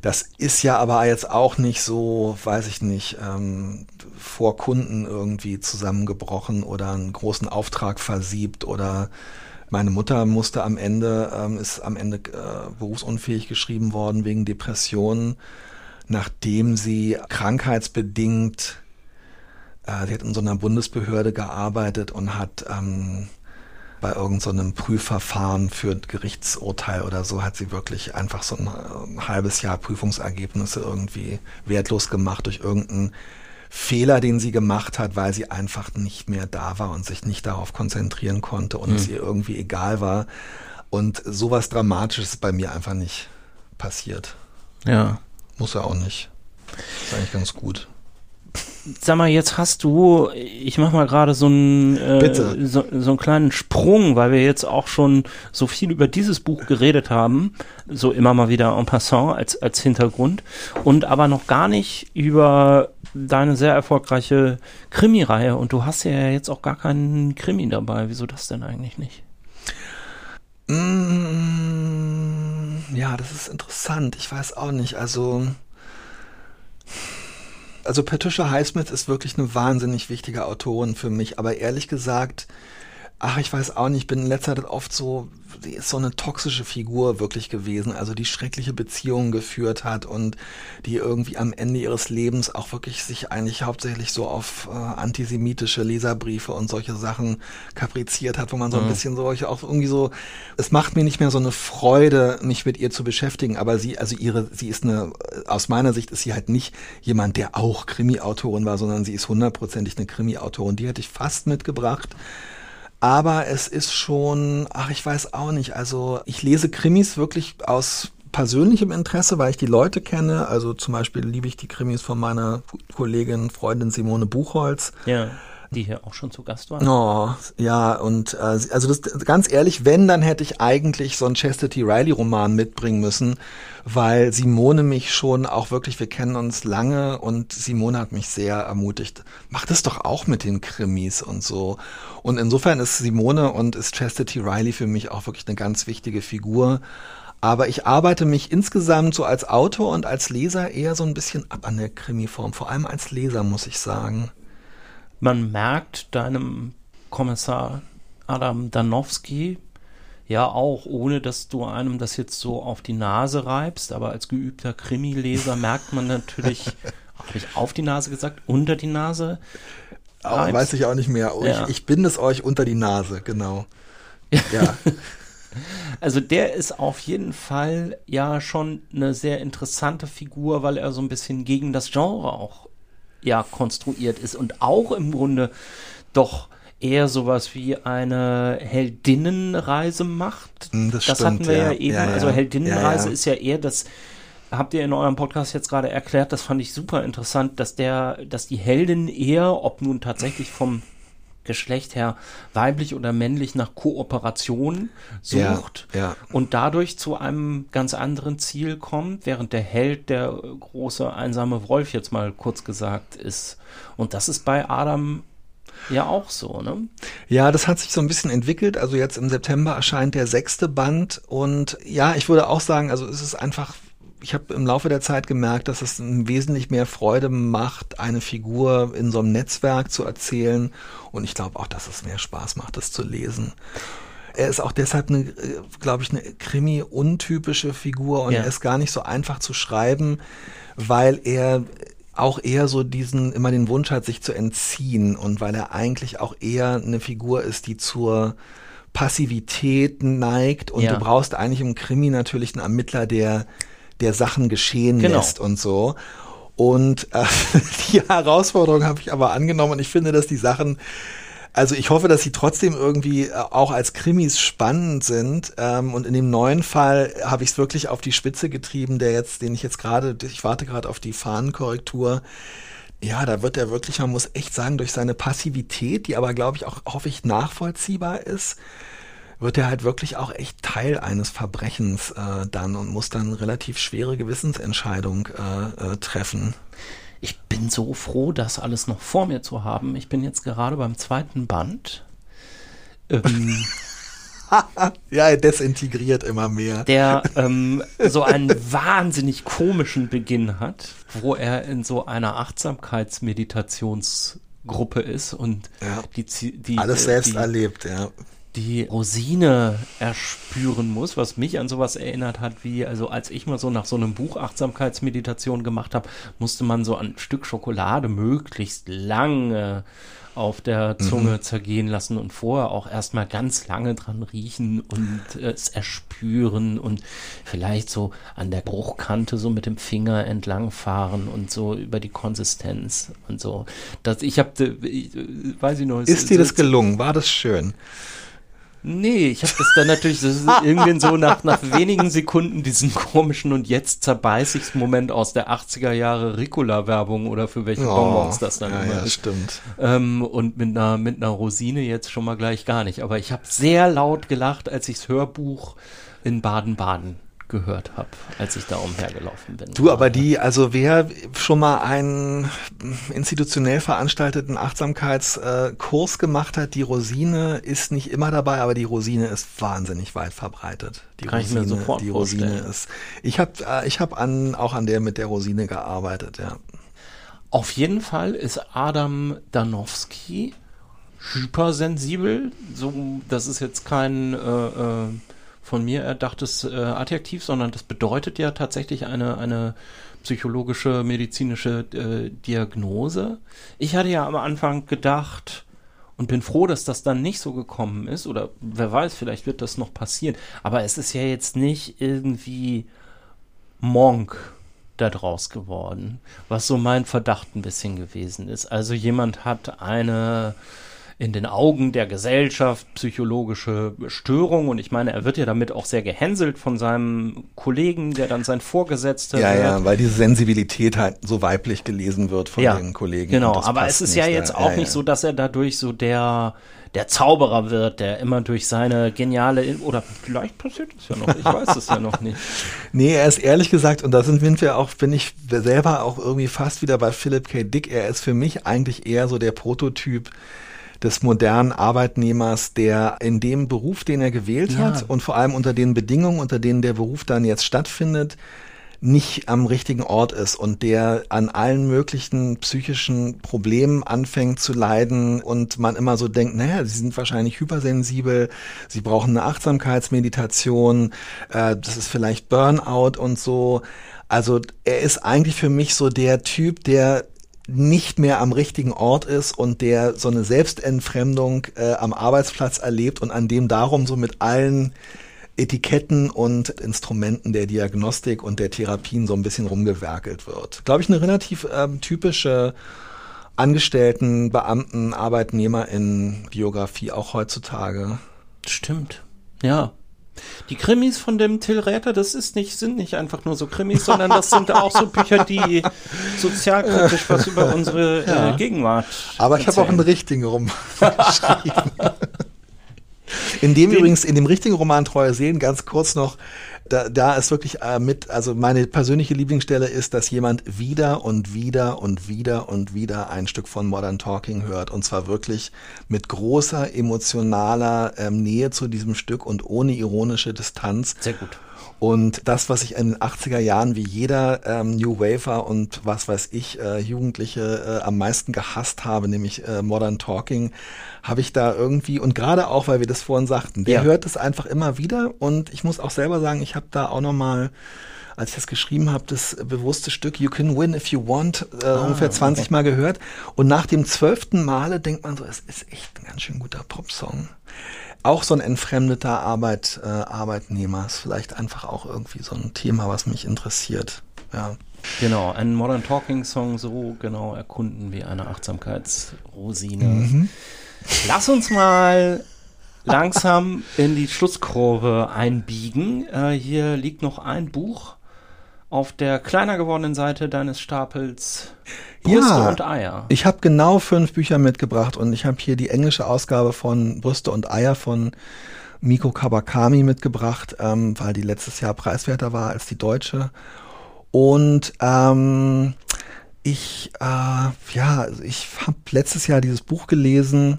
Das ist ja aber jetzt auch nicht so, weiß ich nicht, ähm, vor Kunden irgendwie zusammengebrochen oder einen großen Auftrag versiebt oder meine Mutter musste am Ende, ähm, ist am Ende äh, berufsunfähig geschrieben worden wegen Depressionen, nachdem sie krankheitsbedingt, äh, sie hat in so einer Bundesbehörde gearbeitet und hat ähm, bei irgendeinem so Prüfverfahren für Gerichtsurteil oder so hat sie wirklich einfach so ein, ein äh, halbes Jahr Prüfungsergebnisse irgendwie wertlos gemacht durch irgendeinen Fehler, den sie gemacht hat, weil sie einfach nicht mehr da war und sich nicht darauf konzentrieren konnte und mhm. es ihr irgendwie egal war. Und sowas Dramatisches ist bei mir einfach nicht passiert. Ja. Muss er auch nicht. Ist eigentlich ganz gut. Sag mal, jetzt hast du, ich mach mal gerade so einen äh, so, so einen kleinen Sprung, weil wir jetzt auch schon so viel über dieses Buch geredet haben, so immer mal wieder en passant als als Hintergrund und aber noch gar nicht über deine sehr erfolgreiche Krimi-Reihe und du hast ja jetzt auch gar keinen Krimi dabei. Wieso das denn eigentlich nicht? Mm, ja, das ist interessant. Ich weiß auch nicht. Also, also Patricia Highsmith ist wirklich eine wahnsinnig wichtige Autorin für mich. Aber ehrlich gesagt, ach, ich weiß auch nicht, ich bin in letzter Zeit oft so, sie ist so eine toxische Figur wirklich gewesen, also die schreckliche Beziehungen geführt hat und die irgendwie am Ende ihres Lebens auch wirklich sich eigentlich hauptsächlich so auf äh, antisemitische Leserbriefe und solche Sachen kapriziert hat, wo man so ein mhm. bisschen so auch irgendwie so, es macht mir nicht mehr so eine Freude, mich mit ihr zu beschäftigen, aber sie, also ihre, sie ist eine, aus meiner Sicht ist sie halt nicht jemand, der auch Krimi-Autorin war, sondern sie ist hundertprozentig eine Krimi-Autorin. Die hätte ich fast mitgebracht. Aber es ist schon, ach, ich weiß auch nicht. Also ich lese Krimis wirklich aus persönlichem Interesse, weil ich die Leute kenne. Also zum Beispiel liebe ich die Krimis von meiner Kollegin, Freundin Simone Buchholz. Ja die hier auch schon zu Gast war. Oh, ja, und äh, also das ganz ehrlich, wenn, dann hätte ich eigentlich so einen Chastity Riley-Roman mitbringen müssen, weil Simone mich schon auch wirklich, wir kennen uns lange und Simone hat mich sehr ermutigt. Mach das doch auch mit den Krimis und so. Und insofern ist Simone und ist Chastity Riley für mich auch wirklich eine ganz wichtige Figur. Aber ich arbeite mich insgesamt so als Autor und als Leser eher so ein bisschen ab an der Krimiform. Vor allem als Leser, muss ich sagen man merkt deinem Kommissar Adam Danowski ja auch, ohne dass du einem das jetzt so auf die Nase reibst, aber als geübter Krimileser merkt man natürlich, habe ich auf die Nase gesagt, unter die Nase? Auch, weiß ich auch nicht mehr. Ja. Ich, ich binde es euch unter die Nase, genau. Ja. Also der ist auf jeden Fall ja schon eine sehr interessante Figur, weil er so ein bisschen gegen das Genre auch ja konstruiert ist und auch im Grunde doch eher sowas wie eine Heldinnenreise macht. Hm, das, das stimmt, hatten wir ja, ja eben. Ja, ja. Also Heldinnenreise ist ja eher das, habt ihr in eurem Podcast jetzt gerade erklärt, das fand ich super interessant, dass der, dass die Heldin eher, ob nun tatsächlich vom Geschlecht her weiblich oder männlich nach Kooperation sucht ja, ja. und dadurch zu einem ganz anderen Ziel kommt, während der Held der große einsame Wolf jetzt mal kurz gesagt ist. Und das ist bei Adam ja auch so, ne? Ja, das hat sich so ein bisschen entwickelt. Also jetzt im September erscheint der sechste Band und ja, ich würde auch sagen, also es ist einfach ich habe im Laufe der Zeit gemerkt, dass es wesentlich mehr Freude macht, eine Figur in so einem Netzwerk zu erzählen. Und ich glaube auch, dass es mehr Spaß macht, das zu lesen. Er ist auch deshalb eine, glaube ich, eine Krimi-untypische Figur und ja. er ist gar nicht so einfach zu schreiben, weil er auch eher so diesen, immer den Wunsch hat, sich zu entziehen und weil er eigentlich auch eher eine Figur ist, die zur Passivität neigt und ja. du brauchst eigentlich im Krimi natürlich einen Ermittler, der, der Sachen geschehen genau. lässt und so. Und äh, die Herausforderung habe ich aber angenommen und ich finde, dass die Sachen also ich hoffe, dass sie trotzdem irgendwie äh, auch als Krimis spannend sind. Ähm, und in dem neuen Fall habe ich es wirklich auf die Spitze getrieben, der jetzt, den ich jetzt gerade, ich warte gerade auf die Fahnenkorrektur. Ja, da wird er wirklich, man muss echt sagen, durch seine Passivität, die aber, glaube ich, auch, hoffe ich, nachvollziehbar ist, wird er halt wirklich auch echt Teil eines Verbrechens äh, dann und muss dann relativ schwere Gewissensentscheidung äh, äh, treffen ich bin so froh, das alles noch vor mir zu haben. Ich bin jetzt gerade beim zweiten Band. Ähm, ja, er desintegriert immer mehr. Der ähm, so einen wahnsinnig komischen Beginn hat, wo er in so einer Achtsamkeitsmeditationsgruppe ist und ja. die, die alles selbst die, erlebt, ja die Rosine erspüren muss, was mich an sowas erinnert hat, wie, also als ich mal so nach so einem Buch Achtsamkeitsmeditation gemacht habe, musste man so ein Stück Schokolade möglichst lange auf der mhm. Zunge mhm. zergehen lassen und vorher auch erstmal ganz lange dran riechen und es erspüren und vielleicht so an der Bruchkante so mit dem Finger entlangfahren und so über die Konsistenz und so. Das, ich habe, weiß ich noch. Ist dir das gelungen? War das schön? Nee, ich habe das dann natürlich das irgendwie so nach, nach wenigen Sekunden diesen komischen und jetzt zerbeiß ich's Moment aus der 80er Jahre Ricola-Werbung oder für welche oh, Bonbons das dann ja, immer ja, ist. stimmt. Ähm, und mit einer, mit einer Rosine jetzt schon mal gleich gar nicht. Aber ich habe sehr laut gelacht, als ichs Hörbuch in Baden-Baden gehört habe, als ich da umhergelaufen bin. Du, aber die, also wer schon mal einen institutionell veranstalteten Achtsamkeitskurs gemacht hat, die Rosine ist nicht immer dabei, aber die Rosine ist wahnsinnig weit verbreitet. Die Kann Rosine, ich mir sofort die vorstellen. Rosine ist. Ich habe äh, ich habe an auch an der mit der Rosine gearbeitet, ja. Auf jeden Fall ist Adam Danowski hypersensibel. So, das ist jetzt kein äh, äh, von mir erdachtes äh, Adjektiv, sondern das bedeutet ja tatsächlich eine, eine psychologische, medizinische äh, Diagnose. Ich hatte ja am Anfang gedacht und bin froh, dass das dann nicht so gekommen ist oder wer weiß, vielleicht wird das noch passieren. Aber es ist ja jetzt nicht irgendwie Monk da draus geworden, was so mein Verdacht ein bisschen gewesen ist. Also jemand hat eine in den Augen der Gesellschaft psychologische Störung. Und ich meine, er wird ja damit auch sehr gehänselt von seinem Kollegen, der dann sein Vorgesetzter ja, wird. Ja, weil diese Sensibilität halt so weiblich gelesen wird von ja, den Kollegen. Genau, aber es ist ja jetzt da. auch ja, nicht ja. so, dass er dadurch so der der Zauberer wird, der immer durch seine geniale, oder vielleicht passiert es ja noch, ich weiß es ja noch nicht. Nee, er ist ehrlich gesagt, und da sind wir auch, bin ich selber auch irgendwie fast wieder bei Philip K. Dick, er ist für mich eigentlich eher so der Prototyp des modernen Arbeitnehmers, der in dem Beruf, den er gewählt ja. hat und vor allem unter den Bedingungen, unter denen der Beruf dann jetzt stattfindet, nicht am richtigen Ort ist und der an allen möglichen psychischen Problemen anfängt zu leiden und man immer so denkt, naja, sie sind wahrscheinlich hypersensibel, sie brauchen eine Achtsamkeitsmeditation, äh, das ist vielleicht Burnout und so. Also er ist eigentlich für mich so der Typ, der nicht mehr am richtigen Ort ist und der so eine Selbstentfremdung äh, am Arbeitsplatz erlebt und an dem darum so mit allen Etiketten und Instrumenten der Diagnostik und der Therapien so ein bisschen rumgewerkelt wird. Glaube ich, eine relativ ähm, typische Angestellten, Beamten, Arbeitnehmer in Biografie auch heutzutage. Stimmt. Ja, Die Krimis von dem Till Räther, das ist nicht, sind nicht einfach nur so Krimis, sondern das sind auch so Bücher, die sozialkritisch was über unsere ja. äh, Gegenwart. Aber ich habe auch einen richtigen Roman geschrieben. In dem Den, übrigens, in dem richtigen Roman Treue Sehen, ganz kurz noch, da, da ist wirklich äh, mit, also meine persönliche Lieblingsstelle ist, dass jemand wieder und wieder und wieder und wieder ein Stück von Modern Talking hört und zwar wirklich mit großer emotionaler ähm, Nähe zu diesem Stück und ohne ironische Distanz. Sehr gut. Und das, was ich in den 80er Jahren wie jeder ähm, New Wafer und was weiß ich, äh, Jugendliche äh, am meisten gehasst habe, nämlich äh, Modern Talking, habe ich da irgendwie, und gerade auch, weil wir das vorhin sagten, der ja. hört es einfach immer wieder und ich muss auch selber sagen, ich habe da auch nochmal als ich das geschrieben habe, das bewusste Stück You Can Win If You Want äh, ah, ungefähr 20 okay. Mal gehört. Und nach dem zwölften Male denkt man so, es ist echt ein ganz schön guter Popsong auch so ein entfremdeter Arbeit, äh, Arbeitnehmer ist vielleicht einfach auch irgendwie so ein Thema, was mich interessiert. Ja. Genau, einen Modern Talking Song so genau erkunden wie eine Achtsamkeitsrosine. Mhm. Lass uns mal langsam in die Schlusskurve einbiegen. Äh, hier liegt noch ein Buch auf der kleiner gewordenen Seite deines Stapels Brüste ja, und Eier. Ich habe genau fünf Bücher mitgebracht und ich habe hier die englische Ausgabe von Brüste und Eier von Miko Kawakami mitgebracht, ähm, weil die letztes Jahr preiswerter war als die deutsche. Und ähm, ich, äh, ja, ich habe letztes Jahr dieses Buch gelesen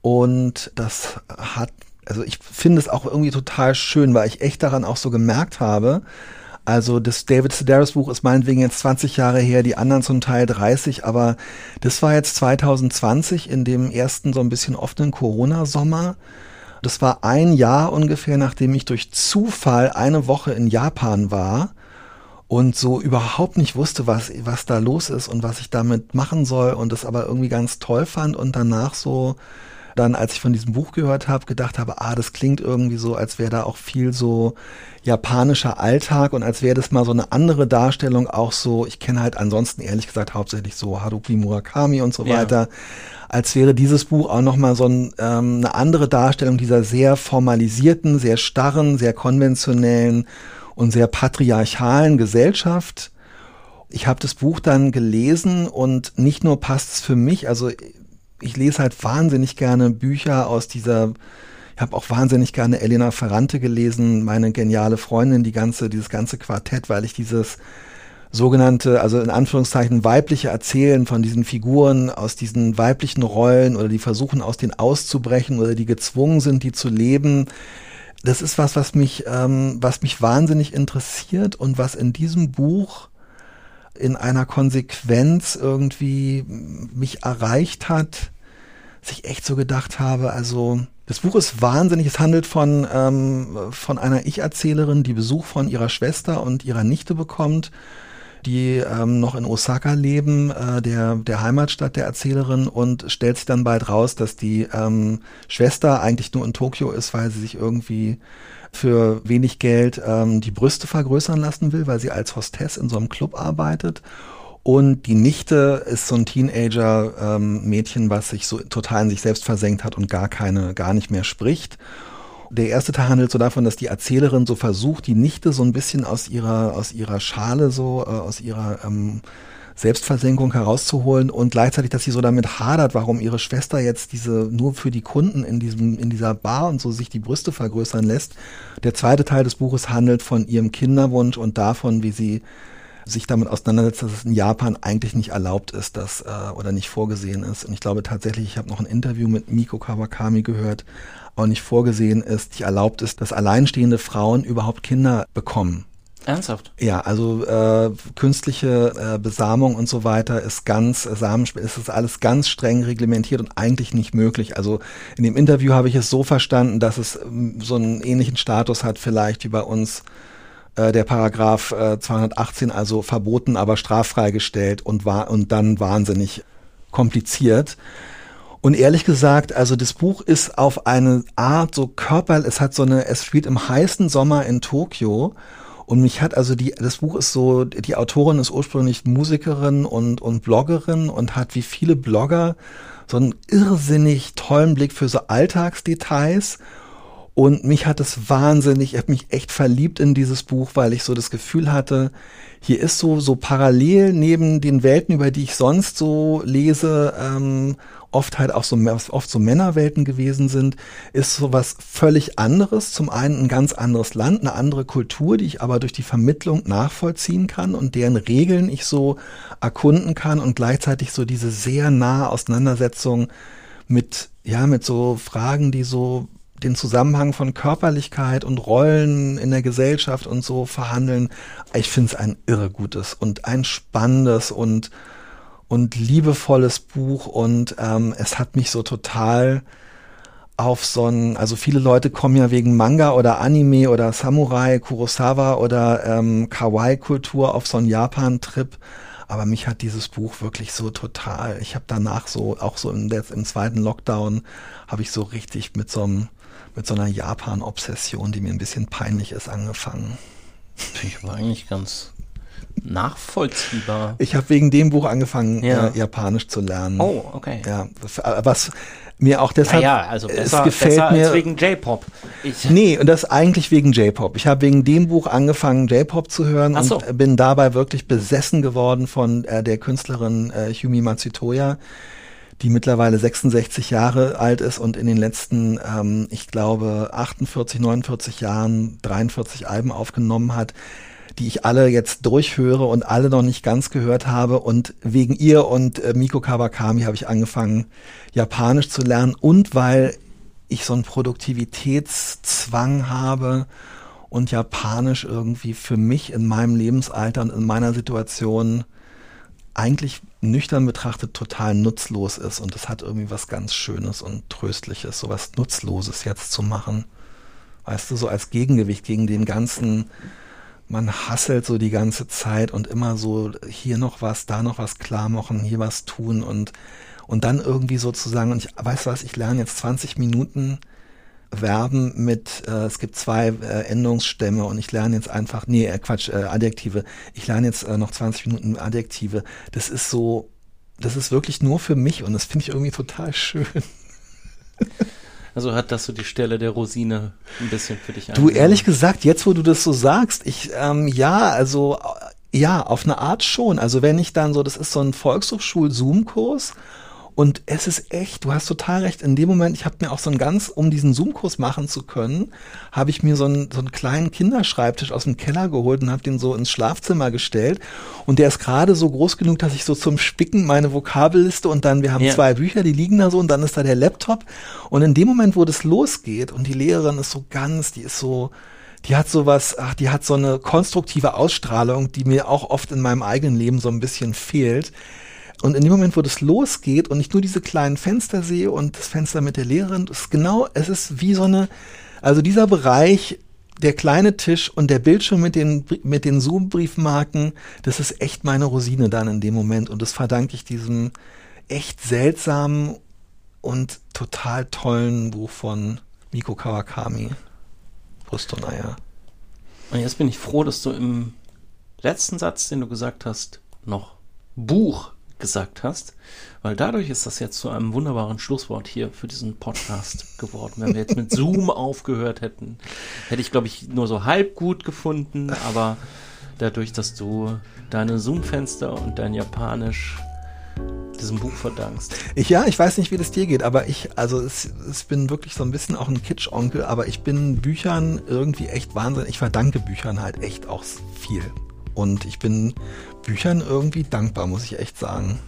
und das hat, also ich finde es auch irgendwie total schön, weil ich echt daran auch so gemerkt habe, also das David Sedaris Buch ist meinetwegen jetzt 20 Jahre her, die anderen zum Teil 30, aber das war jetzt 2020 in dem ersten so ein bisschen offenen Corona-Sommer. Das war ein Jahr ungefähr, nachdem ich durch Zufall eine Woche in Japan war und so überhaupt nicht wusste, was, was da los ist und was ich damit machen soll und das aber irgendwie ganz toll fand und danach so dann, als ich von diesem Buch gehört habe, gedacht habe, ah, das klingt irgendwie so, als wäre da auch viel so japanischer Alltag und als wäre das mal so eine andere Darstellung auch so, ich kenne halt ansonsten ehrlich gesagt hauptsächlich so Haruki Murakami und so weiter, als wäre dieses Buch auch nochmal so ein, ähm, eine andere Darstellung dieser sehr formalisierten, sehr starren, sehr konventionellen und sehr patriarchalen Gesellschaft. Ich habe das Buch dann gelesen und nicht nur passt es für mich, also ich lese halt wahnsinnig gerne Bücher aus dieser ich habe auch wahnsinnig gerne Elena Ferrante gelesen, meine geniale Freundin, die ganze, dieses ganze Quartett, weil ich dieses sogenannte, also in Anführungszeichen weibliche Erzählen von diesen Figuren aus diesen weiblichen Rollen oder die versuchen aus denen auszubrechen oder die gezwungen sind, die zu leben. Das ist was, was mich, ähm, was mich wahnsinnig interessiert und was in diesem Buch in einer Konsequenz irgendwie mich erreicht hat, sich echt so gedacht habe, also das Buch ist wahnsinnig. Es handelt von, ähm, von einer Ich-Erzählerin, die Besuch von ihrer Schwester und ihrer Nichte bekommt, die ähm, noch in Osaka leben, äh, der, der Heimatstadt der Erzählerin, und stellt sich dann bald raus, dass die ähm, Schwester eigentlich nur in Tokio ist, weil sie sich irgendwie für wenig Geld ähm, die Brüste vergrößern lassen will, weil sie als Hostess in so einem Club arbeitet und die Nichte ist so ein Teenager-Mädchen, ähm, was sich so total in sich selbst versenkt hat und gar keine, gar nicht mehr spricht. Der erste Teil handelt so davon, dass die Erzählerin so versucht, die Nichte so ein bisschen aus ihrer, aus ihrer Schale, so, äh, aus ihrer ähm, Selbstversenkung herauszuholen und gleichzeitig, dass sie so damit hadert, warum ihre Schwester jetzt diese nur für die Kunden in diesem in dieser Bar und so sich die Brüste vergrößern lässt. Der zweite Teil des Buches handelt von ihrem Kinderwunsch und davon, wie sie sich damit auseinandersetzt, dass es in Japan eigentlich nicht erlaubt ist, dass äh, oder nicht vorgesehen ist. Und ich glaube tatsächlich, ich habe noch ein Interview mit Miko Kawakami gehört, auch nicht vorgesehen ist, nicht erlaubt ist, dass alleinstehende Frauen überhaupt Kinder bekommen. Ernsthaft? Ja, also äh, künstliche äh, Besamung und so weiter ist ganz, äh, Samenspiel ist das alles ganz streng reglementiert und eigentlich nicht möglich. Also in dem Interview habe ich es so verstanden, dass es ähm, so einen ähnlichen Status hat vielleicht wie bei uns äh, der Paragraph äh, 218, also verboten, aber straffrei gestellt und war und dann wahnsinnig kompliziert. Und ehrlich gesagt, also das Buch ist auf eine Art so körperlich, es hat so eine, es spielt im heißen Sommer in Tokio und mich hat also die, das Buch ist so, die Autorin ist ursprünglich Musikerin und, und Bloggerin und hat wie viele Blogger so einen irrsinnig tollen Blick für so Alltagsdetails. Und mich hat es wahnsinnig, ich habe mich echt verliebt in dieses Buch, weil ich so das Gefühl hatte, hier ist so, so parallel neben den Welten, über die ich sonst so lese, ähm, oft halt auch so, oft so Männerwelten gewesen sind, ist so was völlig anderes. Zum einen ein ganz anderes Land, eine andere Kultur, die ich aber durch die Vermittlung nachvollziehen kann und deren Regeln ich so erkunden kann und gleichzeitig so diese sehr nahe Auseinandersetzung mit, ja, mit so Fragen, die so den Zusammenhang von Körperlichkeit und Rollen in der Gesellschaft und so verhandeln. Ich finde es ein irre gutes und ein spannendes und und liebevolles Buch und ähm, es hat mich so total auf so ein, also viele Leute kommen ja wegen Manga oder Anime oder Samurai, Kurosawa oder ähm, Kawaii-Kultur auf so einen Japan-Trip. Aber mich hat dieses Buch wirklich so total, ich habe danach so, auch so im, im zweiten Lockdown, habe ich so richtig mit so einem mit so einer Japan-Obsession, die mir ein bisschen peinlich ist, angefangen. Ich aber eigentlich ganz nachvollziehbar. Ich habe wegen dem Buch angefangen, ja. äh, Japanisch zu lernen. Oh, okay. Ja, was mir auch deshalb ja, also besser, es gefällt besser mir als wegen J-Pop. Nee, und das eigentlich wegen J-Pop. Ich habe wegen dem Buch angefangen J-Pop zu hören so. und bin dabei wirklich besessen geworden von äh, der Künstlerin äh, Humi Matsutoya die mittlerweile 66 Jahre alt ist und in den letzten, ähm, ich glaube, 48, 49 Jahren 43 Alben aufgenommen hat, die ich alle jetzt durchhöre und alle noch nicht ganz gehört habe. Und wegen ihr und äh, Miko Kawakami habe ich angefangen, Japanisch zu lernen und weil ich so einen Produktivitätszwang habe und Japanisch irgendwie für mich in meinem Lebensalter und in meiner Situation eigentlich nüchtern betrachtet total nutzlos ist und es hat irgendwie was ganz Schönes und Tröstliches, so was Nutzloses jetzt zu machen. Weißt du, so als Gegengewicht gegen den ganzen, man hasselt so die ganze Zeit und immer so hier noch was, da noch was klar machen, hier was tun und, und dann irgendwie sozusagen, und ich weiß was, ich lerne jetzt 20 Minuten Verben mit, äh, es gibt zwei äh, Endungsstämme und ich lerne jetzt einfach, nee, äh, Quatsch, äh, Adjektive. Ich lerne jetzt äh, noch 20 Minuten Adjektive. Das ist so, das ist wirklich nur für mich und das finde ich irgendwie total schön. Also hat das so die Stelle der Rosine ein bisschen für dich Du, ehrlich gesagt, jetzt wo du das so sagst, ich, ähm, ja, also, ja, auf eine Art schon. Also wenn ich dann so, das ist so ein Volkshochschul-Zoom-Kurs und es ist echt, du hast total recht, in dem Moment, ich habe mir auch so einen ganz, um diesen Zoom-Kurs machen zu können, habe ich mir so einen, so einen kleinen Kinderschreibtisch aus dem Keller geholt und habe den so ins Schlafzimmer gestellt. Und der ist gerade so groß genug, dass ich so zum Spicken meine Vokabelliste und dann, wir haben ja. zwei Bücher, die liegen da so und dann ist da der Laptop. Und in dem Moment, wo das losgeht und die Lehrerin ist so ganz, die ist so, die hat sowas, ach, die hat so eine konstruktive Ausstrahlung, die mir auch oft in meinem eigenen Leben so ein bisschen fehlt und in dem Moment, wo das losgeht und ich nur diese kleinen Fenster sehe und das Fenster mit der Lehrerin, ist genau, es ist wie so eine, also dieser Bereich, der kleine Tisch und der Bildschirm mit den, mit den Zoom-Briefmarken, das ist echt meine Rosine dann in dem Moment. Und das verdanke ich diesem echt seltsamen und total tollen Buch von Miko Kawakami. Brustonaya. Und jetzt bin ich froh, dass du im letzten Satz, den du gesagt hast, noch Buch gesagt hast, weil dadurch ist das jetzt zu einem wunderbaren Schlusswort hier für diesen Podcast geworden. Wenn wir jetzt mit Zoom aufgehört hätten, hätte ich, glaube ich, nur so halb gut gefunden, aber dadurch, dass du deine Zoom-Fenster und dein Japanisch diesem Buch verdankst. Ich, ja, ich weiß nicht, wie das dir geht, aber ich, also es, es bin wirklich so ein bisschen auch ein Kitsch-Onkel, aber ich bin Büchern irgendwie echt wahnsinnig, ich verdanke Büchern halt echt auch viel. Und ich bin Büchern irgendwie dankbar, muss ich echt sagen.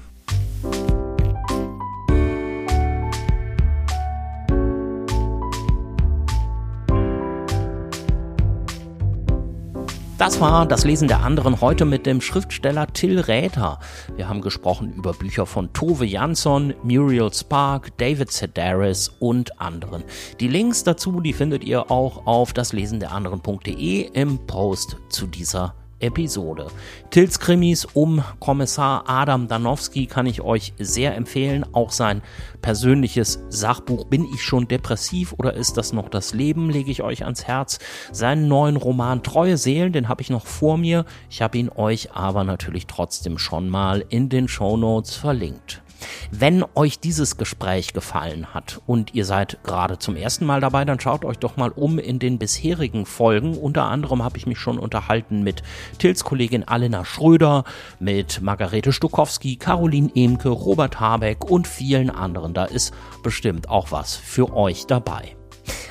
Das war das Lesen der anderen heute mit dem Schriftsteller Till Räther. Wir haben gesprochen über Bücher von Tove Jansson, Muriel Spark, David Sedaris und anderen. Die Links dazu, die findet ihr auch auf daslesenderanderen.de im Post zu dieser Episode. Tils Krimis um Kommissar Adam Danowski kann ich euch sehr empfehlen. Auch sein persönliches Sachbuch Bin ich schon depressiv oder ist das noch das Leben, lege ich euch ans Herz. Seinen neuen Roman Treue Seelen, den habe ich noch vor mir. Ich habe ihn euch aber natürlich trotzdem schon mal in den Show Notes verlinkt. Wenn euch dieses Gespräch gefallen hat und ihr seid gerade zum ersten Mal dabei, dann schaut euch doch mal um in den bisherigen Folgen. Unter anderem habe ich mich schon unterhalten mit Tils Kollegin Alena Schröder, mit Margarete Stukowski, Caroline Emke, Robert Habeck und vielen anderen. Da ist bestimmt auch was für euch dabei.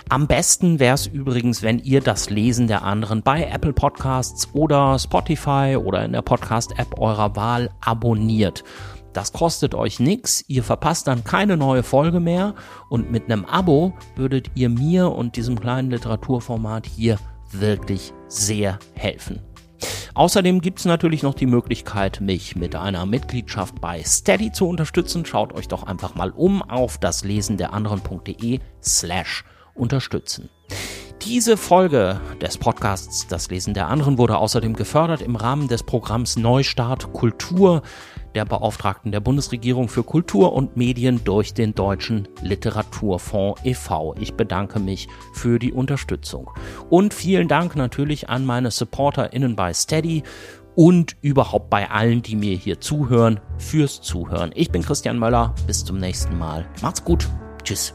Am besten wäre es übrigens, wenn ihr das Lesen der anderen bei Apple Podcasts oder Spotify oder in der Podcast-App eurer Wahl abonniert. Das kostet euch nichts, ihr verpasst dann keine neue Folge mehr und mit einem Abo würdet ihr mir und diesem kleinen Literaturformat hier wirklich sehr helfen. Außerdem gibt es natürlich noch die Möglichkeit, mich mit einer Mitgliedschaft bei Steady zu unterstützen. Schaut euch doch einfach mal um auf das Lesen der anderen.de slash unterstützen. Diese Folge des Podcasts Das Lesen der anderen wurde außerdem gefördert im Rahmen des Programms Neustart Kultur der Beauftragten der Bundesregierung für Kultur und Medien durch den Deutschen Literaturfonds e.V. Ich bedanke mich für die Unterstützung. Und vielen Dank natürlich an meine SupporterInnen bei Steady und überhaupt bei allen, die mir hier zuhören, fürs Zuhören. Ich bin Christian Möller. Bis zum nächsten Mal. Macht's gut. Tschüss.